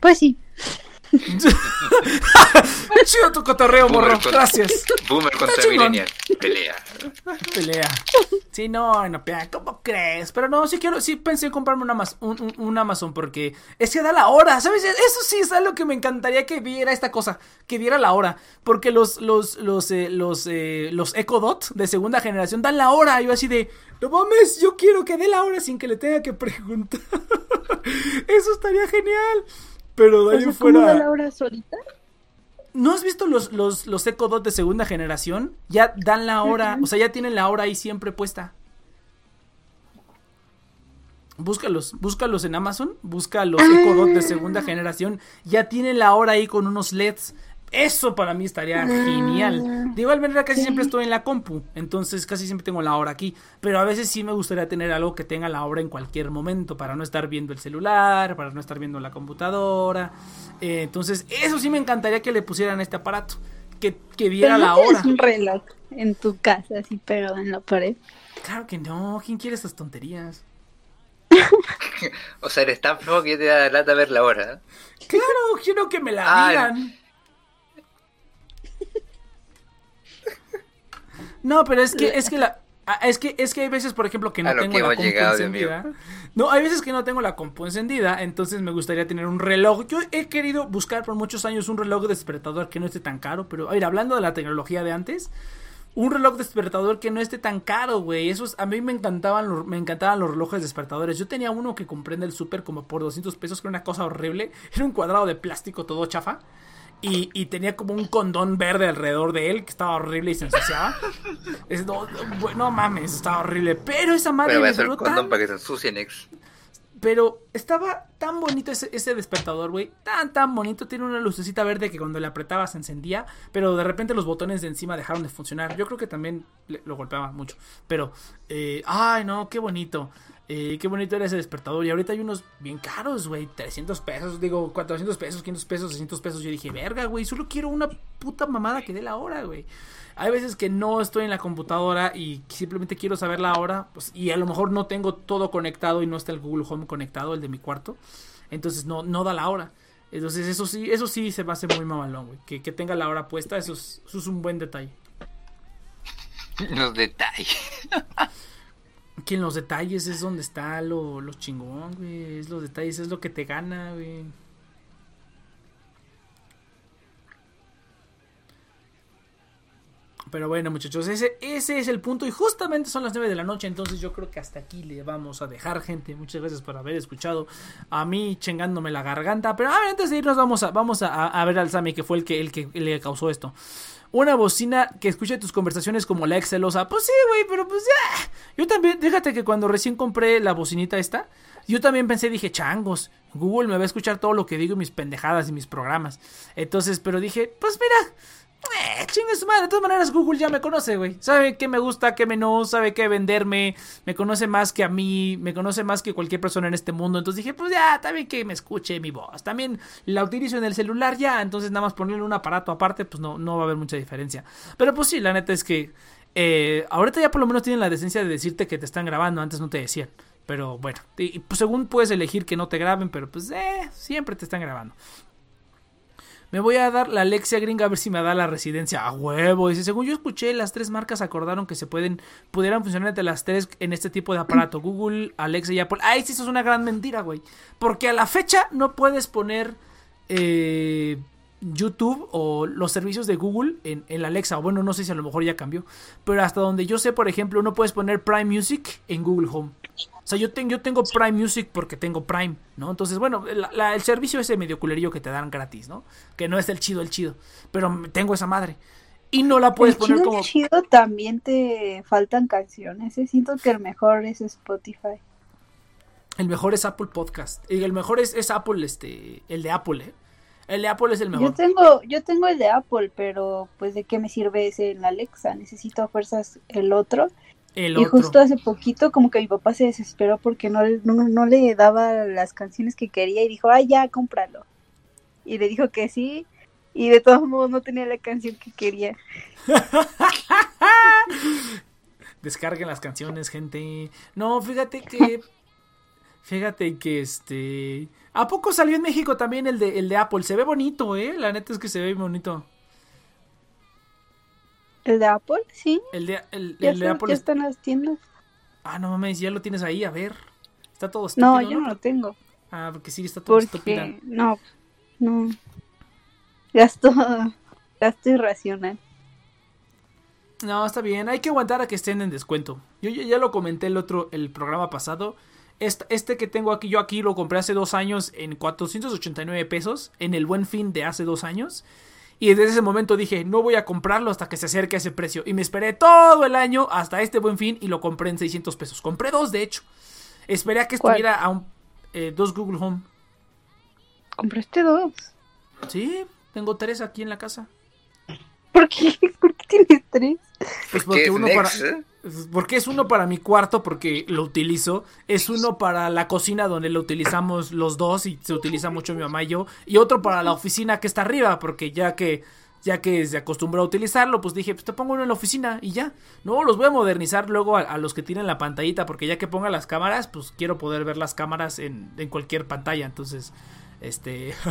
Pues sí. Chido tu cotorreo, morro. Gracias. Boomer contra Millennial. Pelea. Pelea. Sí, no, no, ¿cómo crees? Pero no, sí quiero, sí pensé en comprarme una un, un, Amazon porque es que da la hora, ¿sabes? Eso sí es algo que me encantaría que diera esta cosa, que diera la hora. Porque los, los, los, eh, los, eh, los Echo Dot de segunda generación dan la hora. yo así de, no mames, yo quiero que dé la hora sin que le tenga que preguntar. Eso estaría genial. Pero de ahí fuera. la hora solita? ¿No has visto los, los, los Echo Dot de segunda generación? Ya dan la hora, o sea, ya tienen la hora ahí siempre puesta. Búscalos, búscalos en Amazon, busca los Echo Dot de segunda generación, ya tienen la hora ahí con unos LEDs. Eso para mí estaría genial. Ah, de igual manera casi siempre estoy en la compu, entonces casi siempre tengo la hora aquí, pero a veces sí me gustaría tener algo que tenga la hora en cualquier momento para no estar viendo el celular, para no estar viendo la computadora. Eh, entonces eso sí me encantaría que le pusieran este aparato, que, que viera la hora. un reloj en tu casa así pegado en la pared. Claro que no, ¿quién quiere esas tonterías? o sea, eres tan flojo que te da lata ver la hora. Claro, quiero que me la digan. No, pero es que, es que la. Ah, es que, es que hay veces, por ejemplo, que no tengo la compu encendida. No, hay veces que no tengo la compu encendida, entonces me gustaría tener un reloj. Yo he querido buscar por muchos años un reloj despertador que no esté tan caro, pero a ver, hablando de la tecnología de antes, un reloj despertador que no esté tan caro, güey. Esos a mí me encantaban me encantaban los relojes despertadores. Yo tenía uno que compré en el súper como por 200 pesos, que era una cosa horrible. Era un cuadrado de plástico todo chafa. Y, tenía como un condón verde alrededor de él que estaba horrible y se ensuciaba. no, mames, estaba horrible. Pero esa madre. Pero condón para que se ensucien, ex. Pero estaba tan bonito ese, ese despertador, güey. Tan, tan bonito. Tiene una lucecita verde que cuando le apretaba se encendía. Pero de repente los botones de encima dejaron de funcionar. Yo creo que también lo golpeaba mucho. Pero, eh, ay, no, qué bonito. Qué bonito era ese despertador. Y ahorita hay unos bien caros, güey. 300 pesos, digo, 400 pesos, 500 pesos, 600 pesos. Yo dije, verga, güey, solo quiero una puta mamada que dé la hora, güey. Hay veces que no estoy en la computadora y simplemente quiero saber la hora. Pues, y a lo mejor no tengo todo conectado y no está el Google Home conectado, el de mi cuarto. Entonces no, no da la hora. Entonces eso sí, eso sí se me hace muy mamalón, güey. Que, que tenga la hora puesta, eso es, eso es un buen detalle. Los detalles. Que en los detalles es donde está lo, lo chingón, güey. Es los detalles, es lo que te gana, güey. Pero bueno, muchachos, ese, ese es el punto. Y justamente son las 9 de la noche. Entonces yo creo que hasta aquí le vamos a dejar, gente. Muchas gracias por haber escuchado a mí chingándome la garganta. Pero a ver, antes de irnos, vamos a, vamos a, a ver al Sami, que fue el que, el que le causó esto. Una bocina que escuche tus conversaciones como la excelosa. Pues sí, güey, pero pues ya. Yo también, déjate que cuando recién compré la bocinita esta, yo también pensé, dije, changos, Google me va a escuchar todo lo que digo, mis pendejadas y mis programas. Entonces, pero dije, pues mira, eh, chingue su madre, de todas maneras Google ya me conoce, güey. Sabe qué me gusta, qué me no, sabe qué venderme. Me conoce más que a mí, me conoce más que cualquier persona en este mundo. Entonces dije, pues ya, también que me escuche mi voz. También la utilizo en el celular ya, entonces nada más ponerle un aparato aparte, pues no, no va a haber mucha diferencia. Pero pues sí, la neta es que eh, ahorita ya por lo menos tienen la decencia de decirte que te están grabando, antes no te decían. Pero bueno, y, pues según puedes elegir que no te graben, pero pues eh, siempre te están grabando. Me voy a dar la Alexia gringa a ver si me da la residencia. A huevo. Dice, según yo escuché, las tres marcas acordaron que se pueden, pudieran funcionar entre las tres en este tipo de aparato. Google, Alexa y Apple. Ay, sí, eso es una gran mentira, güey. Porque a la fecha no puedes poner eh, YouTube o los servicios de Google en, en la Alexa. Bueno, no sé si a lo mejor ya cambió. Pero hasta donde yo sé, por ejemplo, no puedes poner Prime Music en Google Home. O sea, yo, yo tengo Prime Music porque tengo Prime, ¿no? Entonces, bueno, el servicio ese medio culerillo que te dan gratis, ¿no? Que no es el chido, el chido. Pero tengo esa madre. Y no la puedes poner como. El chido también te faltan canciones. ¿eh? Siento que el mejor es Spotify. El mejor es Apple Podcast. Y el mejor es, es Apple, este. El de Apple, ¿eh? El de Apple es el mejor. Yo tengo, yo tengo el de Apple, pero pues de qué me sirve ese en Alexa. Necesito a fuerzas el otro y justo hace poquito como que mi papá se desesperó porque no, no, le daba las canciones que quería y dijo, ay ya, cómpralo. Y le dijo que sí y de todos modos no tenía la canción que quería. Descarguen las canciones, gente. No, fíjate que... Fíjate que este... ¿A poco salió en México también el de, el de Apple? Se ve bonito, ¿eh? La neta es que se ve bonito. ¿El de Apple? Sí. El de, el, de Apple. Ya están las tiendas. Ah, no mames, ya lo tienes ahí, a ver. Está todo estúpido. No, yo no lo tengo. Ah, porque sí, está todo estúpido. No, no. Gasto, gasto irracional. No, está bien. Hay que aguantar a que estén en descuento. Yo ya, lo comenté el otro, el programa pasado. Este, este, que tengo aquí, yo aquí lo compré hace dos años en 489 pesos. En el buen fin de hace dos años. Y desde ese momento dije, no voy a comprarlo hasta que se acerque a ese precio. Y me esperé todo el año hasta este buen fin y lo compré en 600 pesos. Compré dos, de hecho. Esperé a que estuviera a un, eh, dos Google Home. ¿Compraste dos? Sí, tengo tres aquí en la casa. ¿Por qué? ¿Por qué tienes tres? Pues porque uno para... ¿eh? Porque es uno para mi cuarto, porque lo utilizo. Es uno para la cocina, donde lo utilizamos los dos y se utiliza mucho mi mamá y yo. Y otro para la oficina que está arriba, porque ya que ya que se acostumbró a utilizarlo, pues dije, pues te pongo uno en la oficina y ya. No, los voy a modernizar luego a, los que tienen la pantallita, porque ya que ponga las cámaras, pues quiero poder ver las cámaras en, en cualquier pantalla. Entonces, este...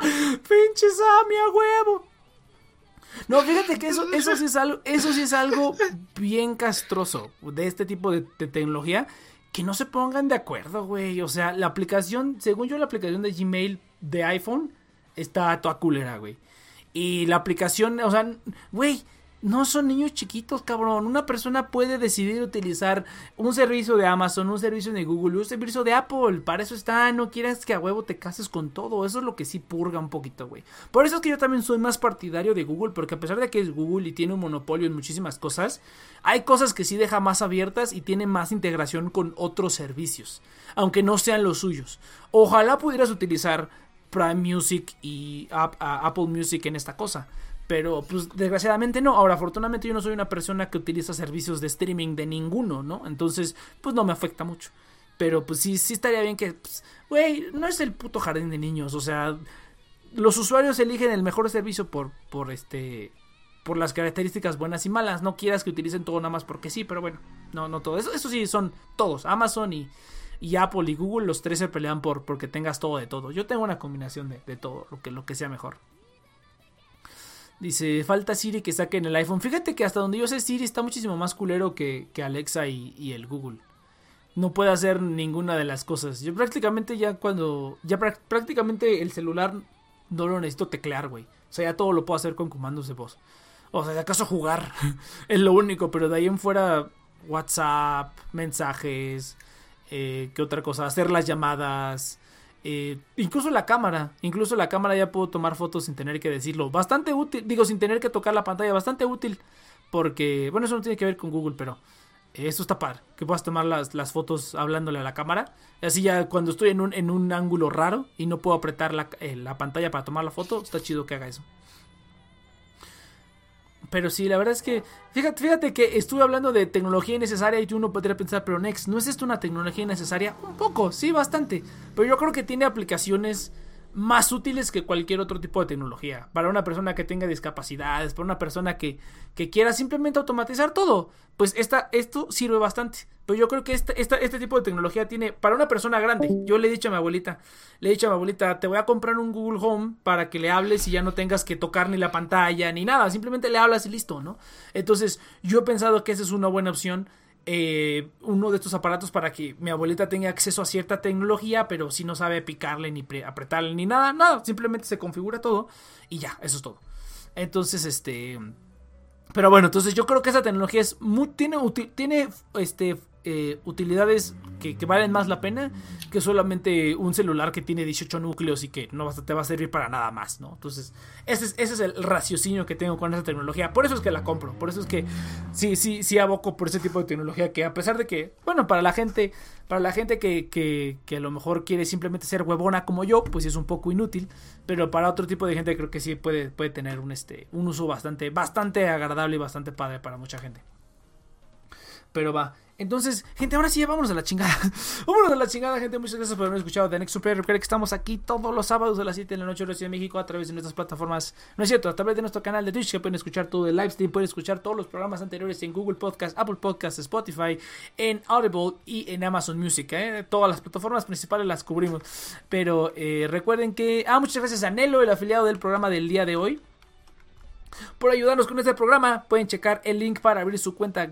Pinche Sammy a huevo. No, fíjate que eso, eso, sí es algo, eso sí es algo bien castroso de este tipo de, tecnología. Que no se pongan de acuerdo, güey. O sea, la aplicación, según yo, la aplicación de Gmail de iPhone está toda culera, güey. Y la aplicación, o sea, güey, no son niños chiquitos, cabrón. Una persona puede decidir utilizar un servicio de Amazon, un servicio de Google, un servicio de Apple. Para eso está. No quieras que a huevo te cases con todo. Eso es lo que sí purga un poquito, güey. Por eso es que yo también soy más partidario de Google. Porque a pesar de que es Google y tiene un monopolio en muchísimas cosas, hay cosas que sí deja más abiertas y tiene más integración con otros servicios. Aunque no sean los suyos. Ojalá pudieras utilizar Prime Music y Apple Music en esta cosa. Pero pues desgraciadamente no. Ahora, afortunadamente yo no soy una persona que utiliza servicios de streaming de ninguno, ¿no? Entonces, pues no me afecta mucho. Pero pues sí, sí estaría bien que, pues, güey, no es el puto jardín de niños. O sea, los usuarios eligen el mejor servicio por, por este, por las características buenas y malas. No quieras que utilicen todo nada más porque sí, pero bueno, no, no todo. Eso, eso sí, son todos. Amazon y, y Apple y Google, los tres se pelean por porque tengas todo de todo. Yo tengo una combinación de, de todo, lo que, lo que sea mejor. Dice, falta Siri que saquen el iPhone. Fíjate que hasta donde yo sé Siri está muchísimo más culero que, Alexa y, el Google. no puede hacer ninguna de las cosas. Yo prácticamente ya cuando, ya prácticamente el celular no lo necesito teclear, güey. O sea, ya todo lo puedo hacer con comandos de voz. O sea, de acaso jugar es lo único, pero de ahí en fuera WhatsApp, mensajes, eh, ¿qué otra cosa? Hacer las llamadas, eh, incluso la cámara, incluso la cámara ya puedo tomar fotos sin tener que decirlo. Bastante útil, digo, sin tener que tocar la pantalla, bastante útil. Porque, bueno, eso no tiene que ver con Google, pero eso está par Que puedas tomar las, las, fotos hablándole a la cámara. Así ya cuando estoy en un, en un ángulo raro y no puedo apretar la, eh, la pantalla para tomar la foto, está chido que haga eso. Pero sí, la verdad es que, fíjate, fíjate que estuve hablando de tecnología innecesaria y uno podría pensar, pero Next, ¿no es esto una tecnología innecesaria? Un poco, sí, bastante. Pero yo creo que tiene aplicaciones más útiles que cualquier otro tipo de tecnología. Para una persona que tenga discapacidades, para una persona que, que quiera simplemente automatizar todo. Pues esta, esto sirve bastante. Pero yo creo que este, este tipo de tecnología tiene, para una persona grande, yo le he dicho a mi abuelita, le he dicho a mi abuelita, te voy a comprar un Google Home para que le hables y ya no tengas que tocar ni la pantalla ni nada, simplemente le hablas y listo, ¿no? Entonces yo he pensado que esa es una buena opción eh, uno de estos aparatos para que mi abuelita tenga acceso a cierta tecnología, pero si no sabe picarle ni apretarle ni nada, nada, simplemente se configura todo y ya, eso es todo. Entonces, este... Pero bueno, entonces yo creo que esa tecnología es muy, tiene, tiene este, eh, utilidades que, valen más la pena que solamente un celular que tiene 18 núcleos y que no te va a servir para nada más, ¿no? Entonces, ese es, el raciocinio que tengo con esa tecnología. Por eso es que la compro. Por eso es que sí, sí, sí aboco por ese tipo de tecnología que a pesar de que, bueno, para la gente, para la gente que a lo mejor quiere simplemente ser huevona como yo, pues es un poco inútil. Pero para otro tipo de gente creo que sí puede, puede tener un, este, un uso bastante, bastante agradable y bastante padre para mucha gente. Pero va. Entonces, gente, ahora sí, vámonos a la chingada. vámonos a la chingada, gente. Muchas gracias por haberme escuchado de Next Super. Recuerden que estamos aquí todos los sábados a las 7 de la noche Ciudad de México a través de nuestras plataformas. No es cierto, a través de nuestro canal de Twitch que pueden escuchar todo el live stream. Pueden escuchar todos los programas anteriores en Google Podcast, Apple Podcast, Spotify, en Audible y en Amazon Music. ¿eh? Todas las plataformas principales las cubrimos. Pero eh, recuerden que. Ah, muchas gracias a Nelo, el afiliado del programa del día de hoy por ayudarnos con este programa. Pueden checar el link para abrir su cuenta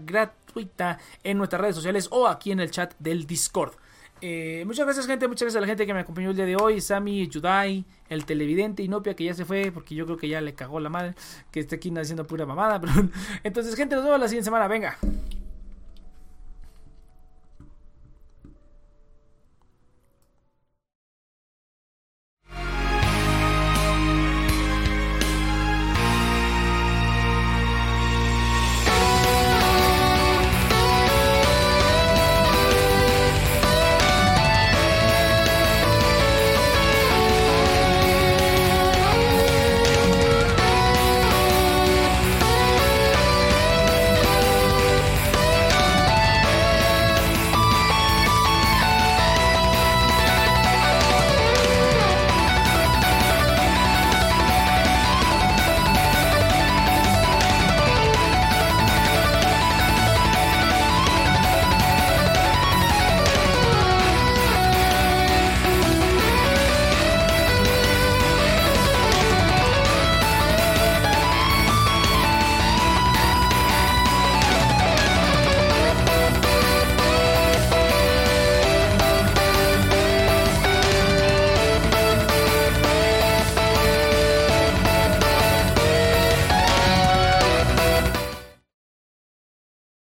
gratuita en nuestras redes sociales o aquí en el chat del Discord. Eh, muchas gracias gente, muchas gracias a la gente que me acompañó el día de hoy, Sammy, Yudai, el televidente Inopia que ya se fue porque yo creo que ya le cagó la madre que esté aquí haciendo pura mamada. Entonces gente, nos vemos la siguiente semana, venga.